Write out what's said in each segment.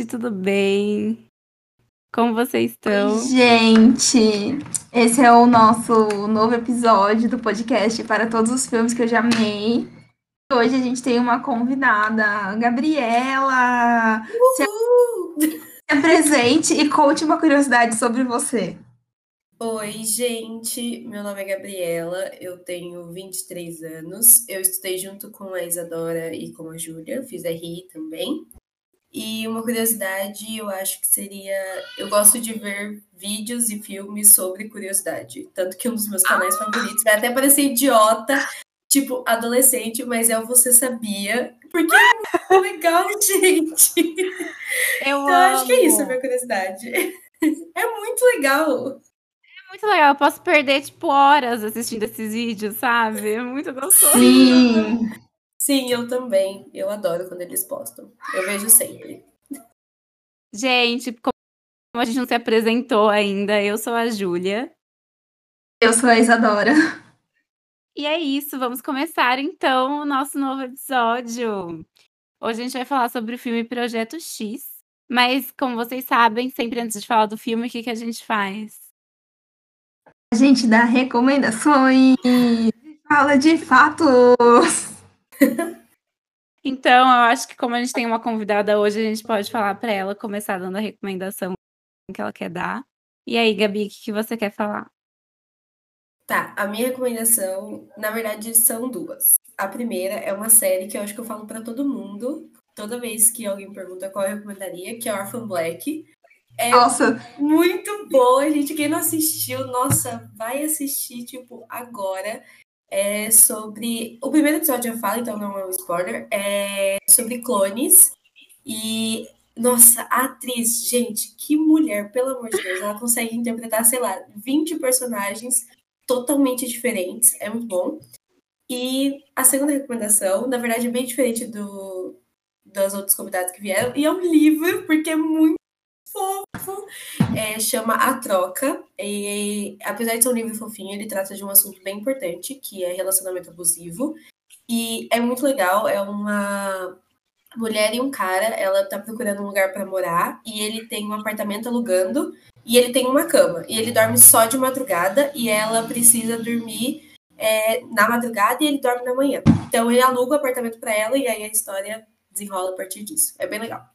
tudo bem? Como vocês estão? Oi, gente, esse é o nosso novo episódio do podcast para todos os filmes que eu já amei. Hoje a gente tem uma convidada, Gabriela. Se, se apresente e conte uma curiosidade sobre você. Oi, gente. Meu nome é Gabriela, eu tenho 23 anos. Eu estudei junto com a Isadora e com a Júlia, fiz RI também. E uma curiosidade, eu acho que seria. Eu gosto de ver vídeos e filmes sobre curiosidade. Tanto que um dos meus canais ah. favoritos vai até parecer idiota, tipo adolescente, mas é o Você Sabia. Porque é muito legal, gente. Eu então, amo. acho que é isso a minha curiosidade. É muito legal. É muito legal. Eu posso perder, tipo, horas assistindo esses vídeos, sabe? É muito gostoso. Sim. Sim, eu também. Eu adoro quando eles postam. Eu vejo sempre. Gente, como a gente não se apresentou ainda, eu sou a Júlia. Eu sou a Isadora. E é isso, vamos começar então o nosso novo episódio. Hoje a gente vai falar sobre o filme Projeto X. Mas, como vocês sabem, sempre antes de falar do filme, o que, que a gente faz? A gente dá recomendações, fala de fatos. Então, eu acho que como a gente tem uma convidada hoje, a gente pode falar para ela começar dando a recomendação que ela quer dar. E aí, Gabi, o que, você quer falar? Tá, a minha recomendação, na verdade, são duas. A primeira é uma série que eu acho que eu falo para todo mundo, toda vez que alguém pergunta qual eu recomendaria, que é Orphan Black. É nossa. muito boa, gente. Quem não assistiu, nossa, vai assistir, tipo, agora é sobre. O primeiro episódio eu falo, então não é um spoiler. É sobre clones. E, nossa, a atriz, gente, que mulher, pelo amor de Deus, ela consegue interpretar, sei lá, 20 personagens totalmente diferentes. É muito bom. E a segunda recomendação, na verdade, é bem diferente do, das outras convidadas que vieram, e é um livro, porque é muito é, chama A Troca. E, apesar de ser um livro fofinho, ele trata de um assunto bem importante, que é relacionamento abusivo. E é muito legal, é uma mulher e um cara, ela tá procurando um lugar para morar, e ele tem um apartamento alugando, e ele tem uma cama. E ele dorme só de madrugada, e ela precisa dormir é, na madrugada e ele dorme na manhã. Então ele aluga o apartamento para ela, e aí a história desenrola a partir disso. É bem legal.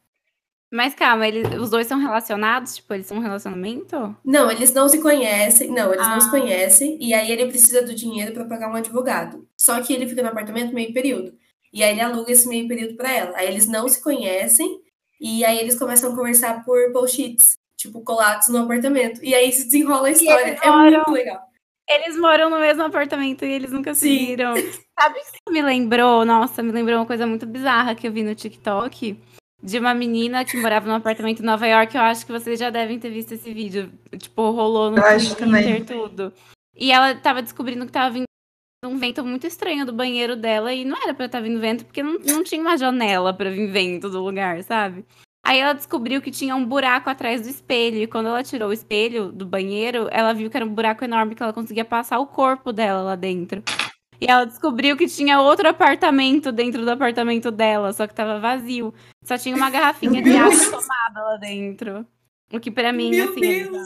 Mas calma, eles, os dois são relacionados? Tipo, eles são um relacionamento? Não, eles não se conhecem. Não, eles ah. não se ah. conhecem. E aí ele precisa do dinheiro para pagar um advogado. Só que ele fica no apartamento meio período. E aí ele aluga esse meio período para ela. Aí eles não se conhecem. E aí eles começam a conversar por post-its, tipo, colados no apartamento. E aí se desenrola a história. É muito legal. Eles moram no mesmo apartamento e eles nunca se viram. Sabe o que me lembrou? Nossa, me lembrou uma coisa muito bizarra que eu vi no TikTok de uma menina que morava num apartamento em Nova York. Eu acho que vocês já devem ter visto esse vídeo. Tipo, rolou no eu Twitter tudo. E ela tava descobrindo que tava vindo um vento muito estranho do banheiro dela e não era para estar tá vindo vento porque não, não tinha uma janela para vir vento do lugar, sabe? Aí ela descobriu que tinha um buraco atrás do espelho e quando ela tirou o espelho do banheiro, ela viu que era um buraco enorme que ela conseguia passar o corpo dela lá dentro. E ela descobriu que tinha outro apartamento dentro do apartamento dela, só que tava vazio. Só tinha uma garrafinha de água tomada lá dentro. O que para mim, Meu assim, é Deus.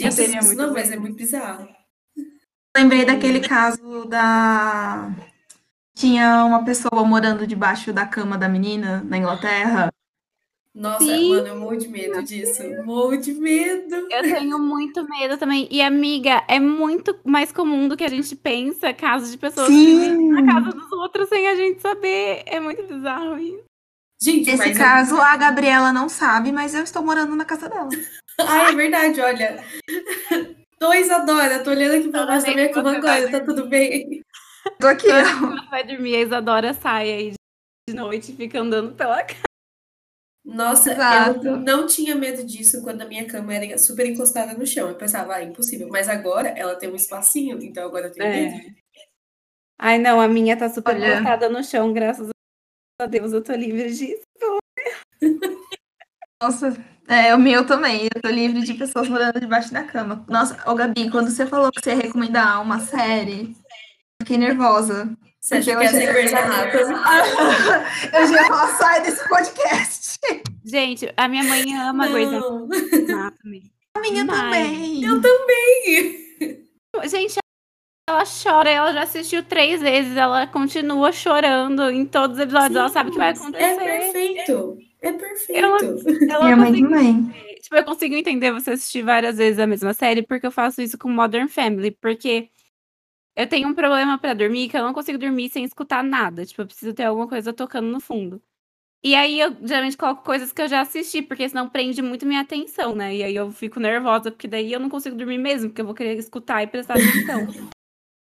é Gente, isso muito não, mas é muito bizarro. Lembrei daquele caso da. Tinha uma pessoa morando debaixo da cama da menina na Inglaterra. Nossa, Sim. mano, eu morro de medo disso. Morro de medo. Eu tenho muito medo também. E, amiga, é muito mais comum do que a gente pensa casos de pessoas Sim. que vivem na casa dos outros sem a gente saber. É muito bizarro isso. Gente, Esse caso eu... a Gabriela não sabe, mas eu estou morando na casa dela. ah, é verdade, olha. Dois adora, tô olhando aqui pra baixo da minha cama agora, tá tudo bem? Tô aqui. Quando vai dormir, a Isadora sai aí de noite e fica andando pela casa. Nossa, Exato. eu não tinha medo disso quando a minha cama era super encostada no chão. Eu pensava, ah, impossível. Mas agora ela tem um espacinho, então agora eu tenho é. medo. Ai, não, a minha tá super Olha. encostada no chão, graças a Deus, eu tô livre disso. Nossa, é, o meu também. Eu tô livre de pessoas morando debaixo da cama. Nossa, ô Gabi, quando você falou que você ia recomendar uma série, fiquei nervosa. Você acha Eu que é achei- sem Grey's Anatomy? Eu já ia falar, sai desse podcast. Gente, a minha mãe ama Grey's Não. Anatomy. A minha Demais. também. Eu também. Gente, ela chora, ela já assistiu três vezes, ela continua chorando em todos os episódios, ela sabe o que vai acontecer. É perfeito. É perfeito. Ela- Ela Minha mãe consegue- também. Tipo, eu consigo entender você assistir várias vezes a mesma série, porque eu faço isso com Modern Family, porque eu tenho um problema pra dormir que eu não consigo dormir sem escutar nada. Tipo, eu preciso ter alguma coisa tocando no fundo. E aí eu geralmente coloco coisas que eu já assisti, porque senão prende muito minha atenção, né? E aí eu fico nervosa, porque daí eu não consigo dormir mesmo, porque eu vou querer escutar e prestar atenção.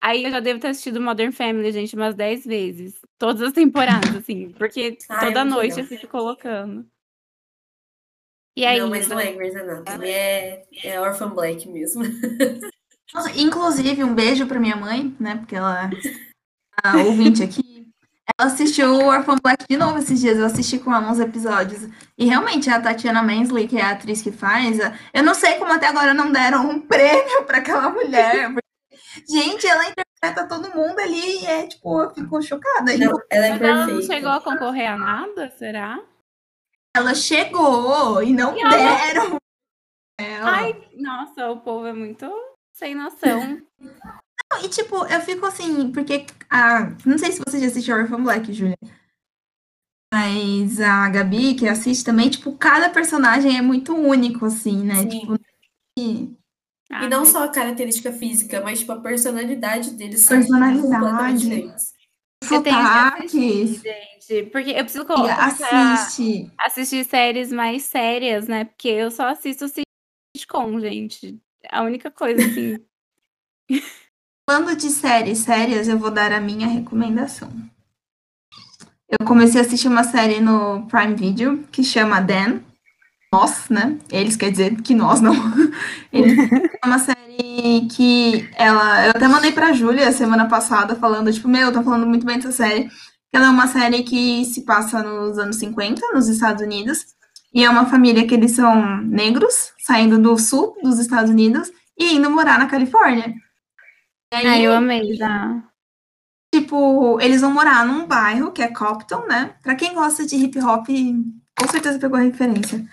aí eu já devo ter assistido Modern Family, gente, umas 10 vezes. Todas as temporadas, assim. Porque Ah, é toda noite eu fico colocando. E aí, não, mas não é Grey's Anatomy. É, é Orphan Black mesmo. Inclusive, um beijo pra minha mãe, né? Porque ela é a ouvinte aqui. Ela assistiu o Orphan Black de novo esses dias. Eu assisti com ela uns episódios. E realmente, a Tatiana Mansley, que é a atriz que faz, eu não sei como até agora não deram um prêmio pra aquela mulher. Gente, ela interpreta todo mundo ali e é tipo, eu fico chocada. Não, ela é Mas ela não chegou a concorrer a nada, será? Ela chegou e não E ela- deram. ela. Ai, nossa, o povo é muito sem noção. E tipo, eu fico assim, porque a. Não sei se você já assistiu Orphan Black, Júlia. Mas a Gabi, que assiste também, tipo, cada personagem é muito único, assim, né? Sim. Tipo, e- Ah, E não só a característica física, mas tipo a personalidade deles Personalidade. são completamente diferentes. eu tenho que assistir, sotaques. gente. Porque eu preciso a assiste. assistir séries mais sérias, né? Porque eu só assisto sitcom, gente. A única coisa, assim. Falando de séries sérias, eu vou dar a minha recomendação. Eu comecei a assistir uma série no Prime Video que chama Dan. Nós, né? Eles quer dizer que nós não. Eles é uma série que ela. Eu até mandei pra Júlia semana passada falando, tipo, meu, tô falando muito bem dessa série. Ela é uma série que se passa nos anos 50, nos Estados Unidos. E é uma família que eles são negros, saindo do sul dos Estados Unidos e indo morar na Califórnia. E aí, Ah, eu amei, já. Tipo, eles vão morar num bairro que é Compton, né? Pra quem gosta de hip hop, com certeza pegou a referência.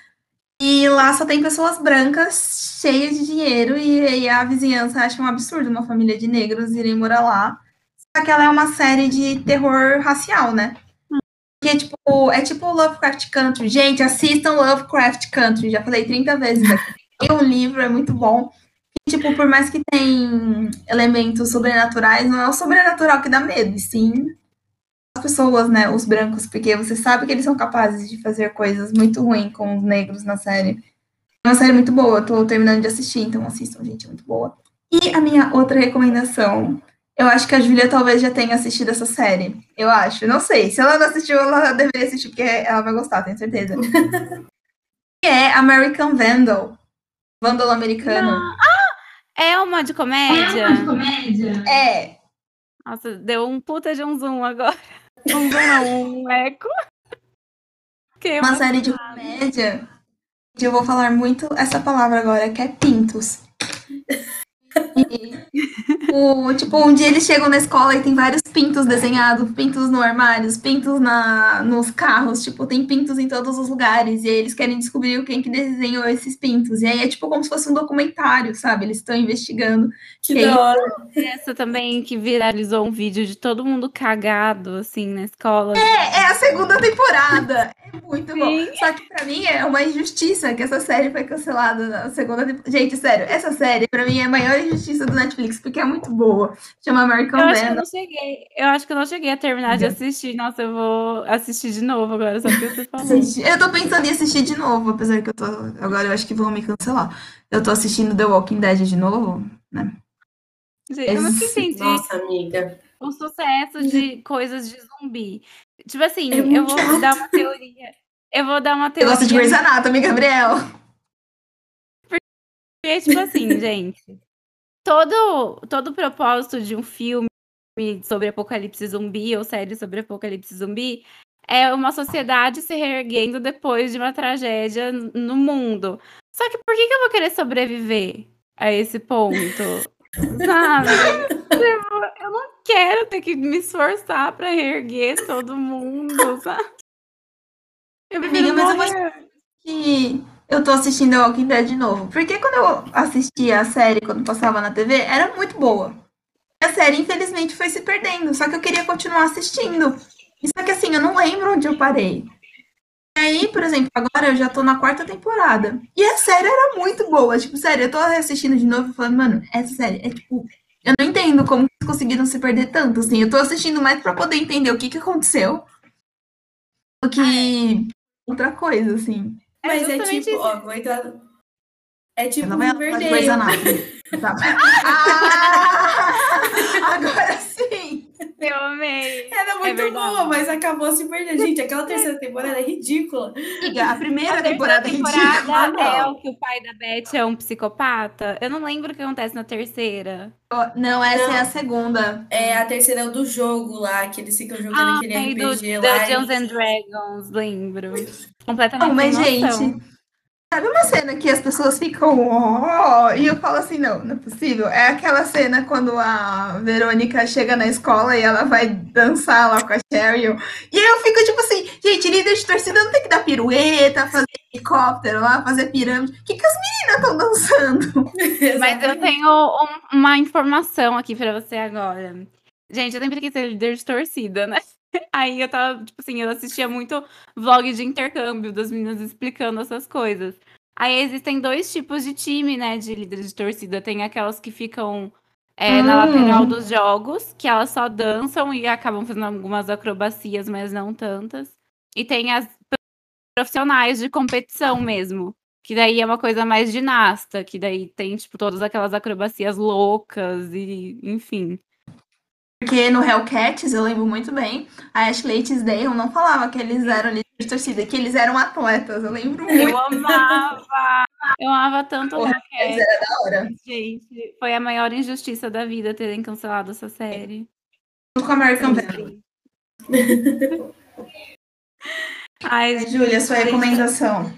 E lá só tem pessoas brancas cheias de dinheiro e, e a vizinhança acha um absurdo uma família de negros irem morar lá. Só que ela é uma série de terror racial, né? Que é tipo, é tipo Lovecraft Country. Gente, assistam Lovecraft Country. Já falei 30 vezes aqui. E o livro é muito bom. E, tipo, por mais que tem elementos sobrenaturais, não é o sobrenatural que dá medo, e sim as pessoas, né, os brancos, porque você sabe que eles são capazes de fazer coisas muito ruins com os negros na série. É uma série muito boa, eu tô terminando de assistir, então assistam, gente, é muito boa. E a minha outra recomendação, eu acho que a Júlia talvez já tenha assistido essa série, eu acho, não sei, se ela não assistiu, ela deveria assistir, porque ela vai gostar, tenho certeza. que é American Vandal, Vandal americano. É uma de comédia? É, Nossa, deu um puta de um zoom agora. Um zoom não, um eco. Que uma série de comédia. que Eu vou falar muito essa palavra agora, que é pintos. O, tipo, um dia eles chegam na escola e tem vários pintos desenhados, pintos no armário, pintos na, nos carros, tipo, tem pintos em todos os lugares, e aí eles querem descobrir quem que desenhou esses pintos. E aí é tipo como se fosse um documentário, sabe? Eles estão investigando. Que da hora. essa também que viralizou um vídeo de todo mundo cagado, assim, na escola. É, é a segunda temporada. É muito bom. Sim. Só que pra mim é uma injustiça que essa série foi cancelada na segunda temporada. Gente, sério, essa série pra mim é a maior injustiça do Netflix, porque é muito boa. Chama American Eu acho que eu não cheguei. Eu acho que eu não cheguei a terminar de assistir. Nossa, eu vou assistir de novo agora, só porque você falou. Assiste. Eu tô pensando em assistir de novo, apesar que eu tô. Agora eu acho que vão me cancelar. Eu tô assistindo The Walking Dead de novo. Gente, eu nunca entendi Nossa, amiga. o sucesso de coisas de zumbi. Tipo assim, É eu vou chato. dar uma teoria. Eu vou dar uma Eu teoria. gosto de Grey's Anatomy, Gabriel. Porque, tipo assim, gente, todo, todo o propósito de um filme sobre apocalipse zumbi ou série sobre apocalipse zumbi é uma sociedade se reerguendo depois de uma tragédia no mundo. Só que por que, que eu vou querer sobreviver a esse ponto? Sabe? Tipo, eu não quero ter que me esforçar pra reerguer todo mundo, sabe? Eu Amiga, mas eu vou que eu tô assistindo The Walking Dead de novo. Porque quando eu assistia a série, quando passava na TV, era muito boa. A série, infelizmente, foi se perdendo. Só que eu queria continuar assistindo. Só que assim, eu não lembro onde eu parei. E aí, por exemplo, agora eu já tô na quarta temporada. E a série era muito boa. Tipo, sério, eu tô assistindo de novo e falando, mano, essa série é tipo. Eu não entendo como eles conseguiram se perder tanto, assim. Eu tô assistindo mais pra poder entender o que que aconteceu do que outra coisa, assim. Mas é, tipo, isso. ó, vou entrar. É tipo. Coisa nada. tá. ah, agora sim. Eu amei. Era é muito é boa, mas acabou se perdendo. Gente, aquela terceira temporada é ridícula. a primeira a temporada, temporada é ridícula. É o que o pai da Beth é um psicopata. Eu não lembro o que acontece na terceira. Não, essa não. é a segunda. É, a terceira é o do jogo lá, que eles ficam jogando ah, aquele RPG do, lá. Dungeons e... and Dragons, lembro. Completamente. Não, mas, gente Sabe uma cena que as pessoas ficam oh, e eu falo assim, não, não é possível. É aquela cena quando a Verônica chega na escola e ela vai dançar lá com a Cheryl. E aí eu fico tipo assim, gente, líder de torcida não tem que dar pirueta, fazer helicóptero lá, fazer pirâmide. O que, que as meninas estão dançando? Mas eu tenho um, uma informação aqui para você agora. Gente, eu sempre quis ser líder de torcida, né? Aí eu tava, tipo assim, eu assistia muito vlog de intercâmbio das meninas explicando essas coisas. Aí existem dois tipos de time, né, de líderes de torcida. Tem aquelas que ficam é, hum. na lateral dos jogos, que elas só dançam e acabam fazendo algumas acrobacias, mas não tantas. E tem as profissionais de competição mesmo, que daí é uma coisa mais ginasta, que daí tem, tipo, todas aquelas acrobacias loucas e, enfim. Porque no Hellcats, eu lembro muito bem, a Ashley Tisdale não falava que eles eram líderes de torcida, que eles eram atletas. Eu lembro muito. Eu amava! Eu amava tanto o Hellcats. Era da hora. Gente, foi a maior injustiça da vida terem cancelado essa série. Com American Vandal. Ai, Júlia, sua recomendação.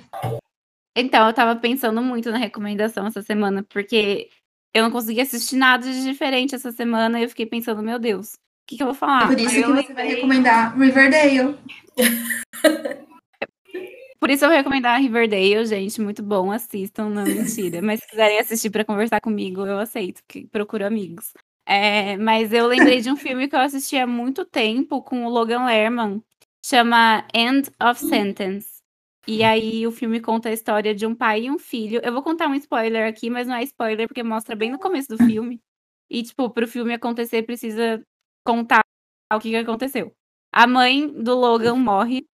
Então, eu tava pensando muito na recomendação essa semana, porque eu não consegui assistir nada de diferente essa semana e eu fiquei pensando, meu Deus, o que, que eu vou falar? Por isso que você vai recomendar Riverdale. Por isso eu vou recomendar Riverdale, gente, muito bom, assistam, não mentira. Mas se quiserem assistir para conversar comigo, eu aceito, que procuro amigos. É, mas eu lembrei de um filme que eu assisti há muito tempo com o Logan Lerman, chama End of Sentence. E aí o filme conta a história de um pai e um filho. Eu vou contar um spoiler aqui, mas não é spoiler porque mostra bem no começo do filme. E tipo, pro filme acontecer precisa contar o que, aconteceu. A mãe do Logan morre.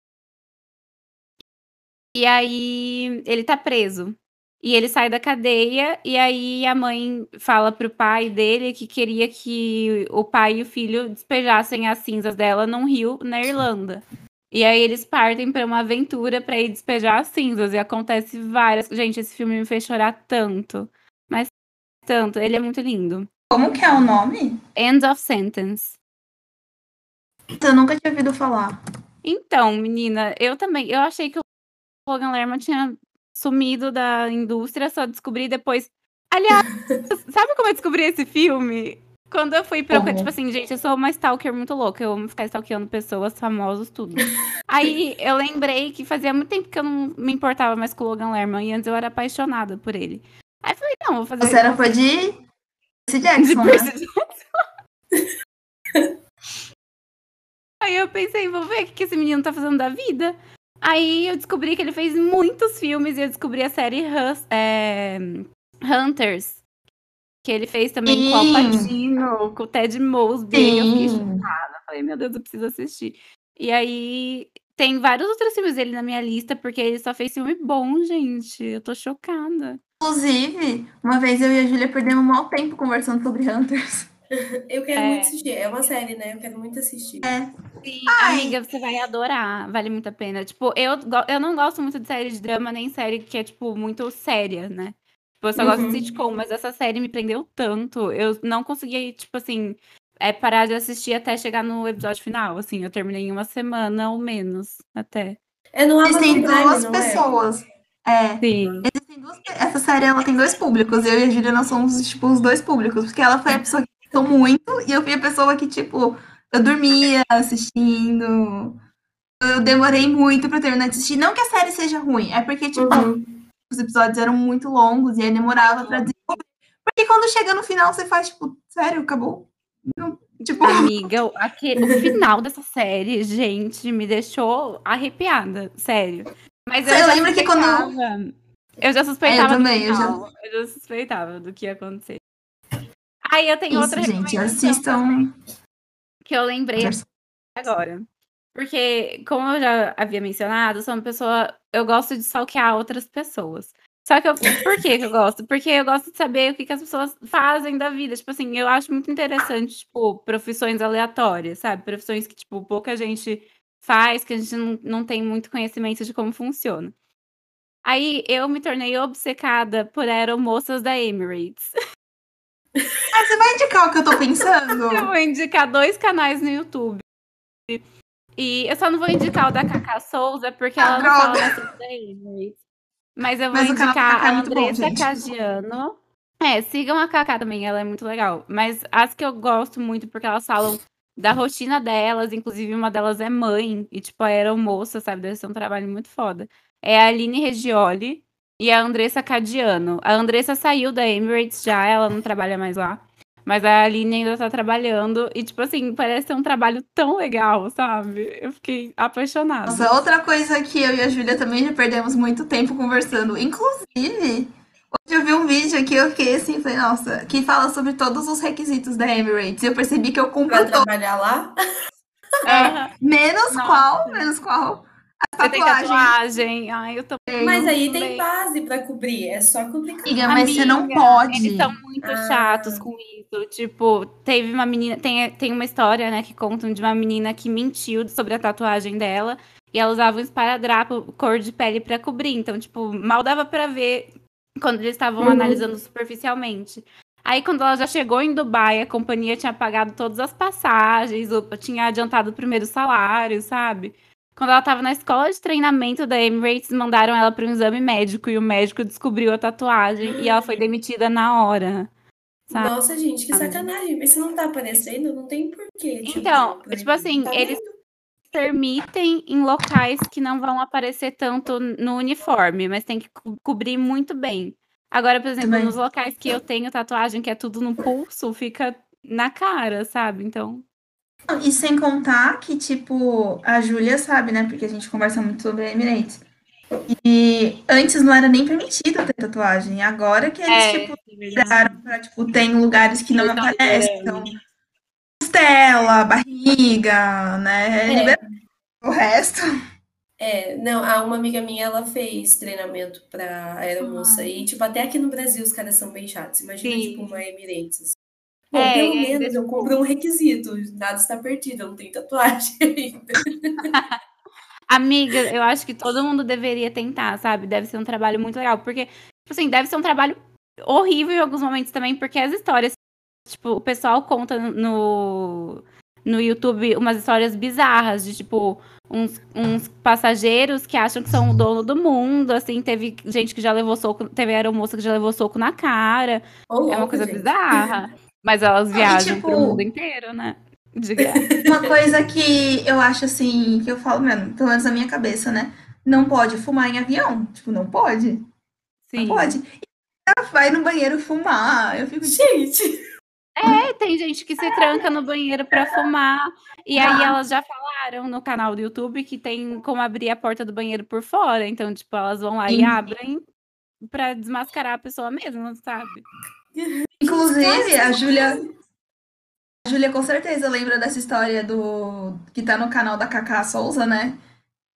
E aí ele tá preso. E ele sai da cadeia e aí a mãe fala pro pai dele que queria que o pai e o filho despejassem as cinzas dela num rio na Irlanda. E aí eles partem para uma aventura para ir despejar as cinzas e acontece várias. Gente, esse filme me fez chorar tanto, mas tanto. Ele é muito lindo. Como que é o nome? End of Sentence. Eu nunca tinha ouvido falar. Então, menina, eu também. Eu achei que o Logan Lerman tinha sumido da indústria, só descobri depois. Aliás, sabe como eu descobri esse filme? Quando eu fui procurar, uhum. tipo assim, gente, eu sou uma stalker muito louca. Eu amo ficar stalkeando pessoas famosas, tudo. Aí eu lembrei que fazia muito tempo que eu não me importava mais com o Logan Lerman. E antes eu era apaixonada por ele. Aí eu falei, não, vou fazer. Você era fã de Percy Jackson, de Percy né? Jackson. Aí eu pensei, vou ver o que esse menino tá fazendo da vida. Aí eu descobri que ele fez muitos filmes e eu descobri a série Hus é... Hunters, que ele fez também Sim. com o Alpatino, com o Ted Mosby. Sim. Eu fiquei chocada. Falei, meu Deus, eu preciso assistir. E aí, tem vários outros filmes dele na minha lista, porque ele só fez filme bom, gente. Eu tô chocada. Inclusive, uma vez eu e a Júlia perdemos um mau tempo conversando sobre Hunters. Eu quero é. muito assistir. É uma série, né? Eu quero muito assistir. É. Sim, amiga, você vai adorar. Vale muito a pena. Tipo, eu, eu não gosto muito de série de drama, nem série que é, tipo, muito séria, né? Tipo, eu só uhum. gosto de uhum. sitcom, mas essa série me prendeu tanto. Eu não conseguia, tipo assim, é, parar de assistir até chegar no episódio final. Assim, eu terminei em uma semana ou menos, até. É no Existem duas é? pessoas. É. Sim. Existem duas- essa série ela tem dois públicos. Eu e a Júlia nós somos tipo os dois públicos, porque ela foi a pessoa que gostou muito e eu fui a pessoa que tipo eu dormia assistindo. Eu demorei muito pra terminar de assistir. Não que a série seja ruim, é porque tipo Uhum. Os episódios eram muito longos e aí demorava pra desenvolver. Porque quando chega no final você faz tipo, sério, acabou? Não, tipo, Amiga, o- final dessa série, gente, me deixou arrepiada, sério. Mas eu, Eu lembro que quando-. Eu já suspeitava É, eu também, eu já-. Eu já suspeitava do que ia acontecer. Aí eu tenho outra isso, gente, recomendação assistam. que eu lembrei agora. Porque, como eu já havia mencionado, sou uma pessoa. Eu gosto de stalkear outras pessoas. Só que eu. Por que, que eu gosto? Porque eu gosto de saber o que, que as pessoas fazem da vida. Tipo assim, eu acho muito interessante, tipo, profissões aleatórias, sabe? Profissões que, tipo, pouca gente faz, que a gente não, não tem muito conhecimento de como funciona. Aí eu me tornei obcecada por aeromoças da Emirates. Ah, você vai indicar o que eu tô pensando? Eu vou indicar dois canais no YouTube. E eu só não vou indicar o da Cacá Souza, porque Ah, ela não fala droga. bastante da Emirates. Mas eu vou Mas indicar é a bom, Andressa gente. Cagiano. É, sigam a Cacá também, ela é muito legal. Mas as que eu gosto muito, porque elas falam da rotina delas, inclusive uma delas é mãe, e tipo, a aeromoça, sabe? Deve ser um trabalho muito foda. É a Aline Regioli e a Andressa Cadiano. A Andressa saiu da Emirates já, ela não trabalha mais lá. Mas a Aline ainda tá trabalhando. E, tipo assim, parece ser um trabalho tão legal, sabe? Eu fiquei apaixonada. Nossa, outra coisa que eu e a Júlia também já perdemos muito tempo conversando. Inclusive, hoje eu vi um vídeo que eu fiquei assim, falei, nossa, que fala sobre todos os requisitos da Emirates. E eu percebi que eu Pra cumpro todos. trabalhar lá? Aham. Menos Nossa. qual? Menos qual? A Você tem tatuagem. Ai, eu tô Mas aí também. tem base pra cobrir, é só cobrir. Amiga, mas você não pode. Eles são muito Ah. chatos com isso. Tipo, teve uma menina. Tem, tem uma história, né, que contam de uma menina que mentiu sobre a tatuagem dela. E ela usava um esparadrapo cor de pele pra cobrir. Então, tipo, mal dava pra ver quando eles estavam Uhum. analisando superficialmente. Aí, quando ela já chegou em Dubai, a companhia tinha pagado todas as passagens, ou tinha adiantado o primeiro salário, sabe? Quando ela tava na escola de treinamento da Emirates, mandaram ela para um exame médico e o médico descobriu a tatuagem e ela foi demitida na hora. Sabe? Nossa, gente, que sacanagem. Mas se não tá aparecendo, não tem porquê. Então, proibir. tipo assim, Tá eles-? Permitem em locais que não vão aparecer tanto no uniforme, mas tem que co- cobrir muito bem. Agora, por exemplo, bem. nos locais que eu tenho tatuagem, que é tudo no pulso, fica na cara, sabe? Então, E sem contar que, tipo, a Júlia sabe, né? Porque a gente conversa muito sobre a Emirates. E antes não era nem permitido ter tatuagem. Agora que eles, tipo, liberaram pra, tipo, tem lugares que não aparecem. Então, costela, barriga, né? É. O resto. É, não, a uma amiga minha, ela fez treinamento pra aeromoça. E, tipo, até aqui no Brasil os caras são bem chatos. Imagina, Sim. tipo, uma Emirates. Bom, É, pelo menos eu cumpro um requisito. Nada está perdido, eu não tenho tatuagem ainda. Amiga, eu acho que todo mundo deveria tentar, sabe? Deve ser um trabalho muito legal. Porque, tipo assim, deve ser um trabalho horrível em alguns momentos também, porque as histórias, tipo, o pessoal conta no, no YouTube umas histórias bizarras de, tipo, uns, uns passageiros que acham que são o dono do mundo, assim, teve gente que já levou soco, teve aeromoça que já levou soco na cara. Ô, É uma coisa gente. bizarra. Mas elas e, viajam tipo, pro mundo inteiro, né? De. Uma coisa que eu acho assim, que eu falo mesmo, pelo menos na minha cabeça, né? Não pode fumar em avião. Tipo, não pode. Sim. Não pode. E ela vai no banheiro fumar. Eu fico tipo, Gente, É, tem gente que se tranca no banheiro pra fumar. E aí Ah. elas já falaram no canal do YouTube que tem como abrir a porta do banheiro por fora. Então, tipo, elas vão lá e Sim. abrem pra desmascarar a pessoa mesmo, sabe? Inclusive, a Júlia. A Júlia com certeza lembra dessa história do. que tá no canal da Cacá Souza, né?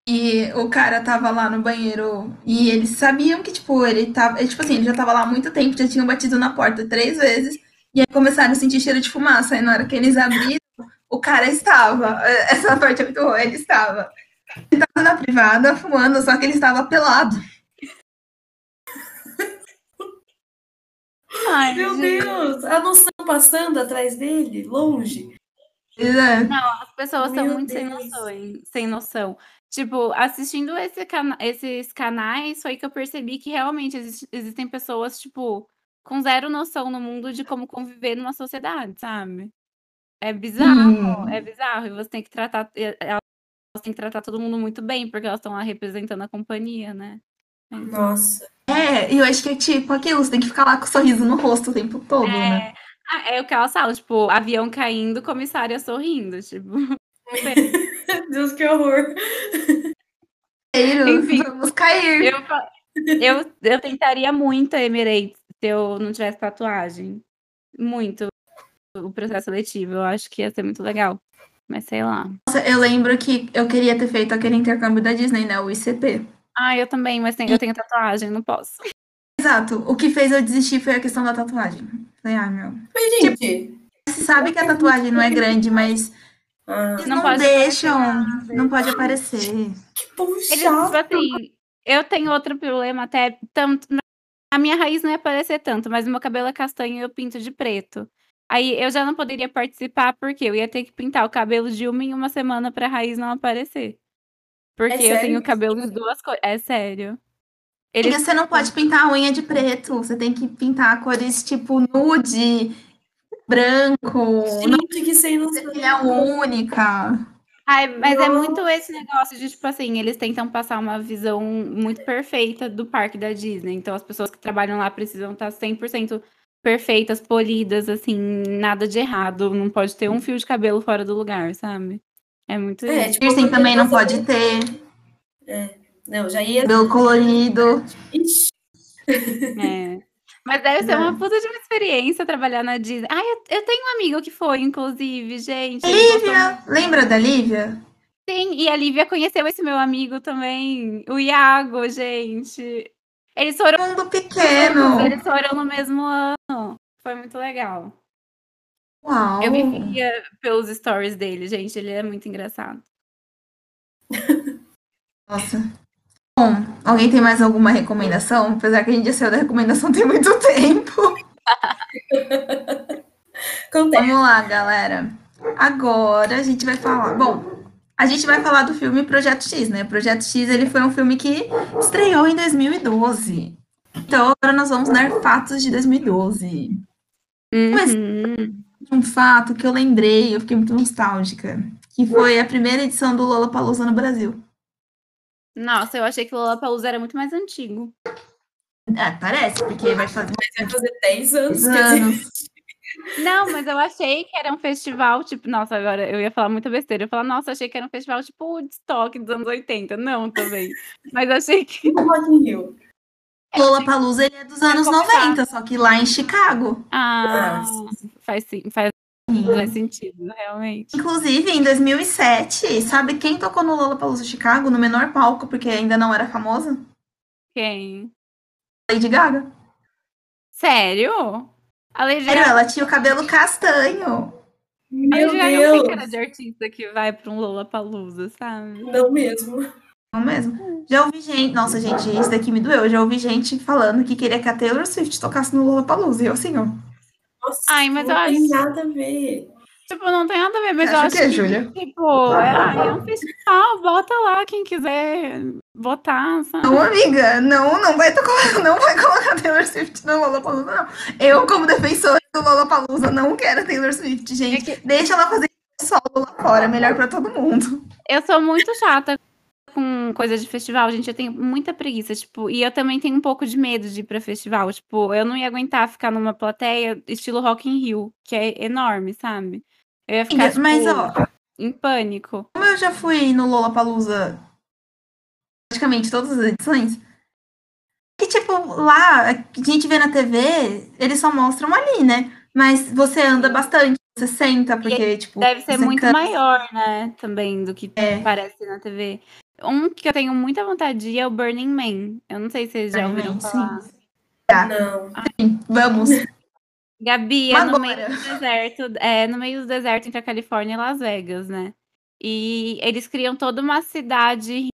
E o cara tava lá no banheiro e eles sabiam que, tipo, ele tava. Ele, tipo assim, ele já tava lá há muito tempo, já tinham batido na porta três vezes. E aí começaram a sentir cheiro de fumaça. Aí na hora que eles abriram, o cara estava. Essa parte é muito boa, ele estava. Ele tava na privada fumando, só que ele estava pelado. Ai, meu gente. Deus, a noção passando atrás dele, longe. É. Não, as pessoas são Meu muito sem noção, hein? sem noção. Tipo, assistindo esse cana esses canais, foi que eu percebi que realmente exis existem pessoas, tipo, com zero noção no mundo de como conviver numa sociedade, sabe. É bizarro, é Hum. bizarro e você tem que tratar elas têm que tratar todo mundo muito bem, porque elas estão lá representando a companhia, né. Então Nossa. É, e eu acho que é tipo aquilo, você tem que ficar lá com o sorriso no rosto o tempo todo, né. É. Ah, é o que elas falam, tipo, avião caindo, comissária sorrindo, tipo. Deus, que horror. Enfim, vamos cair. eu eu eu tentaria muito a Emirates se eu não tivesse tatuagem. Muito. O processo seletivo, eu acho que ia ser muito legal, mas sei lá. Nossa, eu lembro que eu queria ter feito aquele intercâmbio da Disney, né, o ICP. Ah, eu também, mas tem eu tenho tatuagem, não posso. Exato, o que fez eu desistir foi a questão da tatuagem. Falei: "Ai meu". Mas, gente Você sabe que a tatuagem não é grande, mas Ah, eles Não não pode deixam, não pode aparecer. que Eles, tipo assim, eu tenho outro problema até tanto a minha raiz não ia aparecer tanto, mas o meu cabelo é castanho e eu pinto de preto. Aí eu já não poderia participar, porque eu ia ter que pintar o cabelo de uma em uma semana pra raiz não aparecer. Porque eu sério tenho cabelo de 2 cores é sério. Eles você não pode pintar a unha de preto, você tem que pintar cores tipo nude, branco, não Gente, que sem noção. filha única. Ai, mas é muito esse negócio de, tipo assim, eles tentam passar uma visão muito perfeita do parque da Disney, então as pessoas que trabalham lá precisam estar 100% perfeitas, polidas, assim, nada de errado, não pode ter um fio de cabelo fora do lugar, sabe. É muito É, tipo, Piercing também não pode ter, Não, já ia. cabelo colorido. Ixi, É. Mas deve ser uma puta de uma experiência trabalhar na Disney. Ai, eu eu tenho um amigo que foi, inclusive, gente, gostou Lívia, lembra da Lívia? Sim, e a Lívia conheceu esse meu amigo também, o Iago, gente. Eles foram Mundo pequeno. eles foram no mesmo ano. Foi muito legal. Uau. Eu vivia pelos stories dele, gente, ele é muito engraçado. Nossa. Bom, alguém tem mais alguma recomendação? Apesar que a gente já saiu da recomendação tem muito tempo. Vamos lá, galera. Agora a gente vai falar. Bom, a gente vai falar do filme Projeto X, né? Projeto X ele foi um filme que estreou em 2012. Então agora nós vamos dar fatos de 2012. Mas- Uhum. Um fato que eu lembrei, eu fiquei muito nostálgica, que foi a primeira edição do Lollapalooza no Brasil. Nossa, eu achei que o Lollapalooza era muito mais antigo. É, parece, porque vai fazer Vai fazer 10 anos. 10 quer dizer, anos. Não, mas eu achei que era um festival, tipo, nossa, agora eu ia falar muita besteira. Eu ia falar, nossa, achei que era um festival tipo Woodstock dos anos 80. Não, também. Mas achei que. o Rock in Rio. Lollapalooza ele é dos anos começar. 90, só que lá em Chicago. Ah, Ah, faz, sim, faz, faz sentido, realmente. Inclusive, em 2007, sabe quem tocou no Lollapalooza Chicago, no menor palco, porque ainda não era famosa? Quem? Lady Gaga. Sério? A Lady Sério, Gaga, ela tinha o cabelo castanho. a Meu Lady Gaga não tem cara Deus. de artista que vai pra um Lollapalooza, sabe? Não mesmo. Não mesmo? Já ouvi gente... Nossa, gente, isso daqui me doeu. Já ouvi gente falando que queria que a Taylor Swift tocasse no Lollapalooza. E eu assim, ó. Nossa, Ai, mas não eu tem acho- nada a ver. Tipo, não tem nada a ver, mas Você eu acho o quê, que, Júlia? tipo, é, é um festival, bota lá quem quiser botar, sabe? Não, amiga, não, não vai tocar, não vai colocar a Taylor Swift no Lollapalooza, não. Eu, como defensora do Lollapalooza, não quero a Taylor Swift, gente. É que- Deixa ela fazer solo lá fora, melhor pra todo mundo. Eu sou muito chata com coisa de festival, gente. Eu tenho muita preguiça, tipo, e eu também tenho um pouco de medo de ir pra festival. Tipo, eu não ia aguentar ficar numa plateia estilo Rock in Rio, que é enorme, sabe? Eu ia ficar, tipo, Mas, ó, em pânico. como eu já fui no Lollapalooza praticamente todas as edições, que, tipo, lá, a gente vê na TV, eles só mostram ali, né? Mas você anda bastante, você senta, porque, tipo... Deve ser muito cansa. maior, né? Também do que É. parece na TV. Um que eu tenho muita vontade de ir é o Burning Man. Eu não sei se vocês já ouviram falar. sim. Não. Vamos. Gabi, é no meio do deserto, é no meio do deserto entre a Califórnia e Las Vegas, né? E eles criam toda uma cidade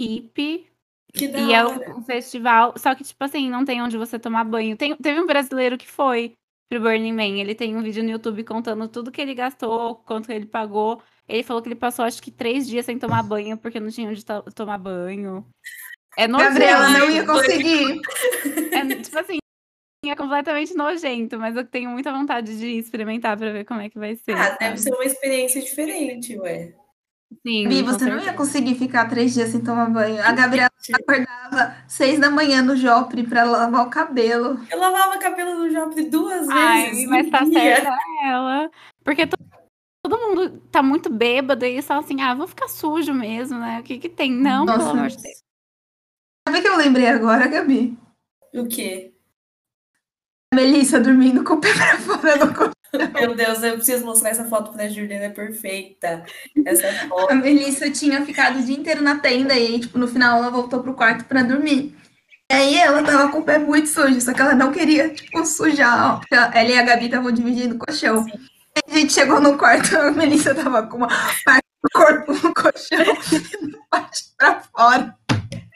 hippie Que da e é um, um festival, só que tipo assim, não tem onde você tomar banho. Tem- teve um brasileiro que foi pro Burning Man, ele tem um vídeo no YouTube contando tudo que ele gastou, quanto ele pagou. Ele falou que ele passou acho que três dias sem tomar banho porque não tinha onde to tomar banho. É nojento. Gabriela não ia conseguir. É, tipo assim, é completamente nojento, mas eu tenho muita vontade de experimentar pra ver como é que vai ser. Ah, sabe? deve ser uma experiência diferente, ué. Sim, Bi, você não ia conseguir ficar três dias sem tomar banho. A Gabriela acordava seis da manhã no Joffre pra lavar o cabelo. Eu lavava cabelo no Joffre duas Ai, vezes. mas tá dia. certa ela. Porque to- todo mundo tá muito bêbado e eles falam assim, ah, vou ficar sujo mesmo, né? O que que tem? Não, pelo Nossa. amor de Deus. Sabe o que eu lembrei agora, Gabi? O quê? A Melissa dormindo com o pé pra fora do corpo. Meu Deus, eu preciso mostrar essa foto pra Juliana, é perfeita. Essa foto. A Melissa tinha ficado o dia inteiro na tenda e aí, tipo, no final ela voltou pro quarto pra dormir. E aí ela tava com o pé muito sujo, só que ela não queria, tipo, sujar. ó, Ela e a Gabi estavam dividindo o colchão. Aí a gente chegou no quarto, a Melissa tava com uma parte do corpo no colchão e parte pra fora.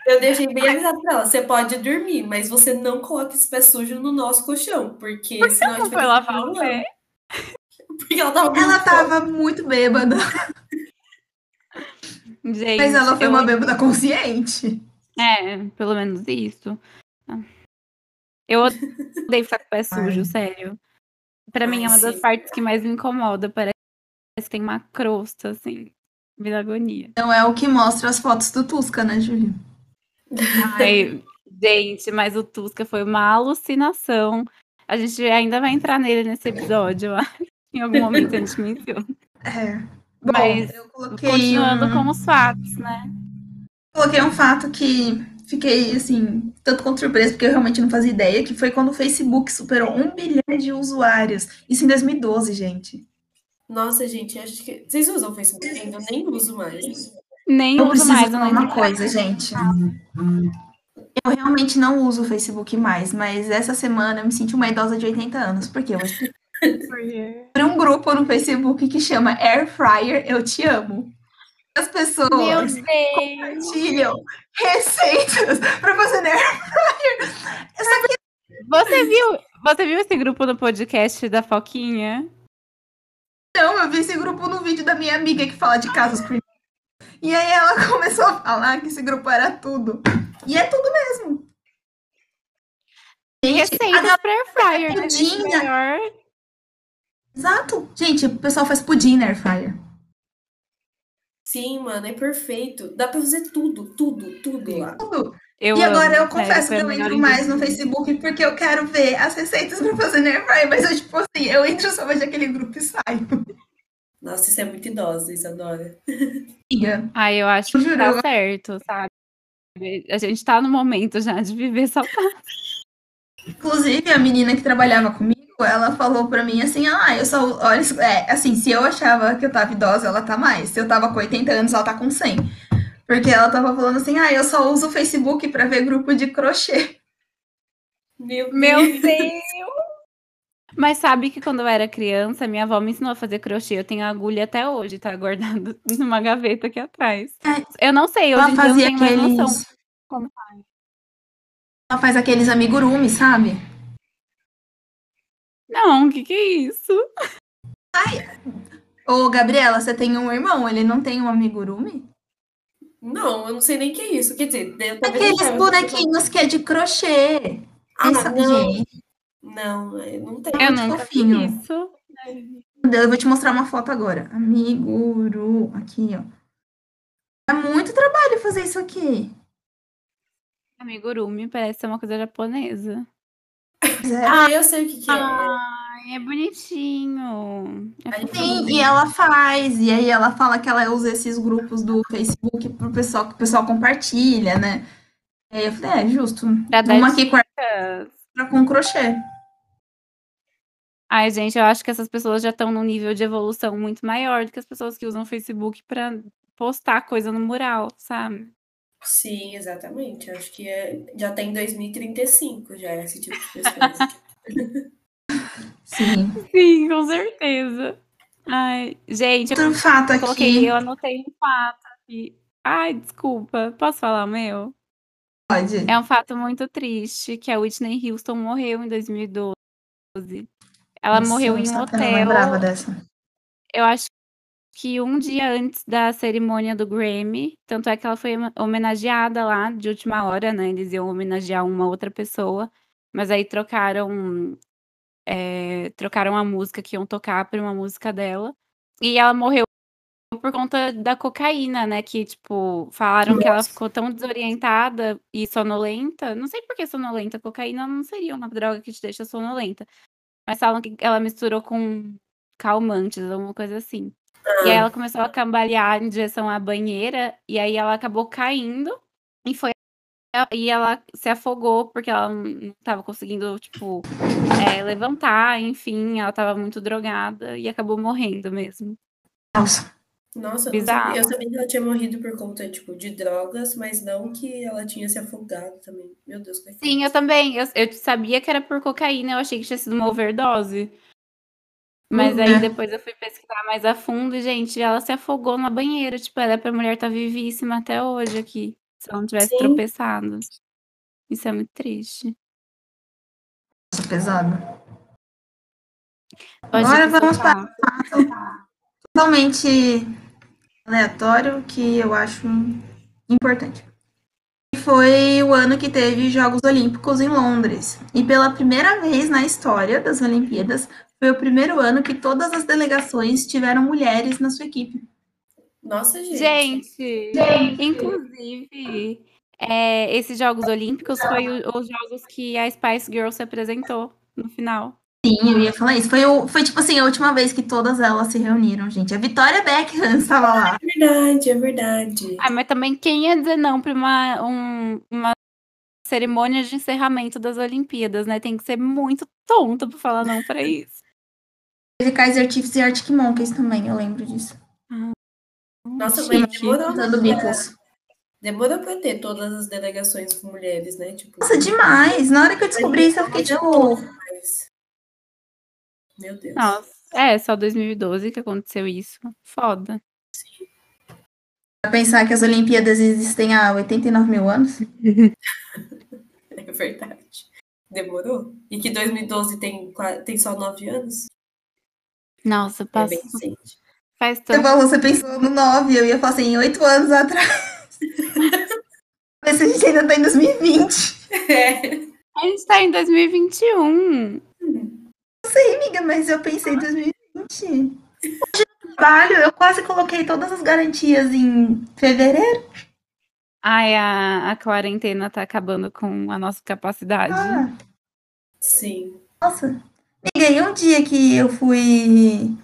Eu deixei bem avisado pra ela. Você pode dormir, mas você não coloque esse pé sujo no nosso colchão, porque senão a gente vai lavar o pé. Porque ela tava Ela muito tava muito bêbada, Gente, mas ela foi eu- uma bêbada consciente. É, pelo menos isso. Eu odeio ficar com o pé sujo, Ai. sério. Pra mim é uma das partes que mais me incomoda. Parece que tem uma crosta, assim. Me dá agonia. Não é o que mostra as fotos do Tusca, né, Júlia? Ai, gente, mas o Tusca foi uma alucinação. A gente ainda vai entrar nele nesse episódio, eu acho. Em algum momento a gente menciona. É. Bom, Mas, eu coloquei Continuando um... com os fatos, né? Coloquei um fato que fiquei, assim, tanto quanto surpresa, porque eu realmente não fazia ideia, que foi quando o Facebook superou um bilhão de usuários. Isso em 2012, gente. Nossa, gente, acho que. Vocês usam o Facebook ainda? Eu nem uso mais. Nem Eu uso preciso mais. eu falar não uma coisa, gente. Eu realmente não uso o Facebook mais, mas essa semana eu me senti uma idosa de 80 anos. Por quê? Eu. Tem um grupo no Facebook que chama Air Fryer Eu Te Amo. As pessoas compartilham receitas pra fazer na Air Fryer. Que Você viu, você viu esse grupo no podcast da Foquinha? Não, eu vi esse grupo no vídeo da minha amiga que fala de casos criminais. E aí ela começou a falar que esse grupo era tudo. E é tudo mesmo. Gente, a Receitas galera- pra air fryer, né? Pudim, né? Melhor. Exato. Gente, o pessoal faz pudim na air fryer. Sim, mano, é perfeito. Dá pra fazer tudo, tudo, tudo lá. Tudo. Eu e agora amo, eu confesso foi que eu entro mais no. Facebook porque eu quero ver as receitas pra fazer fryer. Mas eu, tipo assim, eu entro só vejo aquele grupo e saio. Nossa, isso é muito idosa, Isadora. Ai, eu acho que tá certo, sabe? A gente tá no momento já de viver só. Inclusive, a menina que trabalhava comigo, ela falou pra mim assim, ah, eu só, olha, é, assim, se eu achava que eu tava idosa, ela tá mais. Se eu tava com 80 anos, ela tá com 100. Porque ela tava falando assim, ah, eu só uso o Facebook pra ver grupo de crochê. Meu, Meu Deus! Mas sabe que quando eu era criança, minha avó me ensinou a fazer crochê. Eu tenho a agulha até hoje, tá guardado numa gaveta aqui atrás. Eu não sei, hoje Ela em dia eu não fazia tenho mais noção. como Ela faz aqueles amigurumi, sabe? Não, o que que é isso? Ô, Gabriela, você tem um irmão, ele não tem um amigurumi? Não, eu não sei nem o que é isso. Quer dizer, Aqueles saiba. bonequinhos que é de crochê. Ah, Essa- não. gente, Não, é, não tem. Eu muito fofinho. isso. eu vou te mostrar uma foto agora. Amiguru, aqui, ó. É muito trabalho fazer isso aqui. Amigurumi parece ser uma coisa japonesa. É- Ah, eu sei o que, que é. Ai, é bonitinho. É. Sim, e ela faz, e aí ela fala que ela usa esses grupos do Facebook pro pessoal, que o pessoal compartilha, né? E aí eu falei, é, justo. Pra dar Uma aqui com, com crochê. Ai, gente, eu acho que essas pessoas já estão num nível de evolução muito maior do que as pessoas que usam o Facebook pra postar coisa no mural, sabe? Sim, exatamente. Acho que é, já tem 2035 já esse tipo de pessoa. Sim. Sim, com certeza. Ai, gente, eu Outro fato coloquei, aqui, eu anotei um fato aqui. Ai, desculpa, posso falar o meu? pode. É um fato muito triste, que a Whitney Houston morreu em 2012. Ela Nossa, morreu em um eu hotel. dessa. Eu acho que um dia antes da cerimônia do Grammy, tanto é que ela foi homenageada lá de última hora, né? Eles iam homenagear uma outra pessoa, mas aí trocaram é, trocaram a música que iam tocar por uma música dela. E ela morreu por conta da cocaína, né? Que, tipo, falaram Nossa. que ela ficou tão desorientada e sonolenta. Não sei por que sonolenta. Cocaína não seria uma droga que te deixa sonolenta. Mas falam que ela misturou com calmantes, alguma coisa assim. E aí ela começou a cambalear em direção à banheira, e aí ela acabou caindo e foi e ela se afogou porque ela não estava conseguindo, tipo, é, levantar, enfim, ela estava muito drogada e acabou morrendo mesmo. Nossa. Nossa, Bizarro. eu sabia que ela tinha morrido por conta, tipo, de drogas, mas não que ela tinha se afogado também. Meu Deus, é que Sim, eu também. Eu, eu sabia que era por cocaína, eu achei que tinha sido uma overdose. Mas aí uhum. depois eu fui pesquisar mais a fundo e, gente, ela se afogou na banheira. Tipo, era pra mulher estar tá vivíssima até hoje aqui. Se ela não tivesse Sim. tropeçado. Isso é muito triste. Nossa, pesado. Pode Agora vamos para totalmente aleatório que eu acho importante. Foi o ano que teve Jogos Olímpicos em Londres. E pela primeira vez na história das Olimpíadas, foi o primeiro ano que todas as delegações tiveram mulheres na sua equipe. Nossa, gente. Gente, gente. inclusive, é, esses Jogos Olímpicos foi o, os jogos que a Spice Girl se apresentou no final. Sim, eu ia falar isso. Foi, o, foi tipo assim, a última vez que todas elas se reuniram, gente. A Vitória Beckham estava lá. É verdade, é verdade. Ah, mas também quem ia dizer não para uma, um, uma cerimônia de encerramento das Olimpíadas, né? Tem que ser muito tonto para falar não para isso. Teve Kaiser Chiefs e Arctic Monkeys também, eu lembro disso. Nossa, mas demorou pra, Beatles. demorou pra ter todas as delegações com mulheres, né? Tipo, Nossa, demais! Na hora que eu descobri isso, eu fiquei tipo... Meu Deus. Nossa, é, só 2012 que aconteceu isso. Foda. Sim. Pra pensar que as Olimpíadas existem há 89 mil anos? é verdade. Demorou? E que 2012 tem, tem só 9 anos? Nossa, passa. É bem recente. Faz tanto. Você, falou, você pensou no 9, eu ia falar assim, 8 anos atrás. Mas a gente ainda tá em 2020. É. A gente tá em 2021. Não sei, amiga, mas eu pensei em 2020. Hoje no trabalho, eu quase coloquei todas as garantias em fevereiro. Ai, a, a quarentena tá acabando com a nossa capacidade. Ah. Sim. Nossa, Amiga, um dia que eu fui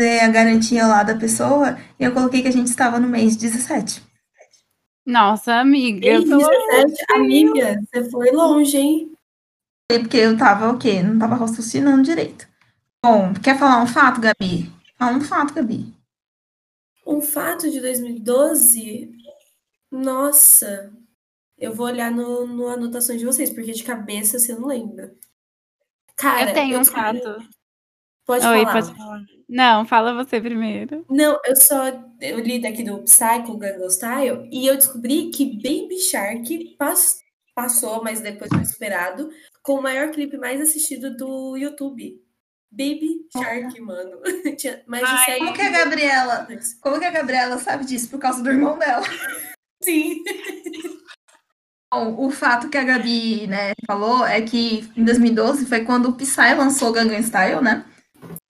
fazer a garantia lá da pessoa, eu coloquei que a gente estava no mês 17. Nossa, amiga. eu tô... 17, amiga, você foi longe, hein? Porque eu tava o quê? Não tava raciocinando direito. Bom, quer falar um fato, Gabi? Fala um fato, Gabi. Um fato de 2012? Nossa, eu vou olhar no, no anotações de vocês, porque de cabeça você não lembra. Cara, eu tenho eu um fato. Pode Oi, falar. Pode falar. Não, fala você primeiro. Não, eu só eu li daqui do Psycho Gangnam Style e eu descobri que Baby Shark pass, passou, mas depois foi esperado, com o maior clipe mais assistido do YouTube. Baby Shark, mano. Mais de Ai, como que a Gabriela, como que a Gabriela sabe disso por causa do irmão dela? Sim. Bom, o fato que a Gabi né, falou é que em 2012 foi quando o Psy lançou o Gangnam Style, né?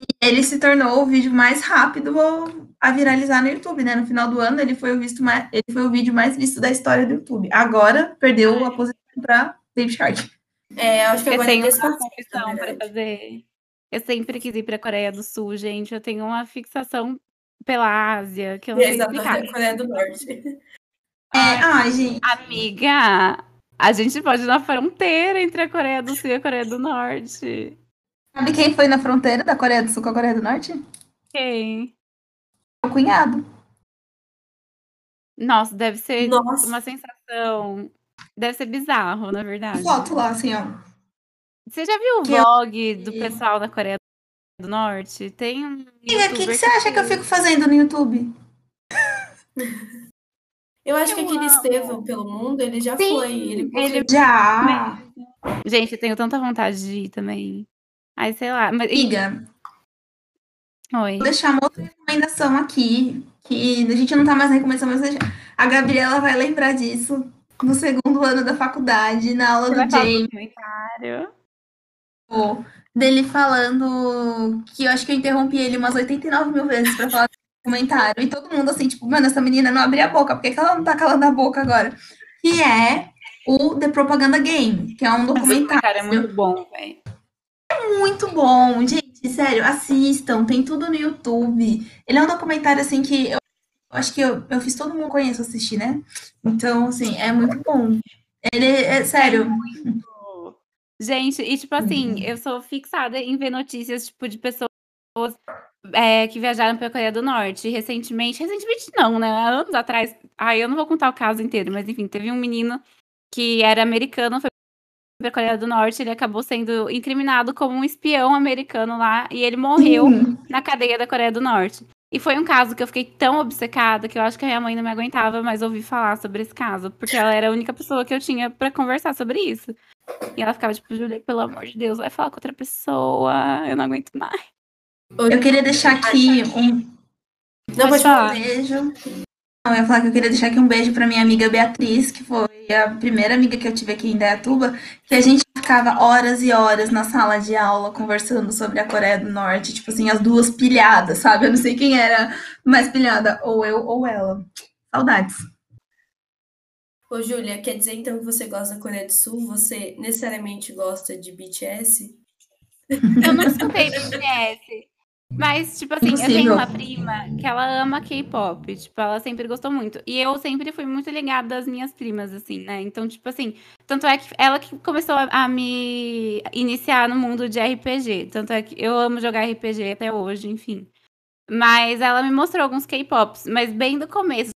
E ele se tornou o vídeo mais rápido a viralizar no YouTube, né? No final do ano ele foi o, visto mais, ele foi o vídeo mais visto da história do YouTube. Agora perdeu a posição para Baby Shark. É, acho que eu agora tenho uma confissão para fazer. Eu sempre quis ir para a Coreia do Sul, gente. Eu tenho uma fixação pela Ásia, que eu não sei explicar. Coreia do Norte. É, ai, gente. Amiga, a gente pode ir na fronteira entre a Coreia do Sul e a Coreia do Norte. Sabe quem foi na fronteira da Coreia do Sul com a Coreia do Norte? Quem? O cunhado. Nossa, deve ser Nossa. uma sensação. Deve ser bizarro, na verdade. Foto lá, assim, ó. Você já viu o que vlog eu... do pessoal da Coreia do Norte? Tem um. Amiga, o que, que você acha que eu fico fazendo no YouTube? Eu acho eu que aquele Estevão pelo mundo, ele já Sim, foi. Ele, ele já. Gente, eu tenho tanta vontade de ir também. Aí, sei lá. Mas... Amiga. Oi. Vou deixar uma outra recomendação aqui, que a gente não tá mais recomendando, mas a Gabriela vai lembrar disso no segundo ano da faculdade, na aula Você do James, comentário. dele falando que eu acho que eu interrompi ele umas 89 mil vezes pra falar comentário. E todo mundo assim, tipo, mano, essa menina não abria a boca, por que, que ela não tá calando a boca agora? Que é o The Propaganda Game, que é um documentário Cara, é muito bom, velho. muito bom, gente, sério, assistam, tem tudo no YouTube. Ele é um documentário assim que eu, acho que eu, eu fiz todo mundo conhece assistir, né? Então, assim, é muito bom. Ele é sério. Gente, e tipo assim, eu sou fixada em ver notícias, tipo, de pessoas é, que viajaram pra Coreia do Norte. Recentemente, recentemente não, né? Há anos atrás. Ai, eu não vou contar o caso inteiro, mas enfim, teve um menino que era americano, foi pra Coreia do Norte, ele acabou sendo incriminado como um espião americano lá, e ele morreu Sim. na cadeia da Coreia do Norte. E foi um caso que eu fiquei tão obcecada que eu acho que a minha mãe não me aguentava mais ouvir falar sobre esse caso, porque ela era a única pessoa que eu tinha pra conversar sobre isso. E ela ficava tipo, Julia, pelo amor de Deus, vai falar com outra pessoa, eu não aguento mais. Eu queria deixar aqui um Não, pode falar. beijo. Não, eu ia falar que eu queria deixar aqui um beijo pra minha amiga Beatriz, que foi a primeira amiga que eu tive aqui em Dayatuba, que a gente ficava horas e horas na sala de aula conversando sobre a Coreia do Norte, tipo assim, as duas pilhadas, sabe? Eu não sei quem era mais pilhada, ou eu ou ela. Saudades. Ô, Júlia, quer dizer então que você gosta da Coreia do Sul? Você necessariamente gosta de BTS? Eu não escutei BTS. Mas, tipo assim, eu Impossível. tenho uma prima que ela ama K-pop. Tipo, ela sempre gostou muito. E eu sempre fui muito ligada às minhas primas, assim, né? Então, tipo assim, tanto é que ela que começou a, a me iniciar no mundo de RPG. Tanto é que eu amo jogar RPG até hoje, enfim. Mas ela me mostrou alguns K-pops, mas bem do começo.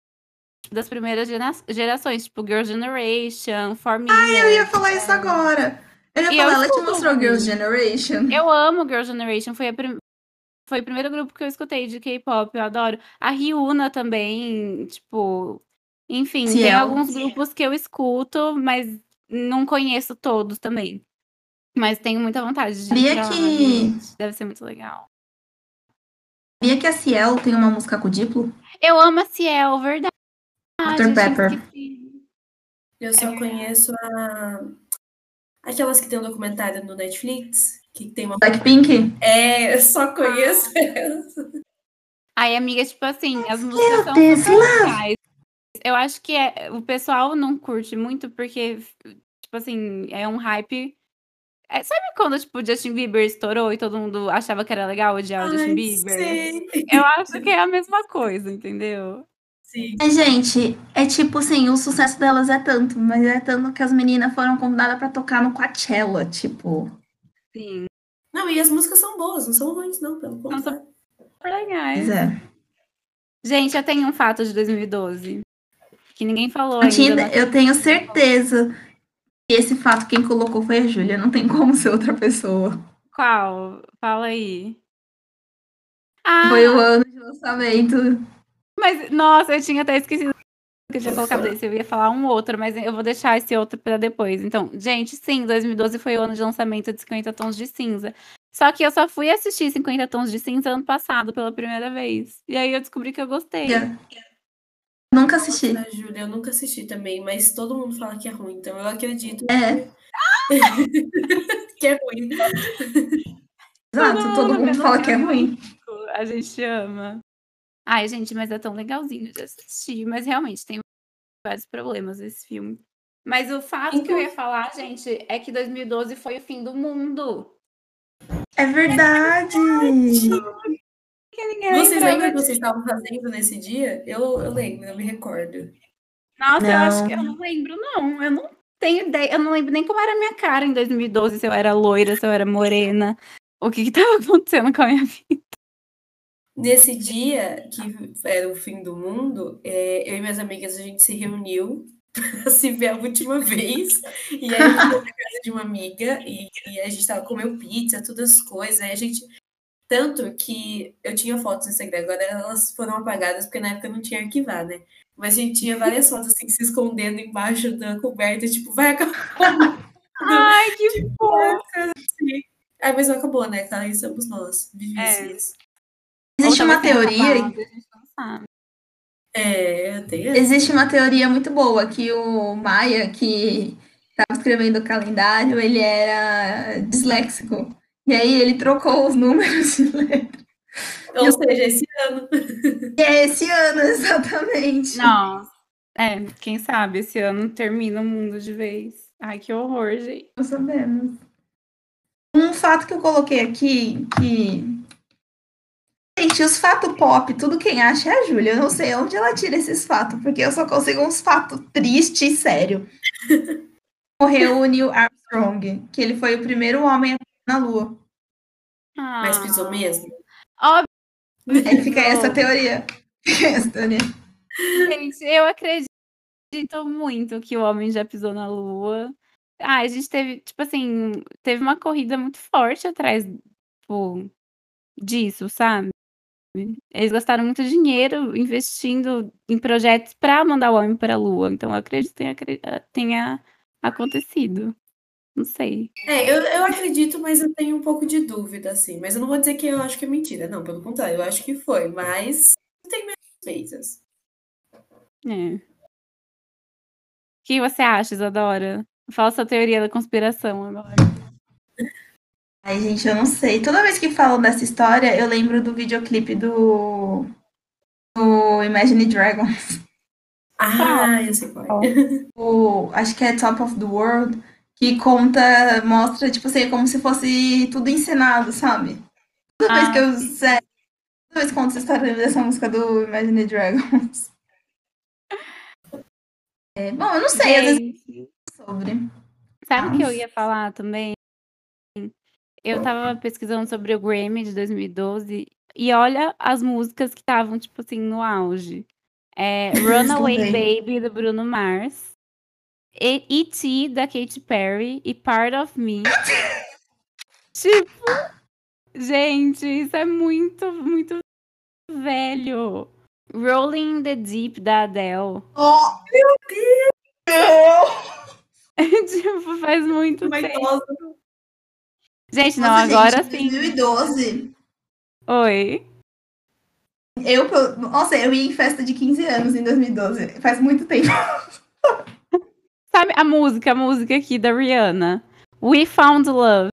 Das primeiras gera- gerações, tipo Girl Generation, For Me. Eu ia falar isso agora. Eu ia E falar, eu ela te mostrou. Girls' Generation? Eu amo Girl Generation, foi, a prim- foi o primeiro grupo que eu escutei de K-pop, eu adoro. A Ryuna também, tipo. Enfim, tem Ciel. alguns grupos que eu escuto, mas não conheço todos também. Mas tenho muita vontade de Sabia lá, que- gente. Deve ser muito legal. Sabia que a Ciel tem uma música com o Diplo? Eu amo a Ciel, verdade. Dr. Pepper. Eu só conheço a... aquelas que tem um documentário no Netflix, que tem uma... Blackpink? É, eu só conheço essa. Aí, amiga, tipo assim, as músicas são legais. Eu acho que é- o pessoal não curte muito porque, tipo assim, é um hype. É, sabe quando, tipo, o Justin Bieber estourou e todo mundo achava que era legal odiar o Justin Bieber? sei. Eu acho que é a mesma coisa, entendeu? Sim. É, gente, é tipo assim, o sucesso delas é tanto, mas é tanto que as meninas foram convidadas pra tocar no Coachella, tipo. Sim, Não, e as músicas são boas, não são ruins, não, pelo contrário. super legais. Pois é. Gente, eu tenho um fato de 2012 que ninguém falou Eu, tinha- ainda. eu tenho certeza que esse fato quem colocou foi a Júlia, não tem como ser outra pessoa. Qual? Fala aí. Ah, Foi o ano de lançamento. Mas, nossa, eu tinha até esquecido que eu tinha colocado. Eu ia falar um outro, mas eu vou deixar esse outro pra depois. Então, gente, sim, 2012 foi o ano de lançamento de 50 Tons de Cinza. Só que eu só fui assistir 50 Tons de Cinza ano passado, pela primeira vez. E aí eu descobri que eu gostei. Nunca assisti. Nossa, Júlia, eu nunca assisti também, mas todo mundo fala que é ruim, então eu acredito É, que é ruim. exato, todo mundo fala que é ruim. A gente ama. Ai, gente, mas é tão legalzinho de assistir. Mas realmente tem vários problemas esse filme. Mas o fato que eu ia falar, gente, é que 2012 foi o fim do mundo. É verdade! Que ninguém Vocês lembram o que vocês estavam fazendo nesse dia? Eu, eu lembro, eu me recordo. Nossa, eu acho Não. que eu não lembro, não. Eu não tenho ideia. Eu não lembro nem como era a minha cara em 2012, se eu era loira, se eu era morena. O que que tava acontecendo com a minha vida. Nesse dia, que era o fim do mundo, é, eu e minhas amigas, a gente se reuniu para se ver a última vez. E aí, eu fui na casa de uma amiga e, e a gente tava comendo pizza, todas as coisas. Aí a gente. Tanto que eu tinha fotos no Instagram, agora elas foram apagadas, porque na época não tinha arquivar, né? Mas a gente tinha várias fotos assim, se escondendo embaixo da coberta, tipo, vai acabar. Ai, que fofo. Ah, mas não acabou, né? Tá aí somos nós, É. Existe uma teoria. acabado, a gente não sabe. É, essa. Existe uma teoria muito boa que o Maia, que estava escrevendo o calendário, ele era disléxico. E aí ele trocou os números de letra. Ou seja, esse ano. E é esse ano, exatamente. Nossa. É, quem sabe esse ano termina o mundo de vez. Ai, que horror, gente. Não sabemos. Um fato que eu coloquei aqui, que. Gente, os fatos pop, tudo quem acha é a Júlia. Eu não sei onde ela tira esses fatos, porque eu só consigo uns fatos tristes e sério. Morreu o Neil Armstrong, que ele foi o primeiro homem a pisar na Lua. Mas pisou Ah, mesmo. Óbvio, Aí fica essa teoria. Fica essa teoria. gente, eu acredito muito que o homem já pisou na Lua. Ah, a gente teve, tipo assim, teve uma corrida muito forte atrás, tipo, disso, sabe? Eles gastaram muito dinheiro investindo em projetos para mandar o homem para a Lua. Então, eu acredito que tenha, acre- tenha acontecido. Não sei. É, eu, eu acredito, mas eu tenho um pouco de dúvida, assim. Mas eu não vou dizer que eu acho que é mentira. Não, pelo contrário, eu acho que foi. Mas tem minhas suspeitas. É. O que você acha, Isadora? Fala sua teoria da conspiração agora. Ai, gente, eu não sei. Toda vez que falam dessa história, eu lembro do videoclipe do, do Imagine Dragons. Ah, eu sei qual é. O, acho que é Top of the World, que conta, mostra, tipo assim, como se fosse tudo encenado, sabe? Toda vez Ah, que eu. Sério, toda vez que eu conto essa história, dessa música do Imagine Dragons. É, bom, eu não sei, às vezes sobre. sabe o que eu ia falar também? Eu tava pesquisando sobre o Grammy de 2012 e olha as músicas que estavam, tipo assim, no auge. É Runaway. Baby, do Bruno Mars. E.T., da Katy Perry. E Part of Me. Tipo, gente, isso é muito, muito velho. Rolling in the Deep, da Adele. Oh, meu Deus! tipo, faz muito Uma tempo. idosa. Gente, não, Nossa, agora gente, sim. 2012. Oi. Eu, nossa, eu ia em festa de 15 anos em 2012. Faz muito tempo. Sabe a música, a música aqui da Rihanna? We Found Love.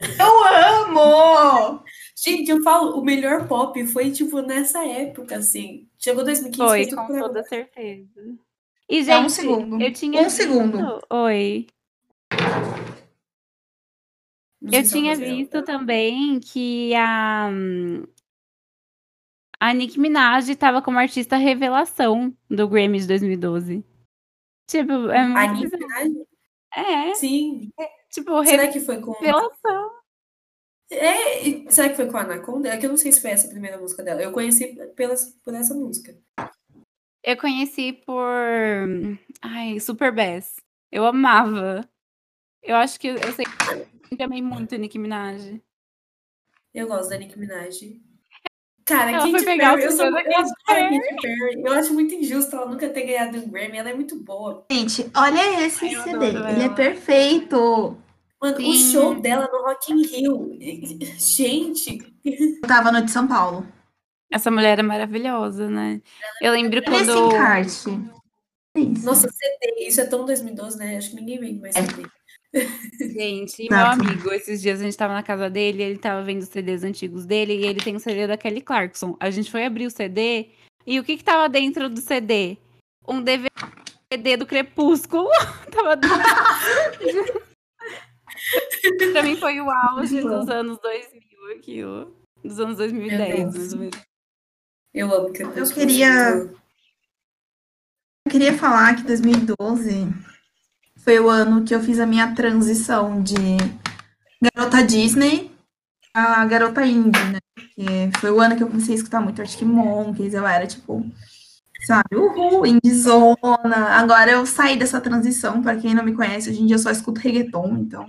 Eu amo! Gente, eu falo, o melhor pop foi, tipo, nessa época, assim. Chegou 2015, Foi, com pra toda certeza. E, gente, É um segundo. eu tinha Um visto... segundo. Oi. Sei Eu tinha visto também que a... A Nicki Minaj tava como artista revelação do Grammy de 2012. Tipo, é A muito Nicki bizarro. Minaj? É, Sim. tipo, Será que foi com. revelação. É, será que foi com a Anaconda? É que eu não sei se foi essa a primeira música dela. Eu conheci pelas, por essa música. Eu conheci por. Ai, Super Bass. Eu amava. Eu acho que eu sempre amei muito a Nicki Minaj. Eu gosto da Nicki Minaj. Cara, Ela Katy foi pegar Perry, o eu, sou, eu adoro Katy Perry. Eu acho muito injusto ela nunca ter ganhado um Grammy. Ela é muito boa. Gente, olha esse Ai, eu CD. adoro Ele é perfeito. Mano, o Sim. show dela no Rock in Rio. Gente, Eu tava no de São Paulo. Essa mulher é maravilhosa, né? Eu lembro esse quando. encarte. Isso. nossa, CD. Isso é tão 2012, né? Acho que ninguém vende mais CD. Gente, e meu Exato. amigo, esses dias a gente tava na casa dele, ele tava vendo os CDs antigos dele e ele tem o CD da Kelly Clarkson. A gente foi abrir o CD e o que que tava dentro do CD? Um DVD do Crepúsculo. tava dentro. pra mim foi o auge dos anos 2000 aquilo. Dos anos 2010, Deus. mais ou menos. Eu amo Crepúsculo. Eu queria- Eu queria falar que 2012 foi o ano que eu fiz a minha transição de garota Disney a garota indie, né? Porque foi o ano que eu comecei a escutar muito Arctic Monkeys, eu era tipo, sabe, uhul, indiezona. Agora eu saí dessa transição, pra quem não me conhece, hoje em dia eu só escuto reggaeton, então.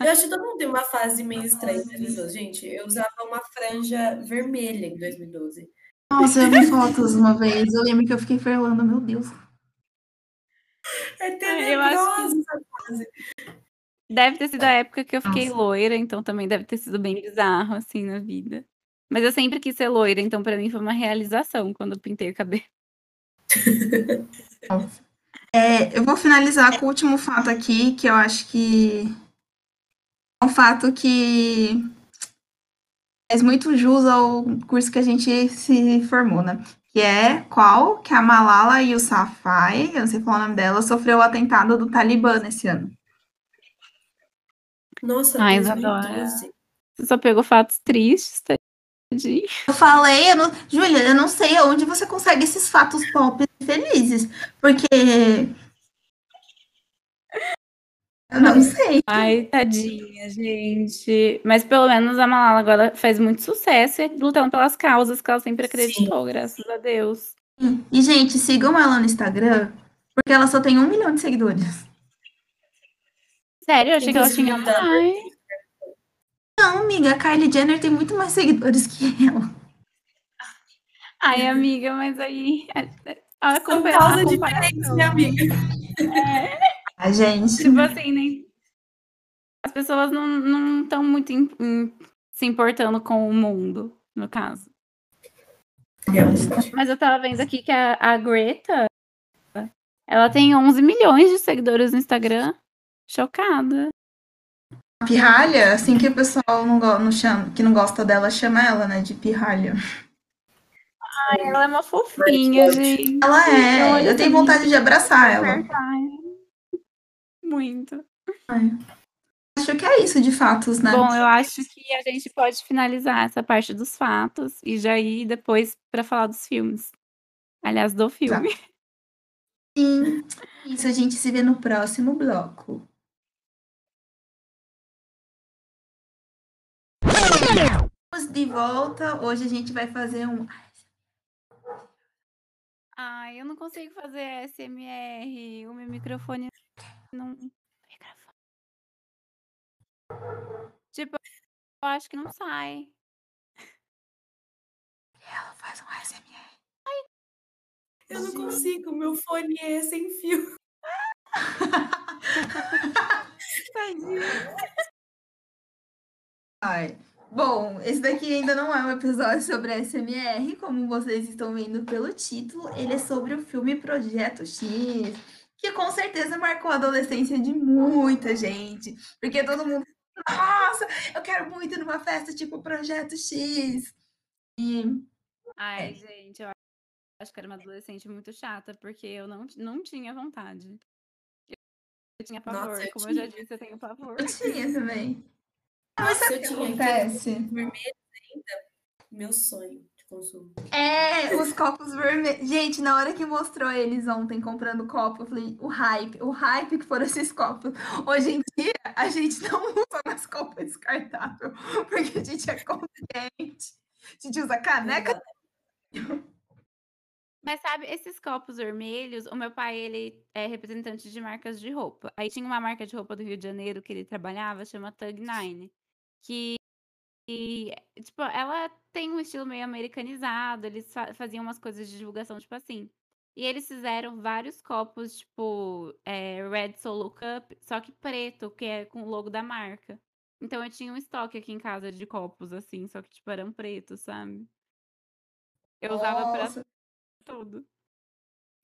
Eu acho que todo mundo tem uma fase meio estranha em 2012. Gente, eu usava uma franja vermelha em 2012. Nossa, eu vi fotos uma vez, eu lembro que eu fiquei falando, meu Deus. É que- tenebrosa essa fase. Deve ter sido a época que eu fiquei Nossa. loira, então também deve ter sido bem bizarro, assim, na vida. Mas eu sempre quis ser loira, então para mim foi uma realização quando eu pintei o cabelo. É, eu vou finalizar com o último fato aqui, que eu acho que é um fato que faz muito jus ao curso que a gente se formou, né? Que é qual? Que a Malala Yousafzai, eu não sei falar o nome dela, sofreu o atentado do Talibã nesse ano. Nossa, Ai, Isadora. Você só pegou fatos tristes, tá? Eu falei, eu não... Júlia, eu não sei onde você consegue esses fatos pop felizes, porque eu não sei. Ai, tadinha, gente. Mas pelo menos a Malala agora faz muito sucesso e lutando pelas causas que ela sempre acreditou, Sim. graças a Deus. E, gente, sigam ela no Instagram, porque ela só tem um milhão de seguidores. Sério? Eu achei que ela tinha mais. Não, amiga, a Kylie Jenner tem muito mais seguidores que ela. Ai, amiga, mas aí. A, a, São causas diferentes, minha amiga. É. A gente. Tipo assim, nem. As pessoas não estão muito in, in, se importando com o mundo, no caso. Mas eu tava vendo aqui que a, a Greta ela tem 11 milhões de seguidores no Instagram. Chocada. Pirralha, assim que o pessoal não, não chama, que não gosta dela chama ela, né, de pirralha. Ai, ela é uma fofinha, gente. Ela é. Eu tenho vontade de abraçar ela. Muito. Ai. Acho que é isso de fatos, né? Bom, eu acho que a gente pode finalizar essa parte dos fatos e já ir depois para falar dos filmes. Aliás, do filme. Tá. Sim. Isso a gente se vê no próximo bloco. Estamos de volta. Hoje a gente vai fazer um. Ai, eu não consigo fazer SMR. O meu microfone não. Tipo, eu acho que não sai. Ela faz um SMR. Ai. Eu não consigo, meu fone é sem fio. Tadinha. Ai. Bom, esse daqui ainda não é um episódio sobre a SMR, como vocês estão vendo pelo título. Ele é sobre o filme Projeto X, que com certeza marcou a adolescência de muita gente. Porque todo mundo, nossa, eu quero muito ir numa festa tipo Projeto X. E. Ai, é. gente, eu acho que era uma adolescente muito chata, porque eu não, não tinha vontade. Eu tinha pavor, nossa, eu como tinha. eu já disse, eu tenho pavor. Eu tinha também. Mas Nossa, eu tinha acontece? vermelho ainda, meu sonho consumo. É, os copos vermelhos. Gente, na hora que mostrou eles ontem comprando copo, eu falei, o hype, o hype que foram esses copos. Hoje em dia, a gente não usa mais copo descartável, porque a gente é consciente. A gente usa caneca. Mas sabe, esses copos vermelhos, o meu pai, ele é representante de marcas de roupa. Aí tinha uma marca de roupa do Rio de Janeiro que ele trabalhava, chama Tug Nine que, que, tipo, ela tem um estilo meio americanizado, eles fa faziam umas coisas de divulgação, tipo assim. E eles fizeram vários copos, tipo, é, Red Solo Cup, só que preto, que é com o logo da marca. Então eu tinha um estoque aqui em casa de copos, assim, só que, tipo, eram pretos, sabe? Eu usava pra tudo.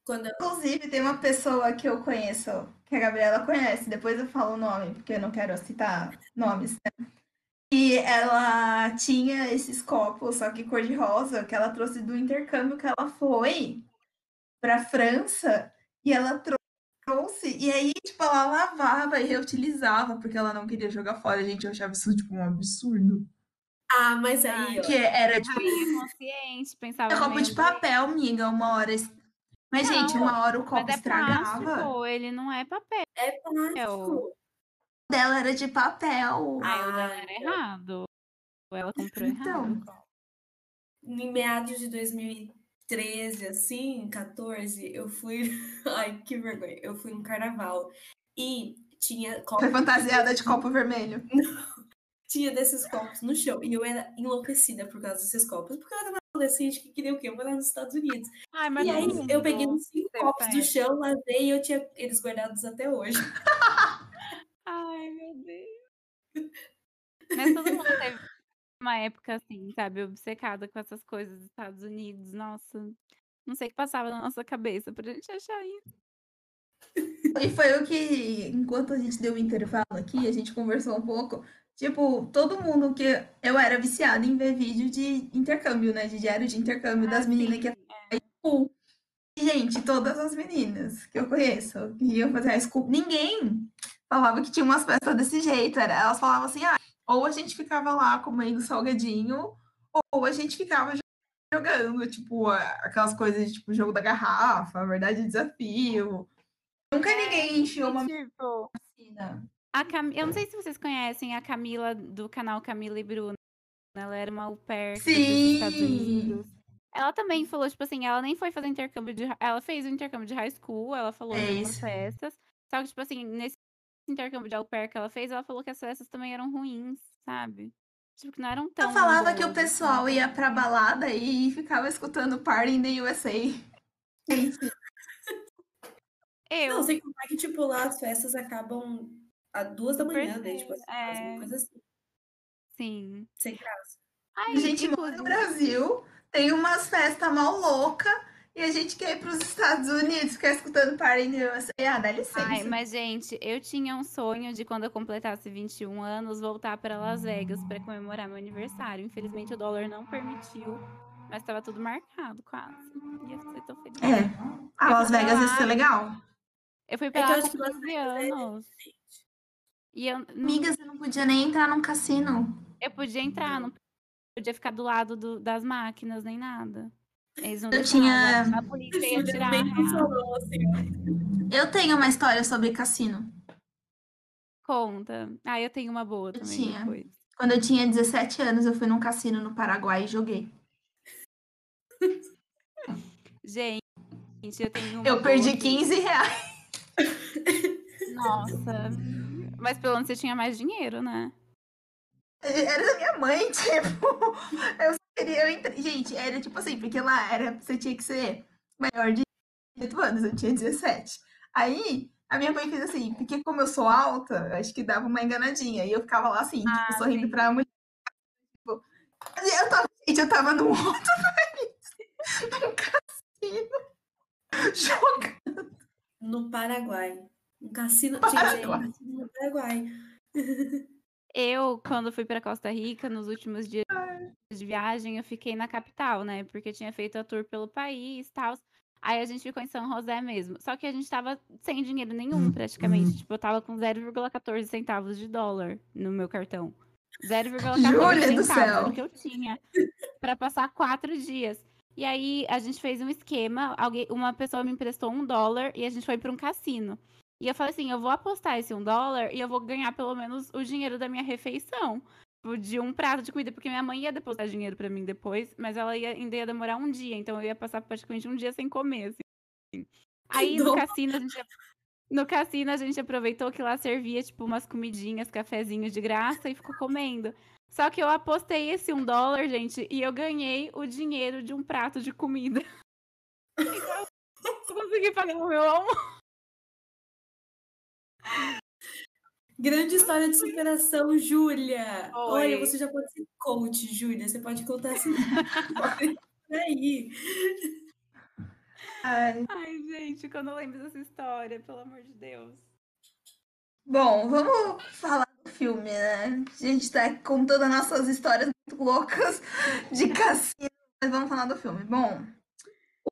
Quando... Inclusive, tem uma pessoa que eu conheço, que a Gabriela conhece, depois eu falo o nome, porque eu não quero citar nomes, né? E ela tinha esses copos, só que cor-de-rosa, que ela trouxe do intercâmbio que ela foi para França e ela trouxe. E aí, tipo, ela lavava e reutilizava, porque ela não queria jogar fora. Gente, eu achava isso, tipo, um absurdo. Ah, mas aí. Que era, tipo. consciente, pensava. É copo de papel, amiga, uma hora. Mas, não, gente, uma hora o copo é estragava. Plástico, ele não é papel. É plástico dela era de papel. Ah, o dela era errado. Ela comprou então, errado. Em meados de 2013, assim, 14, eu fui. Ai, que vergonha. Eu fui no carnaval. E tinha. Copo... Foi fantasiada de copo vermelho. Não. Tinha desses copos no chão. E eu era enlouquecida por causa desses copos. Porque eu era uma adolescente que queria o quê? Morar nos Estados Unidos. Ai, mas e aí eu peguei uns cinco copos do chão, lavei e eu tinha eles guardados até hoje. Meu Mas todo mundo teve uma época assim, sabe, obcecada com essas coisas dos Estados Unidos. Nossa, não sei o que passava na nossa cabeça pra gente achar isso. E foi o que, enquanto a gente deu o intervalo aqui, a gente conversou um pouco. Tipo, todo mundo que. Eu era viciada em ver vídeo de intercâmbio, né? De diário de intercâmbio das Ah, meninas sim, que é. high school. Gente, todas as meninas que eu conheço que iam fazer high school, ninguém falava que tinha umas festas desse jeito. Era, elas falavam assim, ah, ou a gente ficava lá comendo salgadinho, ou a gente ficava jogando, tipo, aquelas coisas de tipo jogo da garrafa, verdade desafio. Nunca ninguém encheu uma Tipo, piscina. a Cam... eu não sei se vocês conhecem a Camila do canal Camila e Bruno. Ela era uma au pair foi pros Estados Sim! Unidos. Ela também falou, tipo assim, ela nem foi fazer intercâmbio de. Ela fez o intercâmbio de high school, ela falou É de algumas isso. festas. Só que, tipo assim, nesse intercâmbio de au pair que ela fez, ela falou que as festas também eram ruins, sabe? Tipo, que não eram tão. Eu falava que o boas, pessoal assim. ia pra balada e ficava escutando Party in the USA. Eu. Não, sem contar que, tipo, lá as festas acabam às duas da manhã, né? Tipo, assim, é. coisa assim, Sim. sem graça. Ai, a gente mora no Brasil, tem umas festas mal louca e a gente quer ir pros Estados Unidos ficar escutando Party USA. Ah, dá licença. Ai, mas, gente, eu tinha um sonho de quando eu completasse 21 anos voltar para Las Vegas para comemorar meu aniversário. Infelizmente, o dólar não permitiu, mas estava tudo marcado quase. Ia ser tão feliz. É. Ah, Las Vegas ia ser legal. Eu fui É eu lá com que Las 15 Vegas é anos. E eu, não- Amiga, você não podia nem entrar num cassino. eu podia entrar, não podia ficar do lado do- das máquinas nem nada. Eles não Eu tinha- A polícia ia tirar funcionou, assim. Eu tenho uma história sobre cassino. Conta. Ah, eu tenho uma boa Eu também tinha. depois. Quando eu tinha 17 anos, eu fui num cassino no Paraguai e joguei. Gente, eu tenho uma Eu boa perdi aqui. 15 reais. Nossa. Mas pelo menos você tinha mais dinheiro, né? Era da minha mãe, tipo. Eu. Eu entre... Gente, era tipo assim, porque lá era, você tinha que ser maior de 18 anos, eu tinha 17. Aí, a minha mãe fez assim, porque como eu sou alta, acho que dava uma enganadinha. E eu ficava lá assim, Ah, tipo, sorrindo sim. pra mulher. Tipo, e eu tava, gente, eu tava num outro país, num cassino, jogando. No Paraguai. Um cassino. Paraguai. Gente, é um cassino no Paraguai. Eu, quando fui pra Costa Rica, nos últimos dias de viagem, eu fiquei na capital, né? Porque tinha feito a tour pelo país e tal. Aí a gente ficou em São José mesmo. Só que a gente tava sem dinheiro nenhum, praticamente. Tipo, eu tava com 0,14 centavos de dólar no meu cartão. 0,14 Júlia do centavos que eu tinha pra passar quatro dias. E aí a gente fez um esquema, alguém, uma pessoa me emprestou um dólar e a gente foi pra um cassino. E eu falei assim, eu vou apostar esse um dólar e eu vou ganhar pelo menos o dinheiro da minha refeição. Tipo, De um prato de comida, porque minha mãe ia depositar dinheiro pra mim depois, mas ela ia, ainda ia demorar um dia, então eu ia passar praticamente um dia sem comer, assim. Aí no cassino a gente no cassino a gente aproveitou que lá servia tipo umas comidinhas, cafezinhos de graça e ficou comendo. Só que eu apostei esse um dólar, gente, e eu ganhei o dinheiro de um prato de comida. Então, consegui pagar o meu almoço. Grande história de superação, Júlia. Oi. Olha, você já pode ser coach, Júlia. Você pode contar assim. Por aí. Ai. Ai, gente, quando eu lembro dessa história, pelo amor de Deus. Bom, vamos falar do filme, né? A gente tá contando as nossas histórias muito loucas de cassino, mas vamos falar do filme. Bom,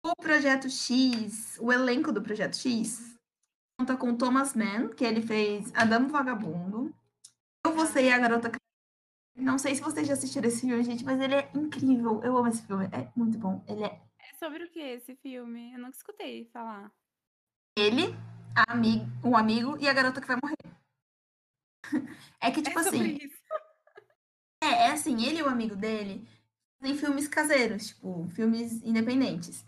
o Projeto X, o elenco do Projeto X, conta com Thomas Mann, que ele fez Adamo Vagabundo. Eu, Você e a Garota Não sei se vocês já assistiram esse filme, gente, mas ele é incrível. Eu amo esse filme, é muito bom. Ele é É sobre o que esse filme? Eu nunca escutei falar. ele, a ami- um amigo e a garota que vai morrer. É que, tipo é assim, isso. É, é assim, ele e o amigo dele fazem filmes caseiros, tipo, filmes independentes.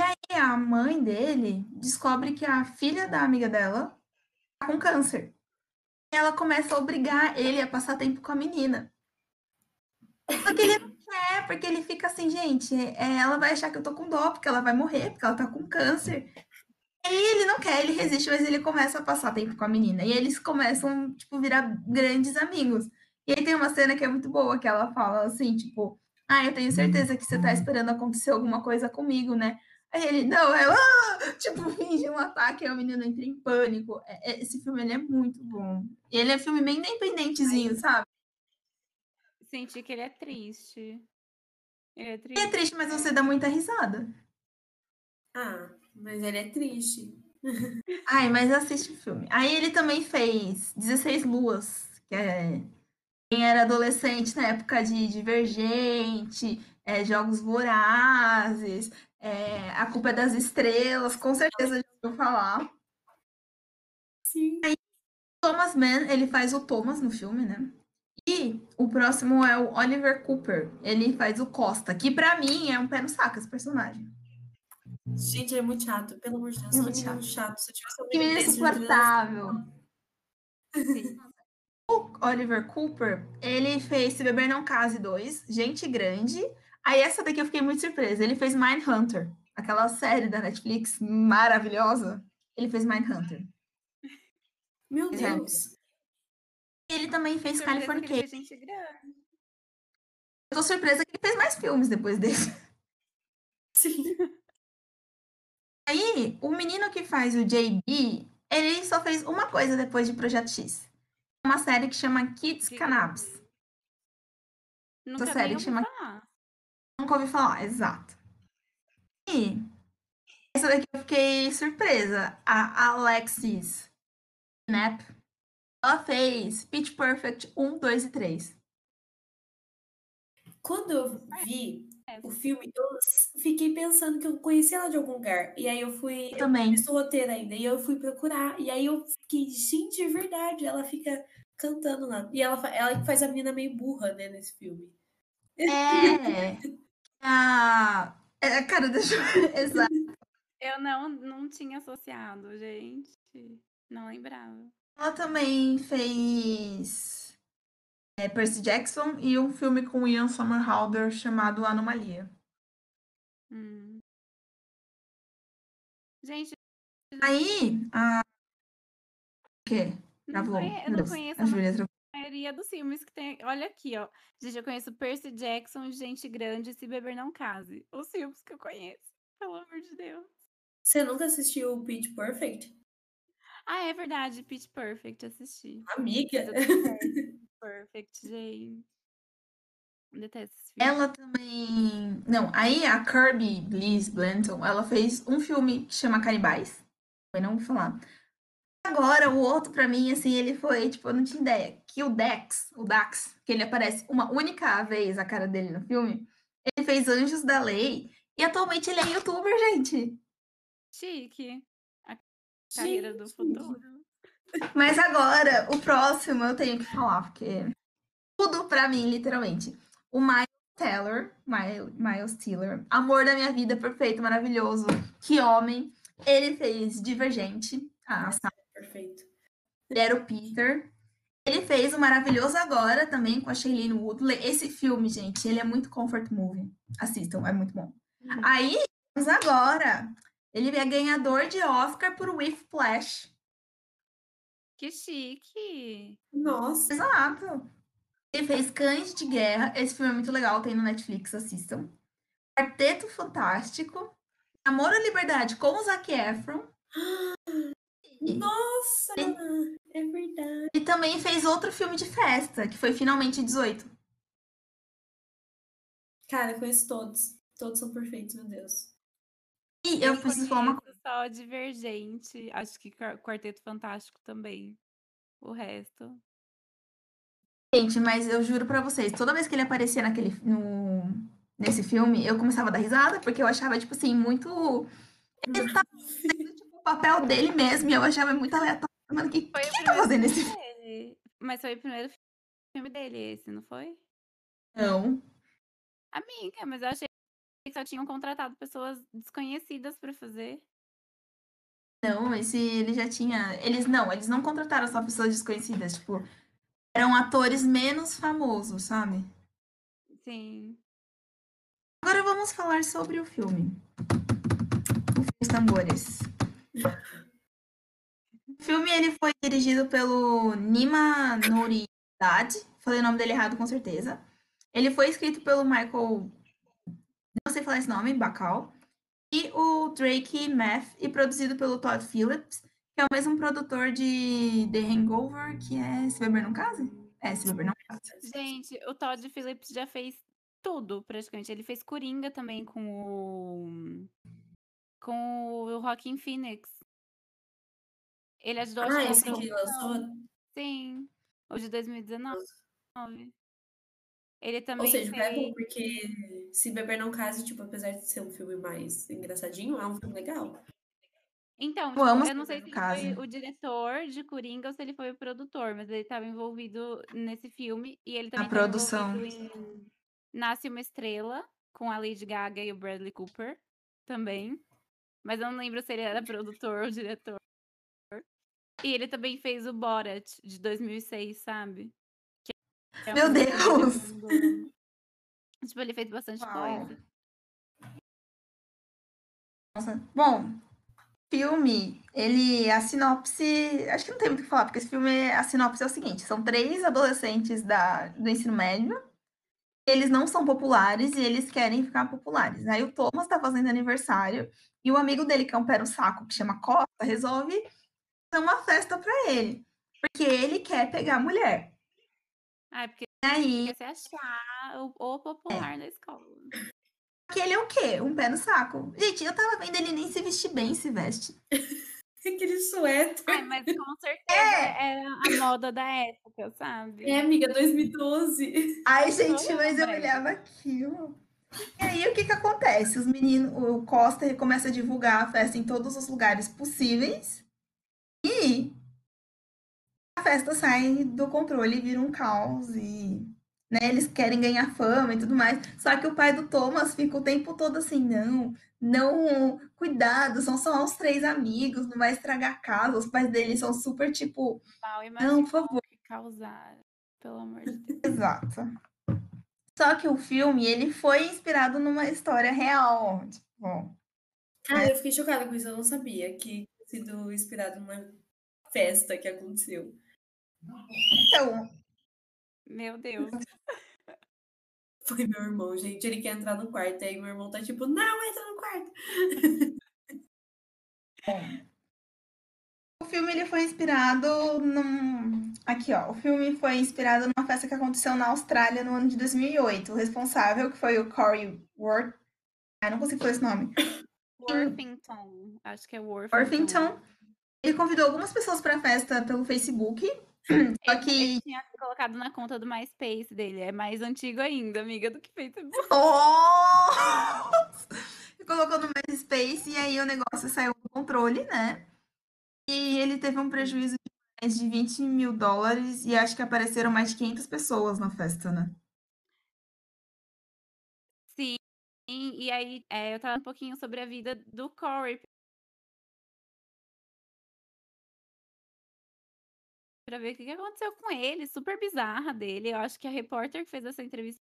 E aí a mãe dele descobre que a filha da amiga dela tá com câncer. E ela começa a obrigar ele a passar tempo com a menina. Só que ele não quer, porque ele fica assim, gente, é, ela vai achar que eu tô com dó, porque ela vai morrer, porque ela tá com câncer. E ele não quer, ele resiste, mas ele começa a passar tempo com a menina. E eles começam, tipo, virar grandes amigos. E aí tem uma cena que é muito boa, que ela fala assim, tipo, ah, eu tenho certeza que você tá esperando acontecer alguma coisa comigo, né? Aí ele, não, ela, ah! tipo, finge um ataque, aí o menino entra em pânico. É, é, esse filme, ele é muito bom. E ele é um filme bem independentezinho, sabe? Senti que ele é triste. Ele é triste. Ele é triste, mas você dá muita risada. Ah, mas ele é triste. Ai, mas assiste o filme. Aí ele também fez 16 Luas, que é quem era adolescente na época de Divergente, é, Jogos Vorazes, é, A Culpa é das Estrelas, com certeza já ouviu falar. Sim. Aí, Thomas Mann, ele faz o Thomas no filme, né? E o próximo é o Oliver Cooper, ele faz o Costa, que pra mim é um pé no saco esse personagem. Gente, ele é muito chato, pelo amor de Deus. É É muito muito chato. Se eu tivesse um Que menino insuportável. O Oliver Cooper, ele fez Se Beber Não Case 2, Gente Grande. Aí essa daqui eu fiquei muito surpresa. Ele fez Mindhunter, aquela série da Netflix maravilhosa. Ele fez Mindhunter. Meu Exato. Deus. Ele também fez que grande. Eu tô surpresa que ele fez mais filmes depois desse. Sim. Aí, o menino que faz o JB, ele só fez uma coisa depois de Projeto X. Uma série que chama Kids Que- Cannabis. Nunca série ouvi chama- falar. Nunca ouvi falar, exato. E essa daqui eu fiquei surpresa. A Alexis Knapp, ela fez Pitch Perfect 1, 2 e 3. Quando eu vi É. o filme, eu fiquei pensando que eu conhecia ela de algum lugar. E aí eu fui. Eu também. fiz o roteiro ainda. E eu fui procurar. E aí eu fiquei, gente, é verdade. Ela fica cantando lá. E ela, ela faz a menina meio burra, né, nesse filme. É. A. É, cara, deixa eu. Exato. Eu não, não tinha associado, gente. Não lembrava. Ela também fez é, Percy Jackson e um filme com Ian Somerhalder chamado Anomalia. Hum. Gente, Aí, a. O quê? não Travou. conhe- eu não conheço a a Júlia. Maioria dos filmes que tem. Olha aqui, ó. Gente, eu conheço Percy Jackson, Gente Grande, Se Beber Não Case. Os filmes que eu conheço. Pelo amor de Deus. Você nunca assistiu o Pitch Perfect? Ah, é verdade. Pitch Perfect, assisti. Amiga. Perfect, gente. Detesto esse filme. Ela também. Não, aí a Kirby Bliss Blanton, ela fez um filme que chama Canibais. Eu não vou falar. Agora, o outro, pra mim, assim, ele foi, tipo, eu não tinha ideia. Que o Dex, o Dax, que ele aparece uma única vez a cara dele no filme, ele fez Anjos da Lei e atualmente ele é youtuber, gente. Chique. A carreira do futuro. Mas agora, o próximo eu tenho que falar, porque tudo pra mim, literalmente. O Miles Teller, Miles, Teller, amor da minha vida, perfeito, maravilhoso. Que homem. Ele fez Divergente, a Perfeito. ele era o Peter. Ele fez o Maravilhoso Agora também com a Shailene Woodley. Esse filme, gente, ele é muito comfort movie. Assistam, é muito bom. Uhum. Aí, vamos agora. Ele é ganhador de Oscar por Whiplash. Que chique. Nossa. Exato. Ele fez Cães de Guerra. Esse filme é muito legal, tem no Netflix, assistam. Quarteto Fantástico. Amor à Liberdade com o Zac Efron. E, Nossa! É verdade. e também fez outro filme de festa, que foi Finalmente 18. Cara, eu conheço todos. Todos são perfeitos, meu Deus. E eu preciso falar uma coisa. só Divergente. Acho que Quar- Quarteto Fantástico também. O resto. Gente, mas eu juro pra vocês, toda vez que ele aparecia naquele, no, nesse filme, eu começava a dar risada, porque eu achava, tipo assim, muito. Ele tava fazendo tipo, o papel dele mesmo, e eu achava muito aleatório. Mano, o que, que Foi ele tá fazendo nesse filme. Mas foi o primeiro filme dele, esse, não foi? Não. Amiga, mas eu achei que só tinham contratado pessoas desconhecidas pra fazer. Não, esse ele já tinha. Eles não, eles não contrataram só pessoas desconhecidas, tipo, eram atores menos famosos, sabe? Sim. Agora vamos falar sobre o filme. O dos Tambores. O filme ele foi dirigido pelo Nima Noridade, falei o nome dele errado com certeza. Ele foi escrito pelo Michael, não sei falar esse nome, Bacal, e o Drake Math, e produzido pelo Todd Phillips, que é o mesmo produtor de The Hangover, que é Se Beber Não Case? É, Se Beber Não Case. Gente, o Todd Phillips já fez tudo, praticamente. Ele fez Coringa também com o... com o Joaquin Phoenix. Ele ajudou a Ah, achar esse a que lançou? Sim, o de 2019. Ele também Ou seja, é fez... bom porque Se Beber Não Case, tipo, apesar de ser um filme mais engraçadinho, é um filme legal. Então, Eu tipo, amo eu não sei se ele caso. foi o diretor de Coringa ou se ele foi o produtor, mas ele estava envolvido nesse filme e ele também estava produção. em Nasce uma Estrela com a Lady Gaga e o Bradley Cooper também. Mas eu não lembro se ele era produtor ou diretor. E ele também fez o Borat de 2006, sabe? É Meu um Deus! filme do- Tipo, ele fez bastante Uau. coisa. Nossa. Bom, filme, ele, a sinopse, acho que não tem muito o que falar, porque esse filme, a sinopse é o seguinte, são três adolescentes da, do ensino médio, eles não são populares e eles querem ficar populares. Aí o Thomas tá fazendo aniversário e o amigo dele, que é um pé no saco, que chama Costa, resolve fazer uma festa pra ele, porque ele quer pegar a mulher. Ah, é porque E aí, quer se achar o, o popular na escola. que ele é o quê? Um pé no saco. Gente, eu tava vendo ele nem se vestir bem, se veste. Aquele suéter. Ai, mas com certeza é a moda da época, sabe? É, amiga, 2012. Ai, gente, mas eu olhava aquilo. E aí, o que que acontece? Os meninos, o Costa começa a divulgar a festa em todos os lugares possíveis. E a festa sai do controle e vira um caos. E né, eles querem ganhar fama e tudo mais. Só que o pai do Thomas fica o tempo todo assim: não, não, cuidado, são só os três amigos, não vai estragar a casa. Os pais dele são super tipo, Mal, não, por favor. causar, pelo amor de Deus. Exato. Só que o filme, ele foi inspirado numa história real. Tipo, Ah, eu fiquei chocada com isso, eu não sabia que tinha sido inspirado numa festa que aconteceu. então, Meu Deus. Foi meu irmão, gente. Ele quer entrar no quarto, aí meu irmão tá tipo, não, entra no quarto. o filme ele foi inspirado num. Aqui, ó. O filme foi inspirado numa festa que aconteceu na Austrália no ano de 2008. O responsável, que foi o Corey Worth. Ah, não consigo falar esse nome. Worthington. Acho que é Worthington. Worthington. Ele convidou algumas pessoas para a festa pelo Facebook. Só que. ele tinha colocado na conta do MySpace dele. É mais antigo ainda, amiga, do que Facebook. Oh! Colocou no MySpace e aí o negócio saiu do controle, né? E ele teve um prejuízo de mais de 20 mil dólares e acho que apareceram mais de 500 pessoas na festa, né? Sim. E aí, é, eu tava um pouquinho sobre a vida do Corey. Pra ver o que aconteceu com ele. Super bizarra dele. Eu acho que a repórter que fez essa entrevista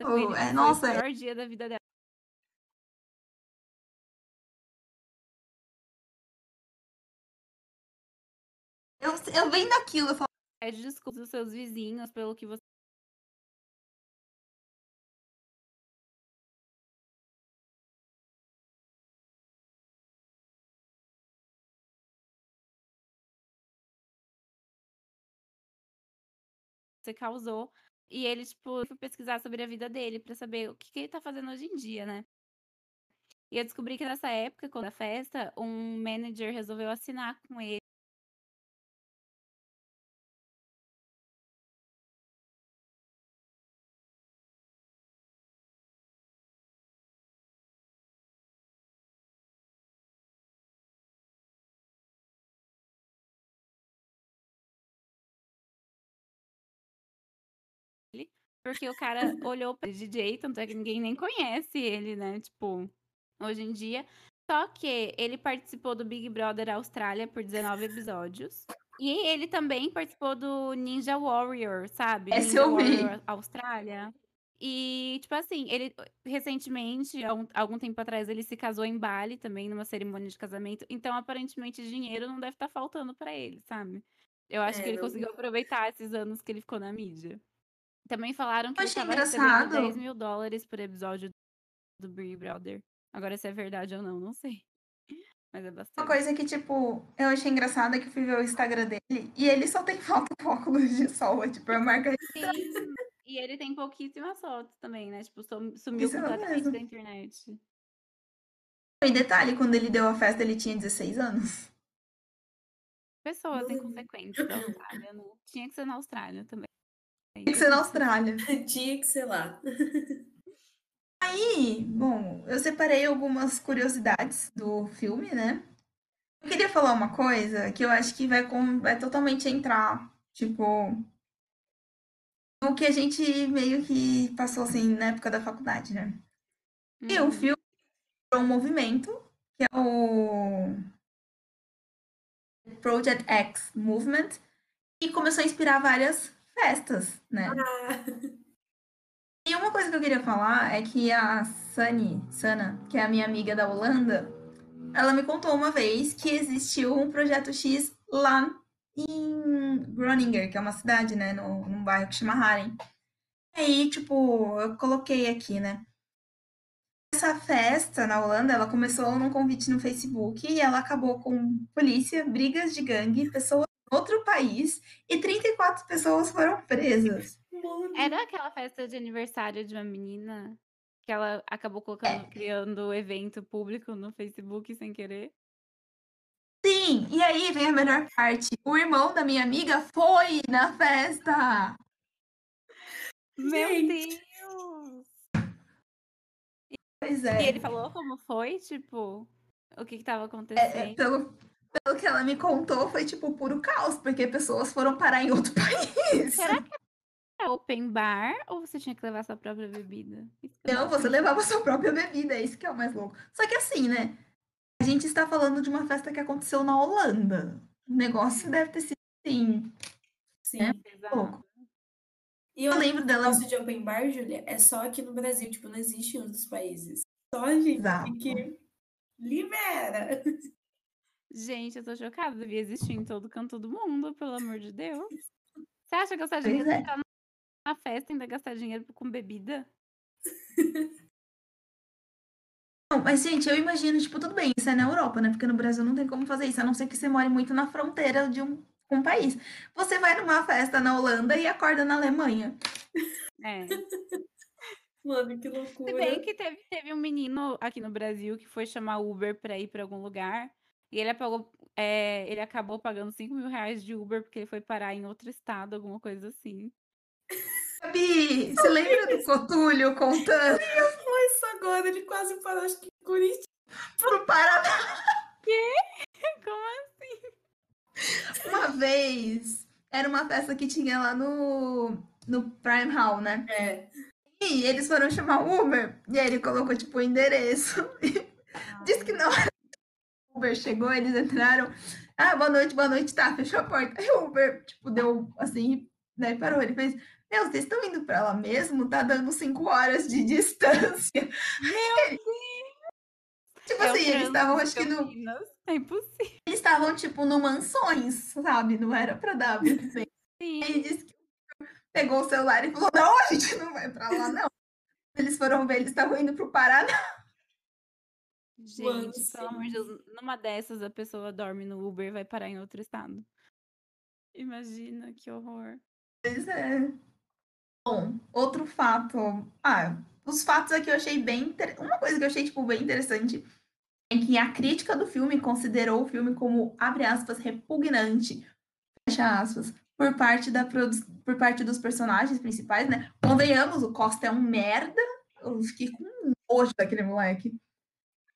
Oh, é, foi nossa, o pior dia da vida dela. eu, eu vendo aquilo, eu falo, Pede desculpas dos seus vizinhos pelo que você você causou. E ele, tipo, fui pesquisar sobre a vida dele pra saber o que, que ele tá fazendo hoje em dia, né? E eu descobri que nessa época, quando a festa, um manager resolveu assinar com ele. Porque o cara olhou pra DJ, tanto é que ninguém nem conhece ele, né? Tipo, hoje em dia. Só que ele participou do Big Brother Austrália por 19 episódios. E ele também participou do Ninja Warrior, sabe? Esse Ninja eu vi. Warrior Austrália. E, tipo assim, ele recentemente, há um- algum tempo atrás, ele se casou em Bali também, numa cerimônia de casamento. Então, aparentemente, dinheiro não deve estar faltando pra ele, sabe? Eu acho É, que ele conseguiu aproveitar esses anos que ele ficou na mídia. Também falaram que Eu ele engraçado. 10 mil dólares por episódio do Big Brother. Agora, se é verdade ou não, não sei. Mas é Uma bastante. coisa que, tipo, eu achei engraçada é que eu fui ver o Instagram dele e ele só tem foto com óculos de sol. É, tipo, é a marca. Sim. E ele tem pouquíssimas fotos também, né? Tipo, sum- sumiu Isso é completamente mesmo. da internet. E detalhe, quando ele deu a festa, ele tinha 16 anos. Pessoas inconsequentes da Austrália, né? Tinha que ser na Austrália também. Tem que ser na Austrália. Tinha que ser lá. E, bom, eu separei algumas curiosidades do filme, né? Eu queria falar uma coisa que eu acho que vai, com, vai totalmente entrar, tipo, no que a gente meio que passou, assim, na época da faculdade, né? E o Uhum. filme é um movimento, que é o Project X Movement, e começou a inspirar várias festas, né? E uma coisa que eu queria falar é que a Sunny, Sana, que é a minha amiga da Holanda, ela me contou uma vez que existiu um projeto X lá em Groninger, que é uma cidade, né, no, num bairro que chama Haren. Aí, tipo, eu coloquei aqui, né? Essa festa na Holanda, ela começou num convite no Facebook e ela acabou com polícia, brigas de gangue, pessoas outro país e 34 pessoas foram presas. Mano, Era aquela festa de aniversário de uma menina que ela acabou colocando, criando o evento público no Facebook sem querer. Sim, e aí vem a melhor parte. O irmão da minha amiga foi na festa. Meu Gente. Deus! Pois E é. ele falou como foi, tipo, o que que tava É, acontecendo. pelo, pelo que ela me contou, foi tipo puro caos, porque pessoas foram parar em outro país. Será que era open bar ou você tinha que levar sua própria bebida? Não, você levava sua própria bebida, é isso que é o mais louco. Só que assim, né? A gente está falando de uma festa que aconteceu na Holanda. O negócio deve ter sido assim. sim. Exato. louco. E Eu eu lembro dela. negócio de open bar, Júlia, é só aqui no Brasil, tipo, não existe em outros países. Só a gente Exato. que libera. Gente, eu tô chocada. Devia existir em todo canto do mundo, pelo amor de Deus. Você acha que gastar Pois dinheiro é. na festa e ainda gastar dinheiro com bebida? Não, mas, gente, eu imagino, tipo, tudo bem, isso é na Europa, né? Porque no Brasil não tem como fazer isso, a não ser que você more muito na fronteira de um, um país. Você vai numa festa na Holanda e acorda na Alemanha. É. Mano, que Se loucura. bem que teve, teve um menino aqui no Brasil que foi chamar Uber pra ir pra algum lugar. E ele, apagou, é, ele acabou pagando 5 mil reais de Uber porque ele foi parar em outro estado, alguma coisa assim. Gabi, você lembra do Cotúlio contando Foi isso agora, ele quase parou, acho que em Curitiba. pro Paraná Como uma vez? Era uma festa que tinha lá no, no Prime Hall, né? É. E eles foram chamar o Uber. E aí ele colocou, tipo, o endereço. Disse que não era. Uber chegou, eles entraram. Ah, boa noite, boa noite, tá, fechou a porta. Aí o Uber, tipo, deu assim, né, parou. Ele fez, meu, vocês estão indo pra lá mesmo? Tá dando cinco horas de distância. Meu Tipo É assim, eles estavam, acho que no. É impossível. eles estavam, tipo, no mansões, sabe? Não era pra dar muito bem. Sim. Ele disse que pegou o celular e falou, não, a gente não vai pra lá, não. Eles foram ver, eles estavam indo pro Paraná. Gente, pelo amor de Deus, numa dessas a pessoa dorme no Uber e vai parar em outro estado. Imagina, que horror. Pois é. Bom, outro fato. Ah, os fatos aqui eu achei bem. Inter... Uma coisa que eu achei, tipo, bem interessante é que a crítica do filme considerou o filme como, abre aspas, repugnante, fecha aspas, por parte, da produ... por parte dos personagens principais, né? Convenhamos, o Costa é um merda. Eu fiquei com nojo daquele moleque.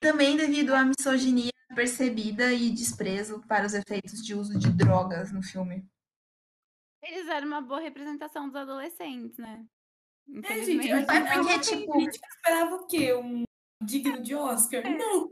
Também devido à misoginia percebida e desprezo para os efeitos de uso de drogas no filme. Eles eram uma boa representação dos adolescentes, né? É, gente, Mas porque, a, tipo- a crítica esperava o quê? Um digno de Oscar? Não.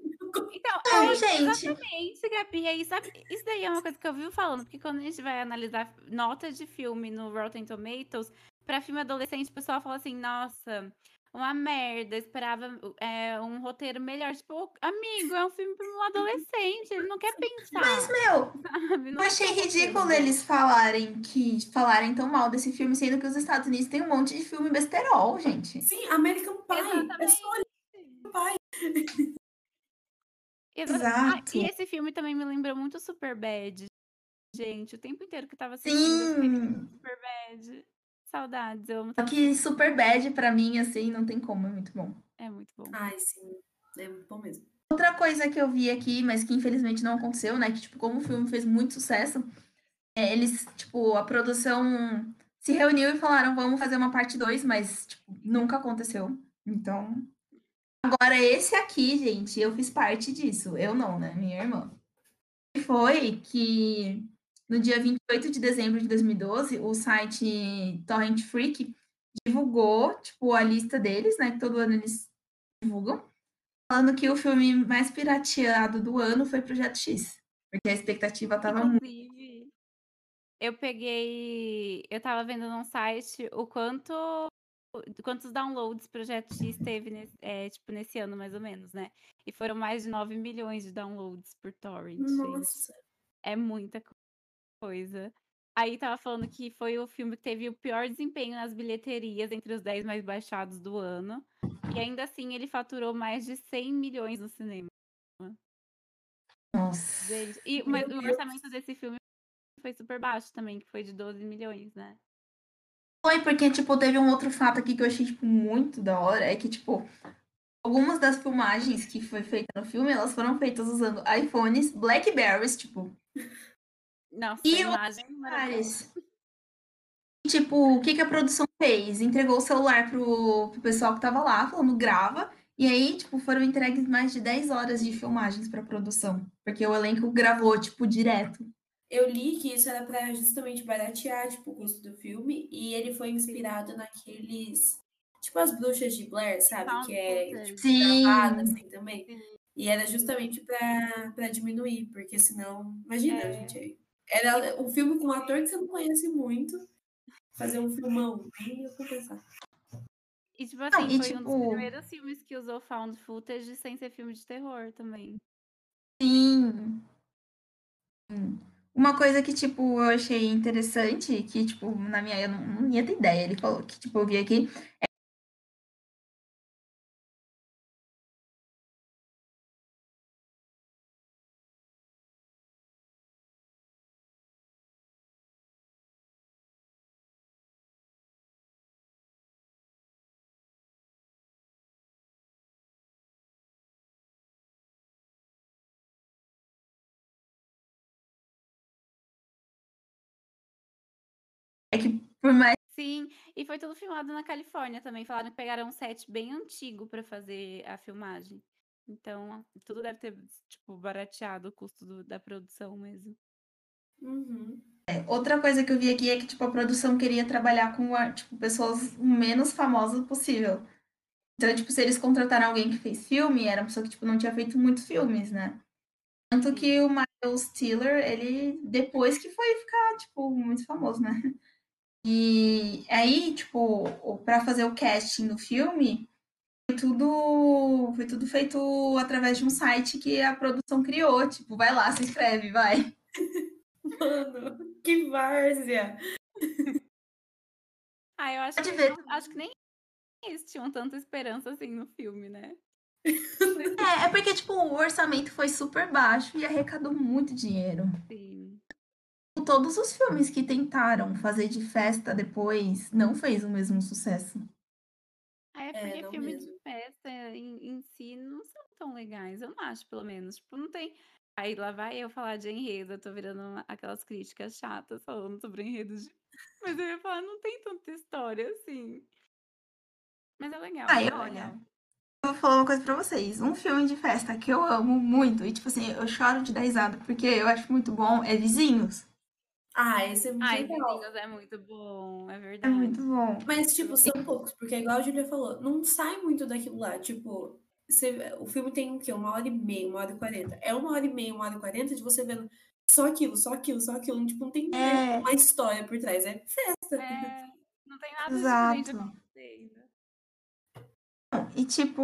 Então, Não, é, gente. exatamente, Gabi. Aí, sabe, isso daí é uma coisa que eu vivo falando, porque quando a gente vai analisar nota de filme no Rotten Tomatoes, pra filme adolescente, o pessoal fala assim, nossa, uma merda, esperava é, um roteiro melhor. Tipo, amigo, é um filme para um adolescente, ele não quer pensar. Mas, meu, sabe? Eu achei ridículo eles falarem que falarem tão mal desse filme, sendo que os Estados Unidos tem um monte de filme besterol, gente. Sim, American Pie. É só. Exa- Exato. Ah, e esse filme também me lembrou muito Superbad. Gente, o tempo inteiro que eu tava assistindo, Sim. Superbad. Saudades, eu amo. Só que super bad pra mim, assim, não tem como, é muito bom. É muito bom. Ai, sim. É muito bom mesmo. Outra coisa que eu vi aqui, mas que infelizmente não aconteceu, né? Que, tipo, como o filme fez muito sucesso, é, eles, tipo, a produção se reuniu e falaram, vamos fazer uma parte 2, mas, tipo, nunca aconteceu. Então. Agora, esse aqui, gente, eu fiz parte disso. Eu não, né? Minha irmã. Foi que no dia 28 de dezembro de 2012, o site Torrent Freak divulgou, tipo, a lista deles, né? Que todo ano eles divulgam falando que o filme mais pirateado do ano foi Projeto X. Porque a expectativa tava muito. Inclusive, eu peguei. Eu tava vendo num site o quanto. Quantos downloads Projeto X teve nesse, é, tipo, nesse ano, mais ou menos, né? E foram mais de 9 milhões de downloads por torrent. Nossa. É muita co- coisa. Aí tava falando que foi o filme que teve o pior desempenho nas bilheterias entre os 10 mais baixados do ano. E ainda assim ele faturou mais de 100 milhões no cinema. Nossa. E, Meu mas o Deus. orçamento desse filme foi super baixo também, que foi de 12 milhões, né? Foi porque, tipo, teve um outro fato aqui que eu achei, tipo, muito da hora. É que, tipo, algumas das filmagens que foi feita no filme, elas foram feitas usando iPhones, Blackberries, tipo, Nossa, E imagem. E, tipo, o que, que a produção fez? Entregou o celular pro, pro pessoal que tava lá, falando grava. E aí, tipo, foram entregues mais de 10 horas de filmagens pra produção. Porque o elenco gravou, tipo, direto. Eu li que isso era pra justamente baratear, tipo, o custo do filme. E ele foi inspirado naqueles... Tipo as bruxas de Blair, sabe? Found Que é tipo, Sim. gravada, assim, também. Sim. E era justamente pra, pra diminuir. Porque senão... Imagina, É. gente. Era um filme com um ator que você não conhece muito. Fazer um filmão. Nem ia compensar. E, tipo assim, e, foi um dos tipo- primeiros filmes que usou found footage sem ser filme de terror também. Sim. Sim. Uma coisa que, tipo, eu achei interessante, que, tipo, na minha, eu não, não ia ter ideia, ele falou que, tipo, eu vi aqui, é que por mais Sim, e foi tudo filmado na Califórnia também. Falaram que pegaram um set bem antigo pra fazer a filmagem. Então, tudo deve ter, tipo, barateado o custo do- da produção mesmo. Uhum. Outra coisa que eu vi aqui é que, tipo, a produção queria trabalhar com, tipo, pessoas o menos famosas possível. Então, tipo, se eles contrataram alguém que fez filme, era uma pessoa que, tipo, não tinha feito muitos filmes, né? Tanto que o Miles Teller, ele, depois que foi ficar, tipo, muito famoso, né? E aí, tipo, pra fazer o casting no filme, foi tudo, foi tudo feito através de um site que a produção criou. Tipo, vai lá, se inscreve, vai. Mano, que várzea! Ah, eu acho Pode que, não- acho que nem eles tinham tanta esperança assim no filme, né? É, é porque, tipo, o orçamento foi super baixo e arrecadou muito dinheiro. Sim. Todos os filmes que tentaram fazer de festa depois não fez o mesmo sucesso. Ah, é É, porque não filme mesmo. de festa em, em si não são tão legais. Eu não acho, pelo menos. Tipo, não tem. Aí lá vai eu falar de enredo, eu tô virando uma- aquelas críticas chatas falando sobre enredos de. Mas eu ia falar, não tem tanta história assim. Mas é legal. Ah, é eu- legal. Eu vou falar uma coisa pra vocês. Um filme de festa que eu amo muito, e tipo assim, eu choro de dar risada porque eu acho muito bom, é Vizinhos. Ah, esse é muito Ai, legal. É muito bom, é É verdade. muito bom. Mas, tipo, são poucos, porque igual a Julia falou, não sai muito daquilo lá. Tipo, você- o filme tem o quê? Uma hora e meia, uma hora e quarenta. É uma hora e meia, uma hora e quarenta de você vendo só aquilo, só aquilo, só aquilo. Tipo, não tem É. uma história por trás. É festa. É, não, tem nada Exato. acontecendo. E tipo,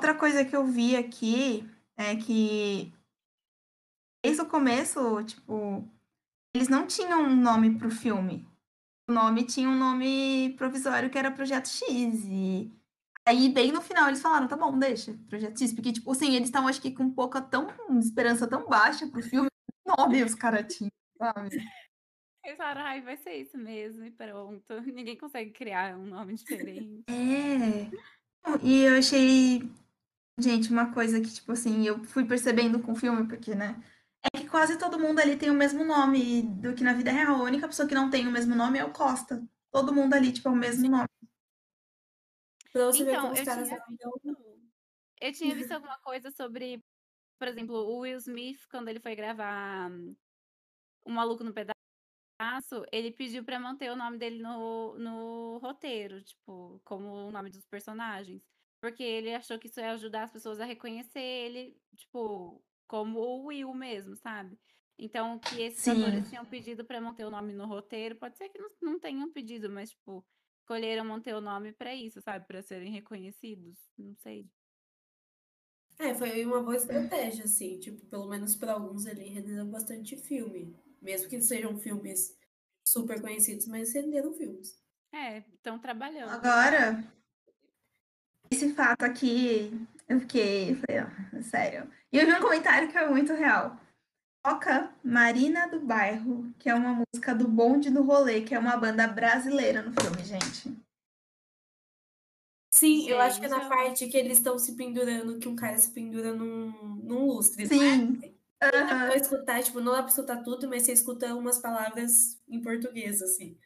outra coisa que eu vi aqui é que desde o começo, tipo, eles não tinham um nome pro filme. O nome tinha um nome provisório que era Projeto X. E aí, bem no final, eles falaram, tá bom, deixa, Projeto X. Porque, tipo, assim, eles estavam, acho que, com pouca tão, esperança tão baixa pro filme, nome os caras tinham, sabe? Eles falaram, ai, vai ser isso mesmo, e pronto. Ninguém consegue criar um nome diferente. É. E eu achei, gente, uma coisa que, tipo assim, eu fui percebendo com o filme, porque, né? Quase todo mundo ali tem o mesmo nome do que na vida real. A única pessoa que não tem o mesmo nome é o Costa. Todo mundo ali, tipo, é o mesmo nome. Pra você ver Então, como os eu caras tinha eu tinha visto alguma coisa sobre, por exemplo, o Will Smith, quando ele foi gravar O Maluco no Pedaço, ele pediu pra manter o nome dele no, no roteiro, tipo, como o nome dos personagens. Porque ele achou que isso ia ajudar as pessoas a reconhecer ele, tipo, como o Will mesmo, sabe? Então, que esses Sim. atores tinham pedido pra manter o nome no roteiro, pode ser que não, não tenham pedido, mas, tipo, escolheram manter o nome pra isso, sabe? Pra serem reconhecidos. Não sei. É, foi uma boa estratégia, assim, tipo, pelo menos para alguns ali renderam bastante filme. Mesmo que sejam filmes super conhecidos, mas renderam filmes. É, estão trabalhando. Agora, esse fato aqui, eu fiquei, falei, ó, sério. E eu vi um comentário que é muito real. Toca Marina do Bairro, que é uma música do Bonde do Rolê, que é uma banda brasileira no filme, gente. Sim, eu acho que é na parte que eles estão se pendurando, que um cara se pendura num, num lustre. Sim. Dá Aham. pra escutar, tipo, não dá pra escutar tudo, mas você escuta umas palavras em português, assim.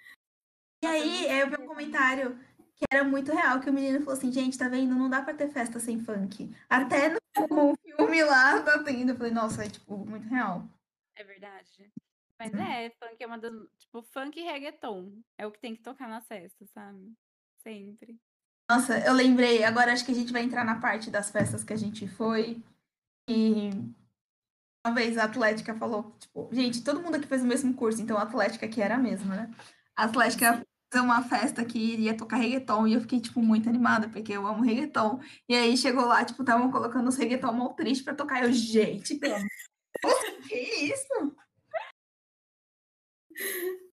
E aí, eu vi um comentário que era muito real, que o menino falou assim, gente, tá vendo? Não dá pra ter festa sem funk. Até no filme lá tá tendo. Eu falei, nossa, é tipo, muito real. É verdade. Mas é, funk é uma das. Tipo, funk e reggaeton. É o que tem que tocar na festa, sabe? Sempre. Nossa, eu lembrei, agora acho que a gente vai entrar na parte das festas que a gente foi. E uma vez a Atlética falou, tipo, gente, todo mundo aqui fez o mesmo curso, então a Atlética aqui era a mesma, né? A Atlética uma festa que iria tocar reggaeton, e eu fiquei, tipo, muito animada, porque eu amo reggaeton. E aí chegou lá, tipo, estavam colocando os reggaeton mal triste pra tocar. Eu, gente, pelo que isso?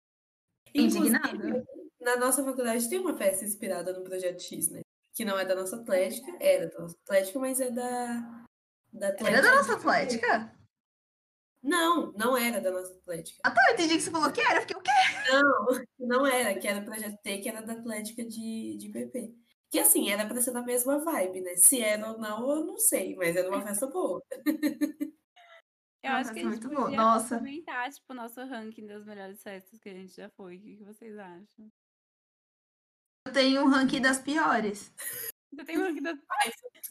Indignada. Na nossa faculdade tem uma festa inspirada no Projeto X, né? Que não é da nossa Atlética, era da nossa Atlética, mas é da, da Atlética. Era da nossa Atlética? Não, não era da nossa Atlética. Ah, tá, eu entendi que você falou que era, eu fiquei, o quê? Não, não era, que era o Projeto T, que era da Atlética de, de PP. Que assim, era pra ser na mesma vibe, né? Se era ou não, eu não sei, mas era uma festa boa. Eu Uma acho que a gente muito boa. podia Nossa. comentar, tipo, o nosso ranking das melhores festas que a gente já foi. O que, vocês acham? Eu tenho um ranking das piores. Você tem um ranking das.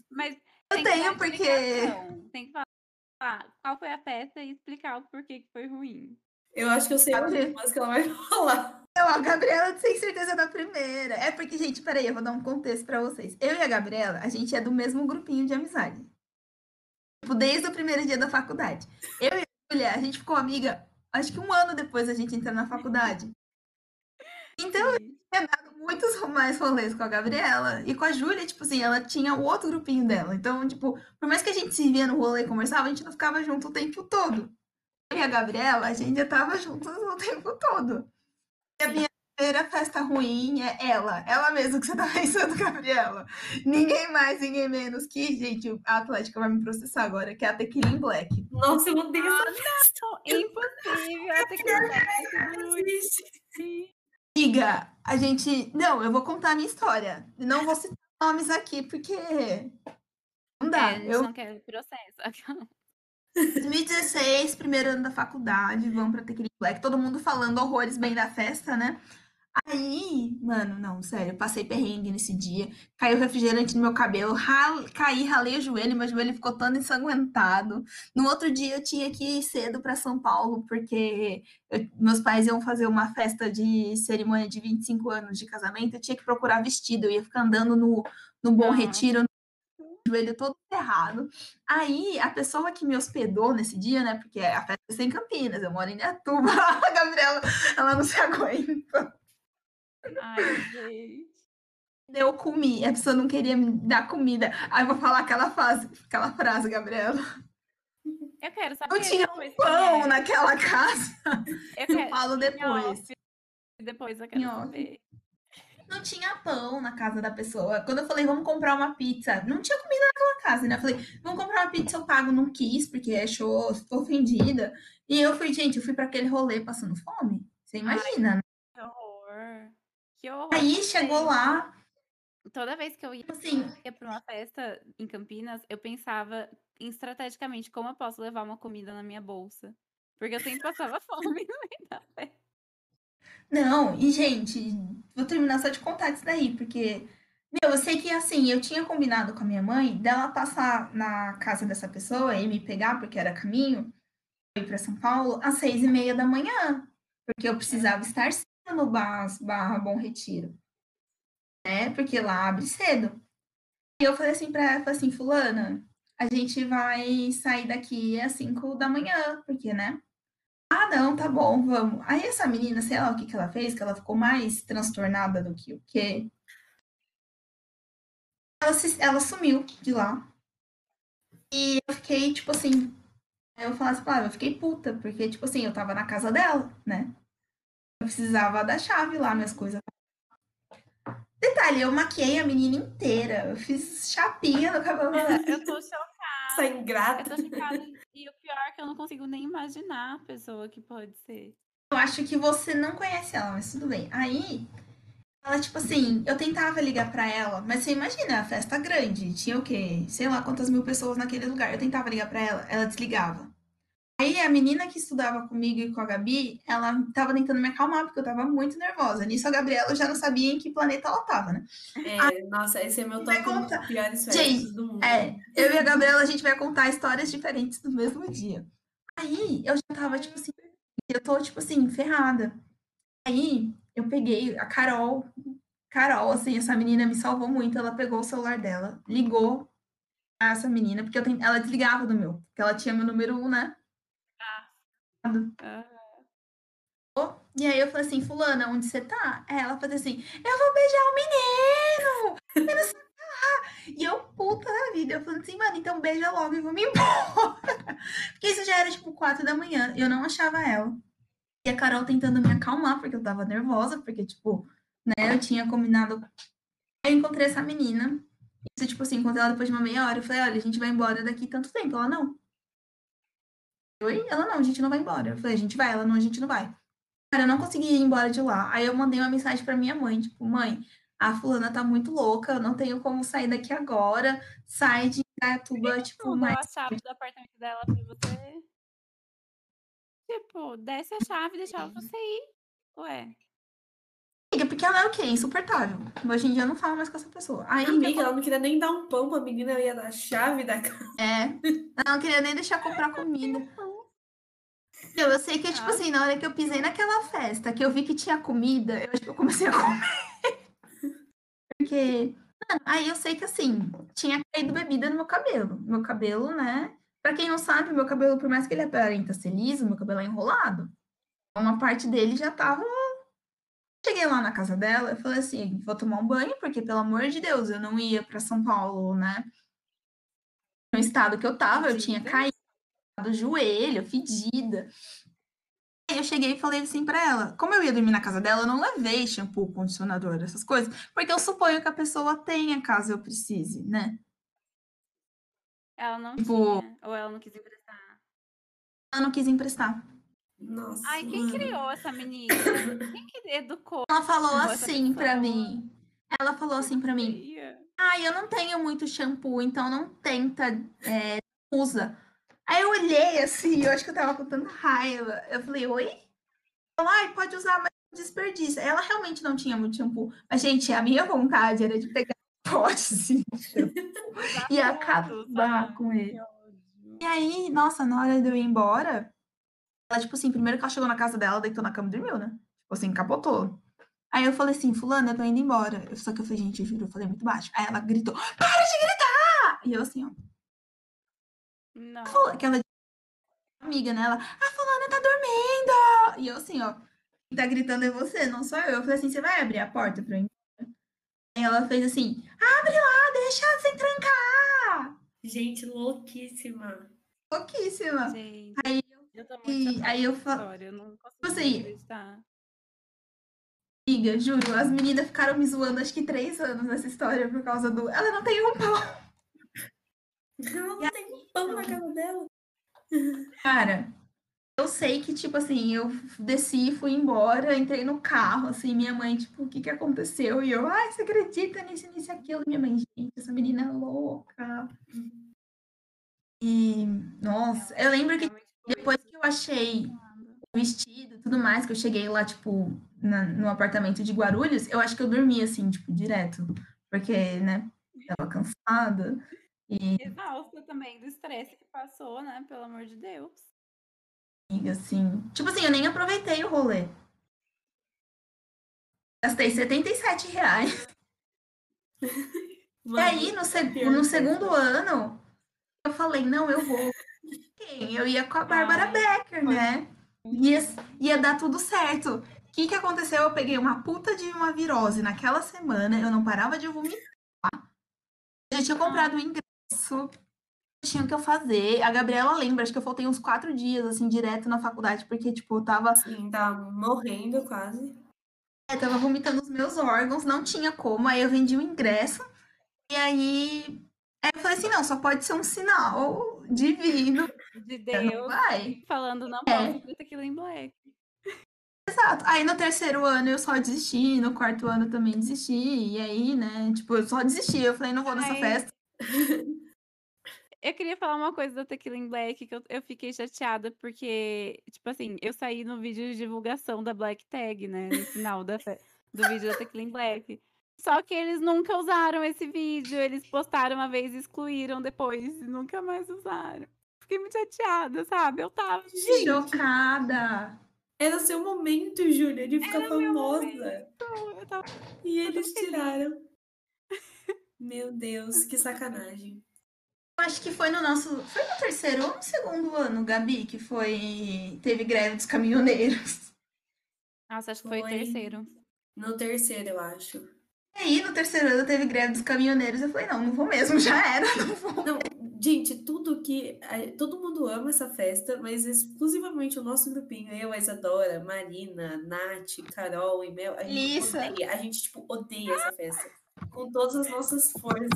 Mas Eu tenho, porque-. Tem que falar qual foi a festa e explicar o porquê que foi ruim. Eu acho que eu sei Sabe? algumas que ela vai falar. Não, a Gabriela sem certeza é da primeira. É porque, gente, peraí, eu vou dar um contexto pra vocês. Eu e a Gabriela, a gente é do mesmo grupinho de amizade. Tipo, desde o primeiro dia da faculdade. Eu e a Julia, a gente ficou amiga, acho que um ano depois da gente entrar na faculdade. Então, eu tinha dado muitos mais rolês com a Gabriela. E com a Júlia, tipo assim, ela tinha o outro grupinho dela. Então, tipo, por mais que a gente se via no rolê e conversava, a gente não ficava junto o tempo todo. Eu e a Gabriela, a gente já tava juntos o tempo todo. E a minha primeira festa ruim é ela. Ela mesma que você tá pensando, Gabriela. Ninguém mais, ninguém menos que, gente, a Atlética vai me processar agora, que é a Tequila in Black. Nossa, eu odeio essa festa. Impossível. Até que não Não existe. Amiga, a gente. Não, eu vou contar a minha história. Não vou citar nomes aqui, porque. Não É, dá. gente eu, não quer processo. 2016, primeiro ano da faculdade, vamos pra Tequila Black, todo mundo falando horrores bem da festa, né? Aí, mano, não, sério, eu passei perrengue nesse dia, caiu refrigerante no meu cabelo, ral- caí, ralei o joelho, meu joelho ficou todo ensanguentado. No outro dia eu tinha que ir cedo para São Paulo, porque eu- meus pais iam fazer uma festa de cerimônia de 25 anos de casamento, eu tinha que procurar vestido, eu ia ficar andando no, no Bom Nossa. Retiro, joelho todo ferrado. Aí, a pessoa que me hospedou nesse dia, né? Porque a festa é em Campinas, eu moro em Netuba. A Gabriela, ela não se aguenta. Ai, gente. Eu comi, a pessoa não queria me dar comida. Aí eu vou falar aquela frase, aquela frase, Gabriela. Eu quero saber. Não tinha depois quem pão é. naquela casa. Eu Eu quero. falo em depois. off. Depois eu quero saber. Não tinha pão na casa da pessoa. Quando eu falei, vamos comprar uma pizza, não tinha comida naquela casa, né? Eu falei, vamos comprar uma pizza, eu pago, não quis, porque achou, ficou ofendida. E eu fui, gente, eu fui para aquele rolê passando fome. Você imagina, né? Que horror. Aí chegou lá, Toda vez que eu ia assim, ia pra uma festa em Campinas, eu pensava em estrategicamente como eu posso levar uma comida na minha bolsa. Porque eu sempre passava fome no meio da festa. Não, e gente, vou terminar só de contar isso daí, porque, meu, eu sei que assim, eu tinha combinado com a minha mãe dela passar na casa dessa pessoa e me pegar, porque era caminho, ir para São Paulo, às seis e meia da manhã, porque eu precisava estar cedo no bar, barra Bom Retiro, né? Porque lá abre cedo. E eu falei assim pra ela, falei assim, fulana, a gente vai sair daqui às cinco da manhã, porque, né? Ah, não, tá bom, vamos. Aí essa menina, sei lá o que que ela fez, que ela ficou mais transtornada do que o quê. Ela, se- ela sumiu de lá. E eu fiquei, tipo assim, eu falasse ela, eu fiquei puta, porque, tipo assim, eu tava na casa dela, né? Eu precisava da chave lá, minhas coisas. Detalhe, eu maquiei a menina inteira. Eu fiz chapinha no cabelo dela. Eu tô chocada. Essa Eu ingrata. tô chocada. E o pior é que eu não consigo nem imaginar a pessoa que pode ser. Eu acho que você não conhece ela, mas tudo bem. Aí, ela, tipo assim, eu tentava ligar pra ela, mas você imagina, a festa grande, tinha o quê? Sei lá quantas mil pessoas naquele lugar. Eu tentava ligar pra ela, ela desligava. Aí a menina que estudava comigo e com a Gabi, ela tava tentando me acalmar, porque eu tava muito nervosa. Nisso a Gabriela já não sabia em que planeta ela tava, né? É, nossa, esse é meu top contar. piores Gente, do mundo. É, eu e a Gabriela, a gente vai contar histórias diferentes do mesmo dia. Aí, eu já tava, tipo assim, eu tô, tipo assim, ferrada. Aí, eu peguei a Carol, Carol, assim, essa menina me salvou muito, ela pegou o celular dela, ligou a essa menina, porque eu ten- ela desligava do meu, porque ela tinha meu número 1, né? Ah, E aí eu falei assim, fulana, onde você tá? Aí ela falou assim, eu vou beijar o menino! Eu não sei. E eu, puta da vida, eu falei assim, mano, então beija logo e vamos embora. Porque isso já era tipo quatro da manhã, eu não achava ela. E a Carol tentando me acalmar, porque eu tava nervosa, porque, tipo, né, eu tinha combinado. Eu encontrei essa menina. Isso, tipo assim, encontrei ela depois de uma meia hora. Eu falei, olha, a gente vai embora daqui tanto tempo. Ela, não. Oi? Ela, não, a gente não vai embora. Eu falei, a gente vai. Ela, não, a gente não vai. Cara, eu não consegui ir embora de lá. Aí eu mandei uma mensagem pra minha mãe, tipo, mãe, a fulana tá muito louca, eu não tenho como sair daqui agora. Sai de Indaiatuba, tipo, mais a chave do apartamento dela pra você. Tipo, desce a chave e deixava você ir. Ué. amiga, porque ela é o quê? Insuportável. Hoje em dia eu não falo mais com essa pessoa. Aí Amiga, ela não queria nem dar um pão pra menina, ela ia dar a chave da casa. É. Eu não queria nem deixar comprar comida. Eu, eu sei que, tipo Ah. assim, na hora que eu pisei naquela festa, que eu vi que tinha comida, eu acho que eu comecei a comer. Porque, mano, aí eu sei que, assim, tinha caído bebida no meu cabelo. Meu cabelo, né? Pra quem não sabe, meu cabelo, por mais que ele aparenta ser liso, meu cabelo é enrolado. Uma parte dele já tava. Cheguei lá na casa dela, eu falei assim, vou tomar um banho, porque, pelo amor de Deus, eu não ia pra São Paulo, né? No estado que eu tava, eu tinha Fedida. caído do joelho, fedida. Aí eu cheguei e falei assim pra ela, como eu ia dormir na casa dela, eu não levei shampoo, condicionador, essas coisas, porque eu suponho que a pessoa tenha caso eu precise, né? Ela não Tipo- tinha. Ou ela não quis emprestar. Ela não quis emprestar. Nossa. Ai, quem mano. criou essa menina? Quem que educou Ela falou assim pra pessoa. mim. Ela falou assim pra mim, feia? ah, eu não tenho muito shampoo, então não tenta, é, usa. Aí eu olhei assim, eu acho que eu tava com tanta raiva. Eu falei, oi? Ela, ai, pode usar, mas desperdício. Ela realmente não tinha muito shampoo. Mas, gente, a minha vontade era de pegar potes assim, e acabar com ele. E aí, nossa, na hora de eu ir embora, ela, tipo assim, primeiro que ela chegou na casa dela, deitou na cama e dormiu, né? Tipo assim, capotou. Aí eu falei assim, fulana, eu tô indo embora. Só que eu falei, gente, eu juro, eu falei muito baixo. Aí ela gritou, para de gritar! E eu assim, ó, Não. aquela amiga, né? Ela, a fulana tá dormindo! E eu assim, ó, Quem tá gritando é você, não sou eu. Eu falei assim, você vai abrir a porta pra mim? Aí ela fez assim, abre lá, deixa sem trancar. Gente, louquíssima. Pouquíssima. Gente, Aí eu E aí eu falo, eu não consigo assim, acreditar. amiga, juro, as meninas ficaram me zoando acho que três anos nessa história por causa do. Ela não tem um pau. Ela não tem um pão na cara dela. Cara, eu sei que, tipo assim, eu desci, fui embora, entrei no carro, assim, minha mãe, tipo, o que que aconteceu? E eu, ai, você acredita nisso, nisso e aquilo? Minha mãe, gente, essa menina é louca. E, nossa, eu lembro que depois que eu achei o vestido e tudo mais, que eu cheguei lá, tipo, na- no apartamento de Guarulhos, eu acho que eu dormi, assim, tipo, direto. Porque, né, tava cansada. E, exausta também do estresse que passou, né? Pelo amor de Deus. assim, tipo assim, eu nem aproveitei o rolê. Gastei 77 reais. E aí, no, seg- no segundo ano, eu falei, não, eu vou. Quem? Eu ia com a Bárbara Becker, né? Ia, ia dar tudo certo. O que que aconteceu? Eu peguei uma puta de uma virose naquela semana, eu não parava de vomitar. Eu já tinha comprado o ingresso, tinha o que eu fazer. A Gabriela lembra, acho que eu faltei uns quatro dias, assim, direto na faculdade, porque, tipo, eu tava Sim, tá morrendo quase. É, tava vomitando os meus órgãos, não tinha como. Aí eu vendi o ingresso. E aí, aí eu falei assim: não, só pode ser um sinal divino. De Deus vai. falando não É. em Black. Exato. Aí no terceiro ano eu só desisti, no quarto ano também desisti. E aí, né, tipo, eu só desisti. Eu falei: não vou nessa Ai. festa. Eu queria falar uma coisa da Tequila em Black que eu, eu fiquei chateada porque, tipo assim, eu saí no vídeo de divulgação da Black Tag, né? No final da do vídeo da Tequila em Black. Só que eles nunca usaram esse vídeo. Eles postaram uma vez e excluíram depois. E nunca mais usaram. Fiquei muito chateada, sabe? Eu tava. Gente, Chocada. era seu momento, Júlia, de ficar Era famosa. Tava E eles tiraram. Meu Deus, que sacanagem. Eu acho que foi no nosso. Foi no terceiro ou no segundo ano, Gabi, que foi. Teve greve dos caminhoneiros. Nossa, acho que foi o Foi. terceiro. No terceiro, eu acho. E aí, no terceiro ano, teve greve dos caminhoneiros. Eu falei: não, não vou mesmo, já era, não vou. Não, gente, tudo que. a- Todo mundo ama essa festa, mas exclusivamente o nosso grupinho, eu, a Isadora, Marina, Nath, Carol e Mel, a gente odeia. A gente, tipo, odeia essa festa. Com todas as nossas forças.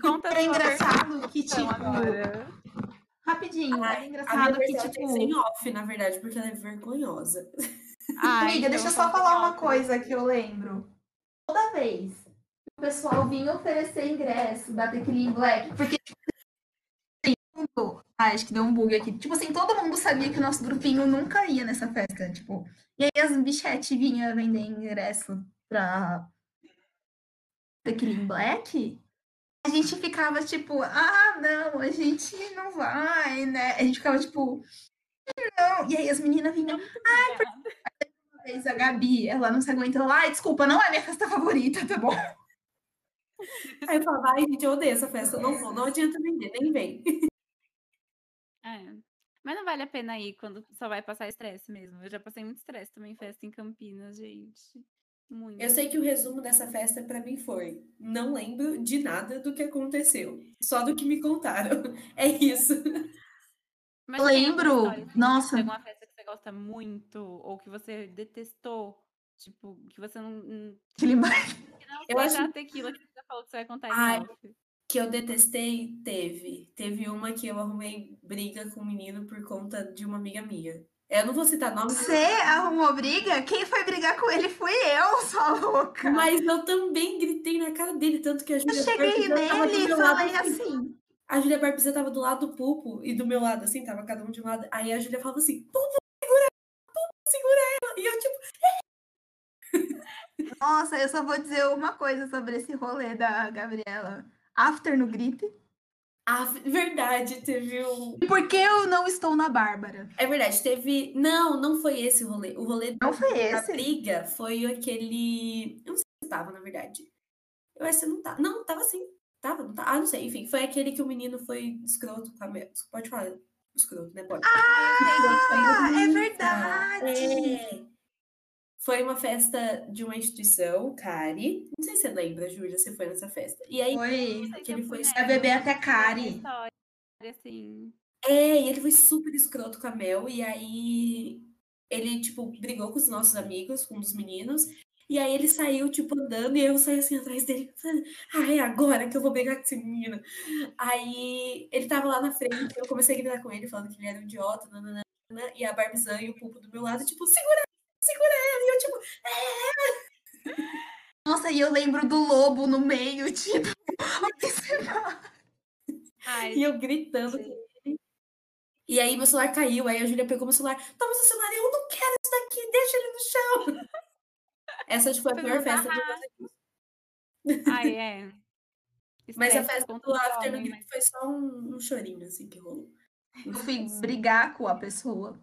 Conta Era sua engraçado que, versão tipo. agora. Rapidinho, Ai, era A minha engraçado que, em tipo. off, na verdade, porque ela é vergonhosa. Ah, Amiga, então deixa eu só falar uma coisa que eu lembro. Toda vez que o pessoal vinha oferecer ingresso da Tequila Black, porque mundo- ah, acho que deu um bug aqui. Tipo assim, todo mundo sabia que o nosso grupinho nunca ia nessa festa, tipo. E aí as bichetes vinham vender ingresso pra Tequila Black. A gente ficava tipo, ah, não, a gente não vai, né? A gente ficava tipo, não. E aí as meninas vinham, uma vez a Gabi, ela não se aguenta lá, ai, desculpa, não é minha festa favorita, tá bom? Aí eu falava, ai, gente, eu odeio essa festa, não vou, não adianta vender, nem vem. É. Mas não vale a pena ir quando só vai passar estresse mesmo. Eu já passei muito estresse também em festa em Campinas, gente. Muito. Eu sei que o resumo dessa festa pra mim foi: não lembro de nada do que aconteceu, só do que me contaram. É isso. Mas tem Lembro, assim, nossa. de alguma festa que você gosta muito ou que você detestou? Tipo, que você não. Black. Que não Eu acho- a tequila que você falou que você vai contar Ai. Que eu detestei, teve. Teve uma que eu arrumei briga com um menino por conta de uma amiga minha. Eu não vou citar nomes, Você arrumou briga? Quem foi brigar com ele fui eu, sua louca. mas eu também gritei na cara dele, tanto que a eu Júlia cheguei nele e falei assim. assim. A Júlia Barbizan tava do lado do Pupo e do meu lado, assim, tava cada um de um lado. Aí a Júlia falava assim, Pupo, segura ela, Pupo, segura ela. E eu, tipo, Nossa, eu só vou dizer uma coisa sobre esse rolê da Gabriela. After no gripe. Ah, verdade, teve um... Por que eu não estou na Bárbara? É verdade, teve... Não, não foi esse o rolê. O rolê Não foi da esse? briga foi aquele... Eu não sei se tava, na verdade. Eu acho que você não tá. Não, tava sim. Tava, não tá? Ah, não sei. Enfim, foi aquele que o menino foi escroto com a... me- Pode falar escroto, né? Pode. Ah, é Foi verdade. É. Foi uma festa de uma instituição, Cari. Não sei se você lembra, Júlia, você foi nessa festa. E aí, Foi. que ele foi Vai beber até Cari. História, assim. É, e ele foi super escroto com a Mel, e aí ele, tipo, brigou com os nossos amigos, com dos meninos, e aí ele saiu, tipo, andando, e eu saí assim atrás dele, falando, ah, é agora que eu vou brigar com esse menino. Aí ele tava lá na frente, eu comecei a gritar com ele, falando que ele era um idiota, nananana, e a Barbizan e o Pulpo do meu lado, tipo, segura segura e eu, tipo, Nossa, e eu lembro do lobo no meio, tipo. Ai, e eu gritando ele. E aí meu celular caiu, aí a Júlia pegou meu celular, toma seu celular, eu não quero isso daqui, deixa ele no chão. Essa que foi a pior festa de ai, é. Mas a Estresse festa do After no homem, Grito foi só um, um chorinho, assim, que rolou. Eu fui brigar com a pessoa.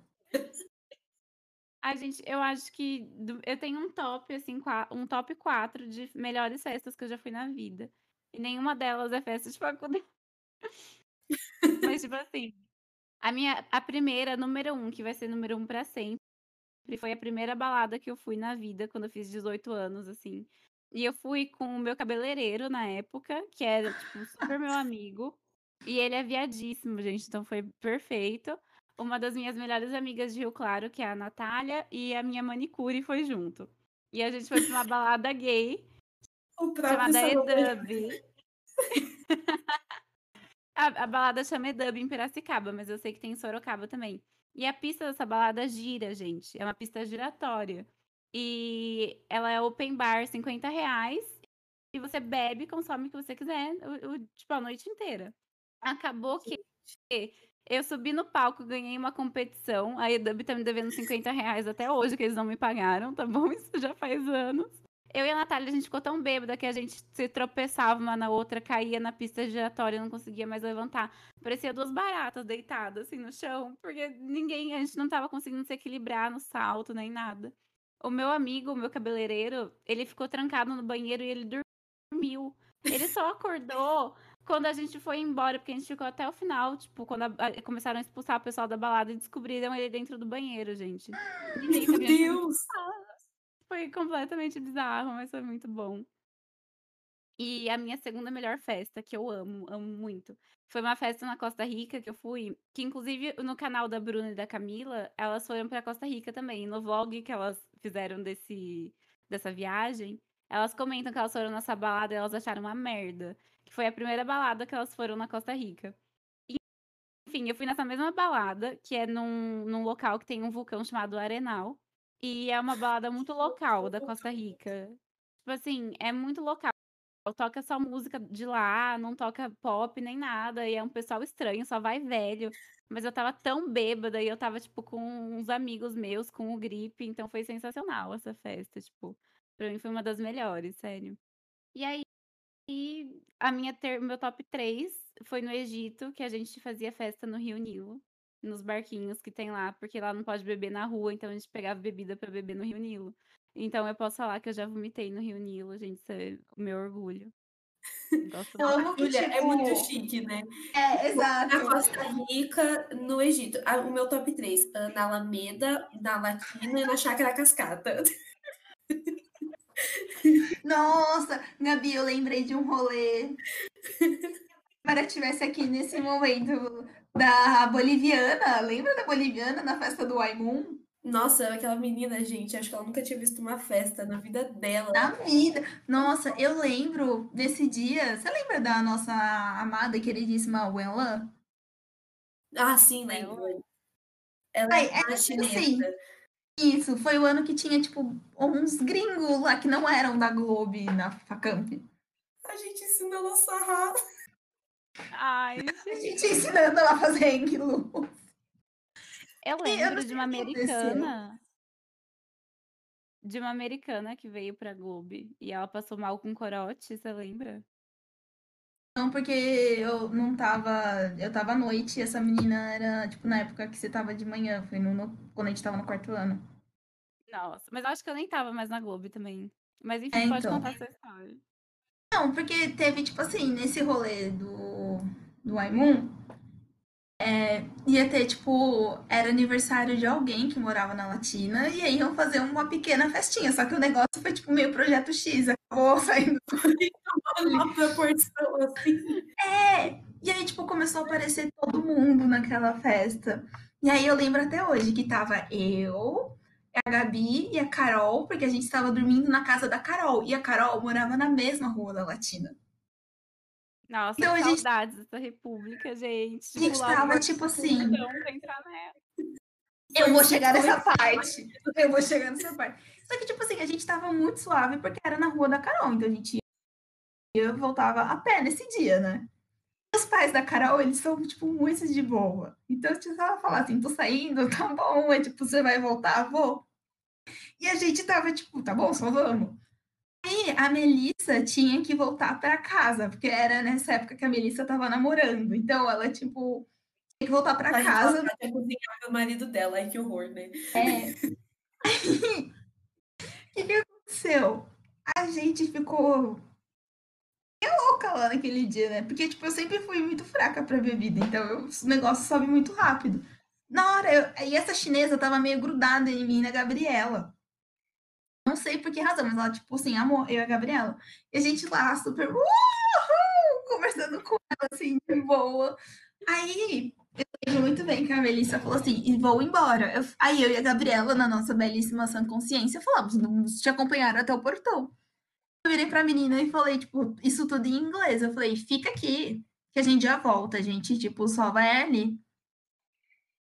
Ai, gente, eu acho que eu tenho um top, assim, um top 4 de melhores festas que eu já fui na vida. E nenhuma delas é festa de faculdade. Mas, tipo assim, a minha, a primeira, número um, que vai ser número um pra sempre, foi a primeira balada que eu fui na vida, quando eu fiz 18 anos, assim. E eu fui com o meu cabeleireiro na época, que era, tipo, super meu amigo. E ele é viadíssimo, gente, então foi perfeito. Uma das minhas melhores amigas de Rio Claro, que é a Natália, e a minha manicure foi junto. E a gente foi pra uma balada gay, chamada Edub. a, a balada chama Edub em Piracicaba, mas eu sei que tem em Sorocaba também. E a pista dessa balada gira, gente. É uma pista giratória. E ela é open bar, 50 reais. E você bebe e consome o que você quiser, o, o- tipo, a noite inteira. Acabou que eu subi no palco, ganhei uma competição. A Edub tá me devendo 50 reais até hoje, que eles não me pagaram, tá bom? Isso já faz anos. Eu e a Natália, a gente ficou tão bêbada que a gente se tropeçava uma na outra, caía na pista giratória, não conseguia mais levantar. Parecia duas baratas deitadas assim no chão, porque ninguém, a gente não tava conseguindo se equilibrar no salto nem nada. O meu amigo, o meu cabeleireiro, ele ficou trancado no banheiro e ele dormiu. Ele só acordou quando a gente foi embora, porque a gente ficou até o final, tipo, quando a- a- começaram a expulsar o pessoal da balada e descobriram ele dentro do banheiro, gente. Ninguém Meu Deus! foi completamente bizarro, mas foi muito bom. E a minha segunda melhor festa, que eu amo, amo muito, foi uma festa na Costa Rica que eu fui, que inclusive no canal da Bruna e da Camila, elas foram pra Costa Rica também. No vlog que elas fizeram desse, dessa viagem, elas comentam que elas foram nessa balada e elas acharam uma merda. Que foi a primeira balada que elas foram na Costa Rica. E, enfim, eu fui nessa mesma balada, que é num, num local que tem um vulcão chamado Arenal. E é uma balada muito local da Costa Rica. Tipo assim, é muito local. Toca só música de lá, não toca pop nem nada. E é um pessoal estranho, só vai velho. Mas eu tava tão bêbada e eu tava, tipo, com uns amigos meus, com o gripe. Então foi sensacional essa festa, tipo. Pra mim foi uma das melhores, sério. E aí, e a minha ter... meu top 3 foi no Egito, que a gente fazia festa no Rio Nilo nos barquinhos que tem lá, porque lá não pode beber na rua, então a gente pegava bebida pra beber no Rio Nilo. Então eu posso falar que eu já vomitei no Rio Nilo, gente, isso é o meu orgulho. Gosto Eu amo que, Júlia, é tipo, muito chique, né? É, exato. Na Costa Rica, no Egito. O meu top 3, na Alameda, na Latina e na Chácara Cascata. Nossa, Gabi, eu lembrei de um rolê. Para tivesse aqui nesse momento da boliviana. Lembra da boliviana na festa do Aimun? Nossa, aquela menina, gente, acho que ela nunca tinha visto uma festa na vida dela. Na vida. Nossa, eu lembro desse dia. Você lembra da nossa amada e queridíssima Wenlan? Ah, sim, lembro. Ela é é tipo chinesa. assim. Isso, foi o ano que tinha, tipo, uns gringos lá que não eram da Globo na Facamp. A gente ensinou ela a sarrar. Ai, A gente ensinando ela a fazer aquilo. eu lembro de uma americana. De uma americana que veio pra Globo e ela passou mal com corote, você lembra? Não, porque eu não tava. Eu tava à noite e essa menina era, tipo, na época que você tava de manhã. Foi no, no- quando a gente tava no quarto ano. Nossa, mas eu acho que eu nem tava mais na Globo também. Mas enfim, É, pode então. contar essa história. Não, porque teve, tipo assim, nesse rolê do, do Aimun, é, ia ter, tipo, era aniversário de alguém que morava na Latina, e aí iam fazer uma pequena festinha. Só que o negócio foi, tipo, meio projeto X, acabou saindo. Uma proporção assim. É! E aí, tipo, começou a aparecer todo mundo naquela festa. E aí eu lembro até hoje que tava eu, a Gabi e a Carol, porque a gente estava dormindo na casa da Carol. E a Carol morava na mesma rua da Latina. Nossa, Então, a que gente- saudades dessa república, gente. A gente Pulava tava, tipo assim. Eu vou chegar nessa parte. Eu vou chegar nessa parte. Só que, tipo assim, a gente tava muito suave porque era na rua da Carol. Então a gente ia, voltava a pé nesse dia, né? Os pais da Carol, eles são, tipo, muito de boa. Então, se ela falar assim, tô saindo, tá bom, é tipo, você vai voltar, vou. E a gente tava, tipo, tá bom, só vamos. Aí a Melissa tinha que voltar pra casa, porque era nessa época que a Melissa tava namorando. Então ela, tipo, tinha que voltar pra Aí casa. ela até cozinhava o marido dela. Ai, que horror, né? É. O que, que aconteceu? A gente ficou meio louca lá naquele dia, né? Porque, tipo, eu sempre fui muito fraca pra bebida, então eu, o negócio sobe muito rápido. Na hora, eu, e essa chinesa tava meio grudada em mim, na Gabriela. Não sei por que razão, mas ela, tipo assim, amor, eu e a Gabriela. E a gente lá, super, conversando com ela, assim, de boa. Aí, lembro muito bem que a Melissa falou assim, e vou embora. Eu- aí eu e a Gabriela, na nossa belíssima sã consciência, falamos, vamos te acompanhar até o portão. Eu virei pra menina e falei, tipo, isso tudo em inglês. Eu falei, fica aqui, que a gente já volta. Gente, tipo, só vai ali.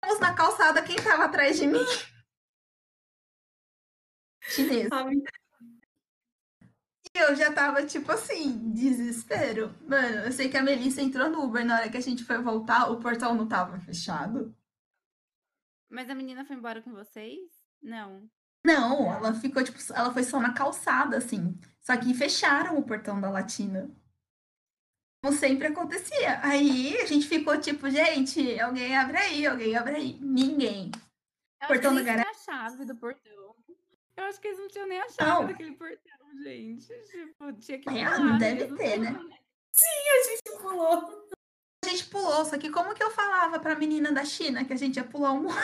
Vamos na calçada, quem tava atrás de mim? Chinês. Sabe? E eu já tava, tipo assim, desespero. Mano, eu sei que a Melissa entrou no Uber. Na hora que a gente foi voltar, o portão não tava fechado. Mas a menina foi embora com vocês? Não. Não, ela ficou, tipo, ela foi só na calçada, assim. Só que fecharam o portão da Latina. Como sempre acontecia. Aí a gente ficou tipo, gente, alguém abre aí, alguém abre aí. Ninguém. Eu Portão da nem tinha a chave do portão. Eu acho que eles não tinham nem a chave Não. daquele portão, gente. Tipo, tinha que É, pular deve ter, né? A gente pulou. A gente pulou, só que como que eu falava pra menina da China que a gente ia pular um muro?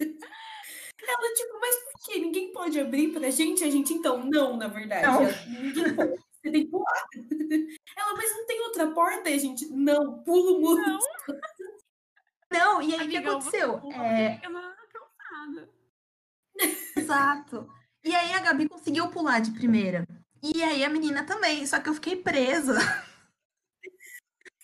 Ela, tipo, mas por quê? Ninguém pode abrir pra gente? A gente, então, não, na verdade. Não. Ela, Ninguém pode. Você tem que pular. Ela, mas não tem outra porta? E a gente, não, pula o muro. Não. Não, e aí o que aconteceu? Pula, É, fica na calçada. Exato. E aí a Gabi conseguiu pular de primeira. E aí a menina também, só que eu fiquei presa.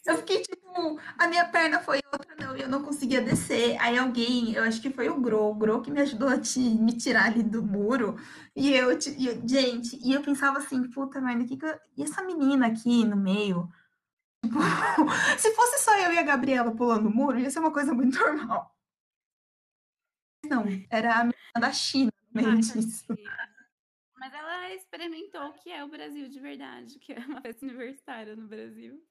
Eu fiquei tipo, a minha perna foi outra, não, e eu não conseguia descer. Aí alguém, eu acho que foi o Gro, o Gro que me ajudou a te, me tirar ali do muro. E eu, e eu- gente, e eu pensava assim, puta merda, que que eu- e essa menina aqui no meio? Tipo, se fosse só eu e a Gabriela pulando o muro, ia ser uma coisa muito normal. Não, era a menina da China no meio Ai, disso. tadinha. Mas ela experimentou o que é o Brasil de verdade, que é uma festa universitária no Brasil.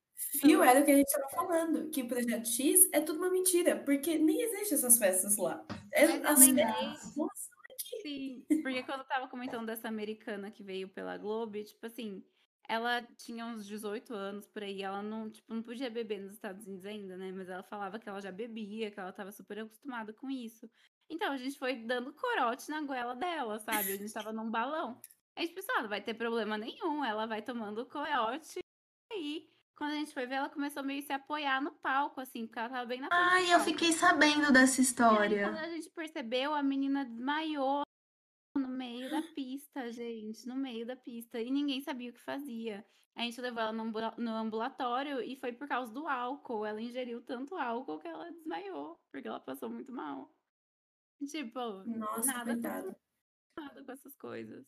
Viu? Era o que a gente tava falando. Que o Projeto X é tudo uma mentira. Porque nem existem essas festas lá. É, eu as-. Nossa, Sim, porque quando eu tava comentando dessa americana que veio pela Globo, tipo assim, ela tinha uns 18 anos por aí, ela não, tipo, não podia beber nos Estados Unidos ainda, né? Mas ela falava que ela já bebia, que ela tava super acostumada com isso. Então a gente foi dando corote na goela dela, sabe? A gente tava num balão. A gente pensou, ah, não vai ter problema nenhum, ela vai tomando corote. E aí, quando a gente foi ver, ela começou meio a se apoiar no palco, assim, porque ela tava bem na frente Ai, eu fiquei sabendo dessa E aí, história. quando a gente percebeu, a menina desmaiou no meio da pista, gente, no meio da pista. E ninguém sabia o que fazia. A gente levou ela no ambulatório e foi por causa do álcool. Ela ingeriu tanto álcool que ela desmaiou, porque ela passou muito mal. Tipo, nossa, nada nada com essas coisas.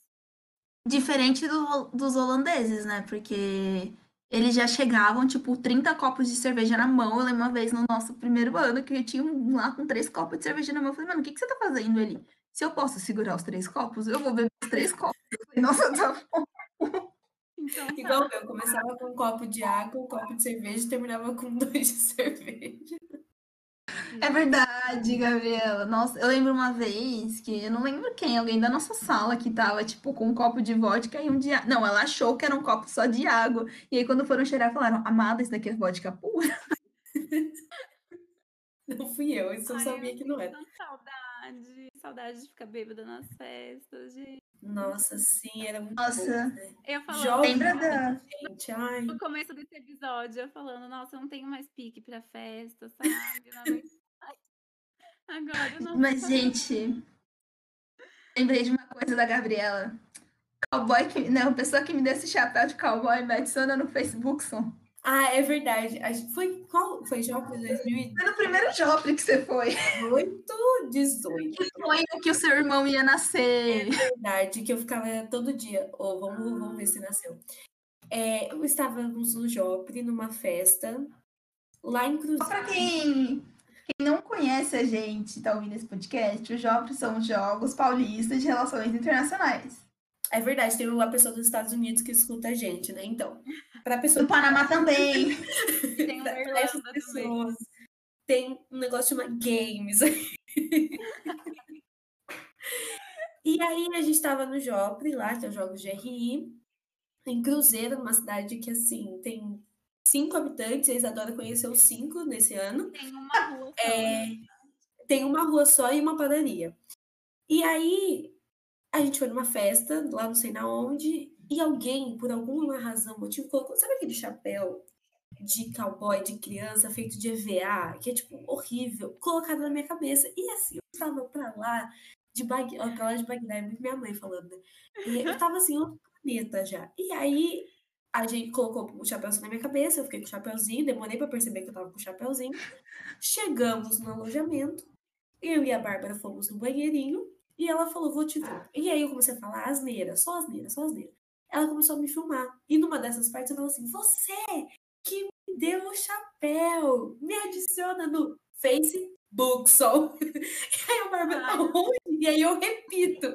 Diferente do- dos holandeses, né? Porque eles já chegavam, tipo, 30 copos de cerveja na mão. Eu lembro uma vez no nosso primeiro ano que eu tinha um lá com três copos de cerveja na mão. Eu falei, mano, o que, que você tá fazendo ali? Se eu posso segurar os três copos, eu vou beber os três copos. Eu falei, nossa, tá bom. Então, tá. Igual eu, começava com um copo de água, um copo de cerveja e terminava com dois de cerveja. É verdade, Gabriela. Nossa, eu lembro uma vez que eu não lembro quem, alguém da nossa sala que tava, tipo, com um copo de vodka e um de água. Não, ela achou que era um copo só de água. E aí, quando foram cheirar, falaram, amada, isso daqui é vodka pura. Não fui eu, isso eu Ai, sabia que não era. Saudade. Saudade de ficar bêbada nas festas, gente. Nossa, sim, era muito Nossa. bom, né? Eu falando Jovem, Lembra da- gente, ai. no começo desse episódio, eu falando, nossa, eu não tenho mais pique pra festa, sabe? Agora eu não Mas, gente, lembrei de uma coisa da Gabriela. Cowboy que. Não, a pessoa que me deu esse chapéu de cowboy me adiciona no Facebook, som. Ah, é verdade. Foi qual? Foi Jovem 2018, Foi no primeiro Joffrey que você foi. 18. Que foi o que o seu irmão ia nascer. verdade, que eu ficava todo dia. Ô, vamos, vamos ver se nasceu. É, eu estávamos no Jopre, numa festa, lá em Cruzeiro. Só pra quem, quem não conhece a gente, tá ouvindo esse podcast, os Joffrey são Jogos Paulistas de Relações Internacionais. É verdade, tem uma pessoa dos Estados Unidos que escuta a gente, né? Então, para pessoa Do Panamá também. Tem uma pra Irlanda essas também. pessoas, tem um negócio chamado games. e aí a gente estava no Jopre, lá, que é os Jogos de RI, em Cruzeiro, uma cidade que, assim, tem cinco habitantes, a Isadora conheceu cinco nesse ano. Tem uma rua É, né? tem uma rua só e uma padaria. E aí a gente foi numa festa, lá não sei na onde, e alguém, por alguma razão, motivo, colocou. Sabe aquele chapéu de cowboy de criança feito de EVA, que é tipo horrível, colocado na minha cabeça. E assim, eu tava pra lá de Bag... ó, pra lá de Bagdá, é muito minha mãe falando, né? E eu tava assim, outro planeta já. E aí a gente colocou o chapéu assim na minha cabeça, eu fiquei com o chapéuzinho, demorei pra perceber que eu tava com o chapéuzinho. Chegamos no alojamento, eu e a Bárbara fomos no banheirinho e ela falou, vou te ver. E aí eu comecei a falar asneira, só asneira, só asneira. Ela começou a me filmar. E numa dessas partes eu falei assim, você que me deu o chapéu, me adiciona no Facebook, só. E aí a Bárbara, Ah. aonde? E aí eu repito,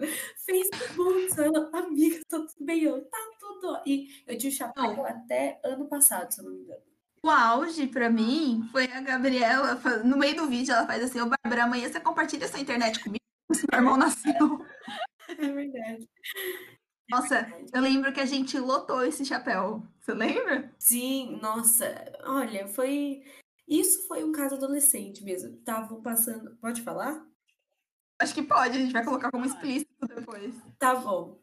Facebook, só. Ela, amiga, tá tudo bem? Eu, tá tudo. ó." E eu tinha o chapéu até ano passado, se eu não me engano. O auge pra mim foi a Gabriela, no meio do vídeo, ela faz assim, ô Bárbara, amanhã você compartilha sua internet comigo? Se meu irmão nasceu. É verdade. Nossa, eu lembro que a gente lotou esse chapéu. Você lembra? Sim, nossa, olha, foi. Isso foi um caso adolescente mesmo. Estavam passando. Pode falar? Acho que pode, a gente vai colocar como explícito depois. Tá bom.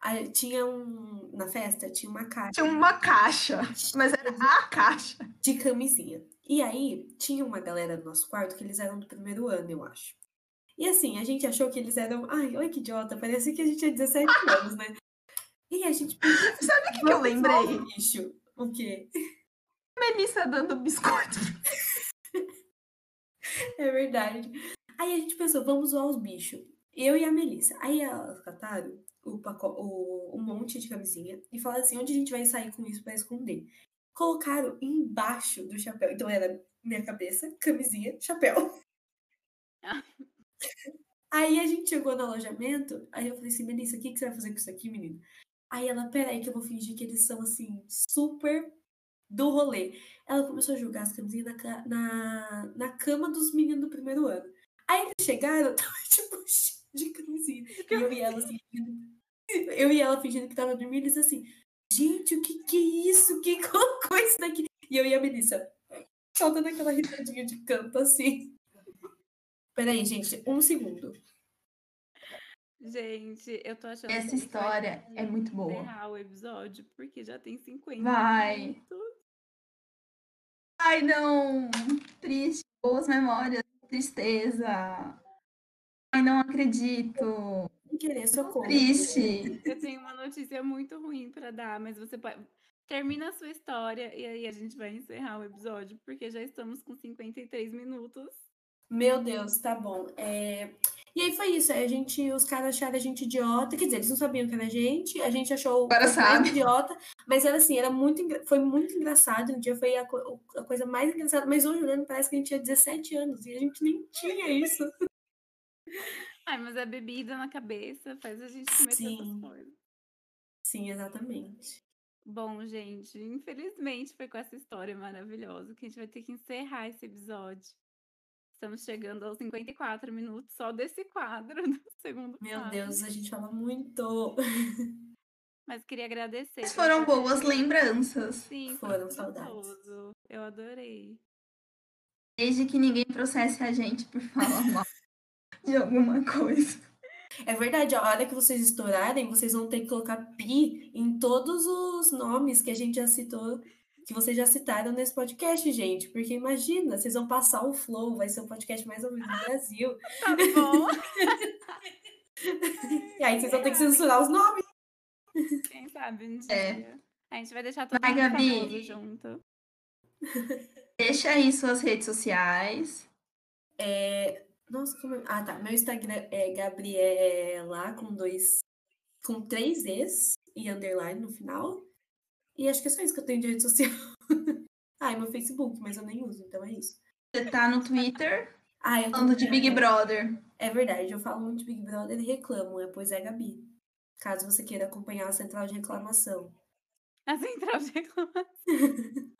Aí, tinha um. Na festa, tinha uma caixa Tinha uma caixa, mas era a caixa. de camisinha. E aí, tinha uma galera no nosso quarto que eles eram do primeiro ano, eu acho. E assim, a gente achou que eles eram. Ai, olha que idiota, parecia que a gente tinha 17 anos, né? E a gente. Sabe o que, que eu lembrei? Bicho. O quê? Melissa dando biscoito. É verdade. Aí a gente pensou, vamos zoar os bichos. Eu e a Melissa. Aí elas cataram o, paco o, um monte de camisinha e falaram assim, onde a gente vai sair com isso pra esconder? Colocaram embaixo do chapéu. Então era minha cabeça, camisinha, chapéu. Aí a gente chegou no alojamento, aí eu falei assim, Melissa, o que, que você vai fazer com isso aqui, menino? Aí ela, peraí que eu vou fingir que eles são, assim, super do rolê. Ela começou a jogar as camisinhas na, na, na cama dos meninos do primeiro ano. Aí eles chegaram, tava tipo cheio de camisinha. E eu e ela assim, fingindo- eu e ela fingindo que tava dormindo, eles assim, gente, o que que é isso? Que colocou isso daqui? E eu e a Melissa, só dando aquela risadinha de canto assim. Peraí, gente, um segundo. Gente, eu tô achando Essa que a gente vai história é muito boa. encerrar o episódio, porque já tem 50 Vai. minutos. Ai, não. Triste. Boas memórias. Tristeza. Ai, não acredito. Sem querer, socorro. Triste. Eu tenho uma notícia muito ruim pra dar, mas você pode. Termina a sua história e aí a gente vai encerrar o episódio, porque já estamos com 53 minutos. Meu Deus, tá bom. É, E aí foi isso. aí A gente, os caras acharam a gente idiota. Quer dizer, eles não sabiam que era a gente. A gente achou Agora sabe. idiota. Mas era assim, era muito, foi muito engraçado. Um dia foi a, co- a coisa mais engraçada. Mas hoje, olhando, parece que a gente tinha 17 anos. E a gente nem tinha isso. Ai, mas a bebida na cabeça faz a gente cometer Sim. essas coisas. Sim, exatamente. Bom, gente, infelizmente foi com essa história maravilhosa que a gente vai ter que encerrar esse episódio. Estamos chegando aos 54 minutos só desse quadro do segundo Meu quadro. Deus, a gente fala muito. Mas queria agradecer. Mas foram boas lembranças. Sim, Foram saudades. Eu adorei. Desde que ninguém processe a gente por falar mal de alguma coisa. É verdade, a hora que vocês estourarem, vocês vão ter que colocar pi em todos os nomes que a gente já citou, que vocês já citaram nesse podcast, gente. Porque imagina, vocês vão passar o flow, vai ser o podcast mais ouvido do Brasil. Tá bom. E aí vocês vão ter que censurar os nomes. Quem sabe um dia. É. A gente vai deixar todo Vai, mundo Gabi. junto. Deixa aí suas redes sociais. Nossa, como é? Ah, tá. Meu Instagram é Gabriela com dois. com três E's e underline no final. E acho que é só isso que eu tenho de rede social. ah, e meu Facebook, mas eu nem uso, então é isso. Você tá no Twitter Ah, eu tô falando de Big Brother. É verdade, eu falo muito de Big Brother e reclamo, é pois é, Gabi. Caso você queira acompanhar a central de reclamação. A central de reclamação.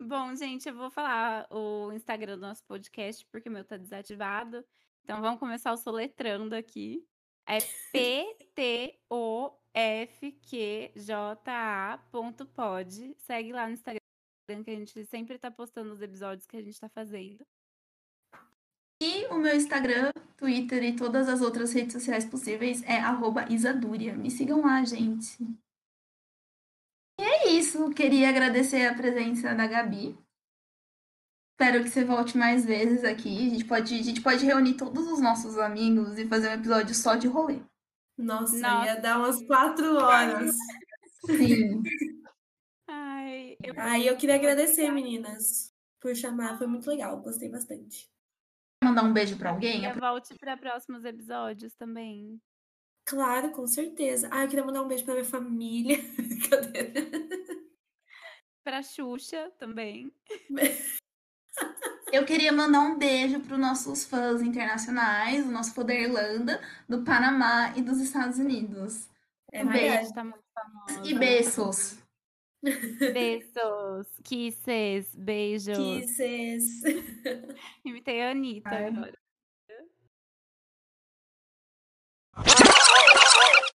Bom, gente, eu vou falar o Instagram do nosso podcast, porque o meu tá desativado. Então vamos começar o soletrando aqui. É ptofqja.pod. Segue lá no Instagram, que a gente sempre tá postando os episódios que a gente tá fazendo. E o meu Instagram, Twitter e todas as outras redes sociais possíveis é Isaduria. Me sigam lá, gente. E é isso. Queria agradecer a presença da Gabi. Espero que você volte mais vezes aqui. A gente pode, a gente pode reunir todos os nossos amigos e fazer um episódio só de rolê. Nossa, Nossa. ia dar umas quatro horas. Sim. Ai, eu Aí eu queria agradecer, meninas, por chamar. Foi muito legal, gostei bastante. Mandar um beijo pra alguém? queria volte para próximos episódios também. Claro, com certeza. Ah, eu queria mandar um beijo pra minha família. Brincadeira. Pra Xuxa também. Eu queria mandar um beijo para os nossos fãs internacionais, o nosso da Irlanda, do Panamá e dos Estados Unidos. É Um beijo. verdade. Tá muito famosa. E beijos. Beijos, kisses, beijos. Kisses. Imitei a Anitta Ai. agora.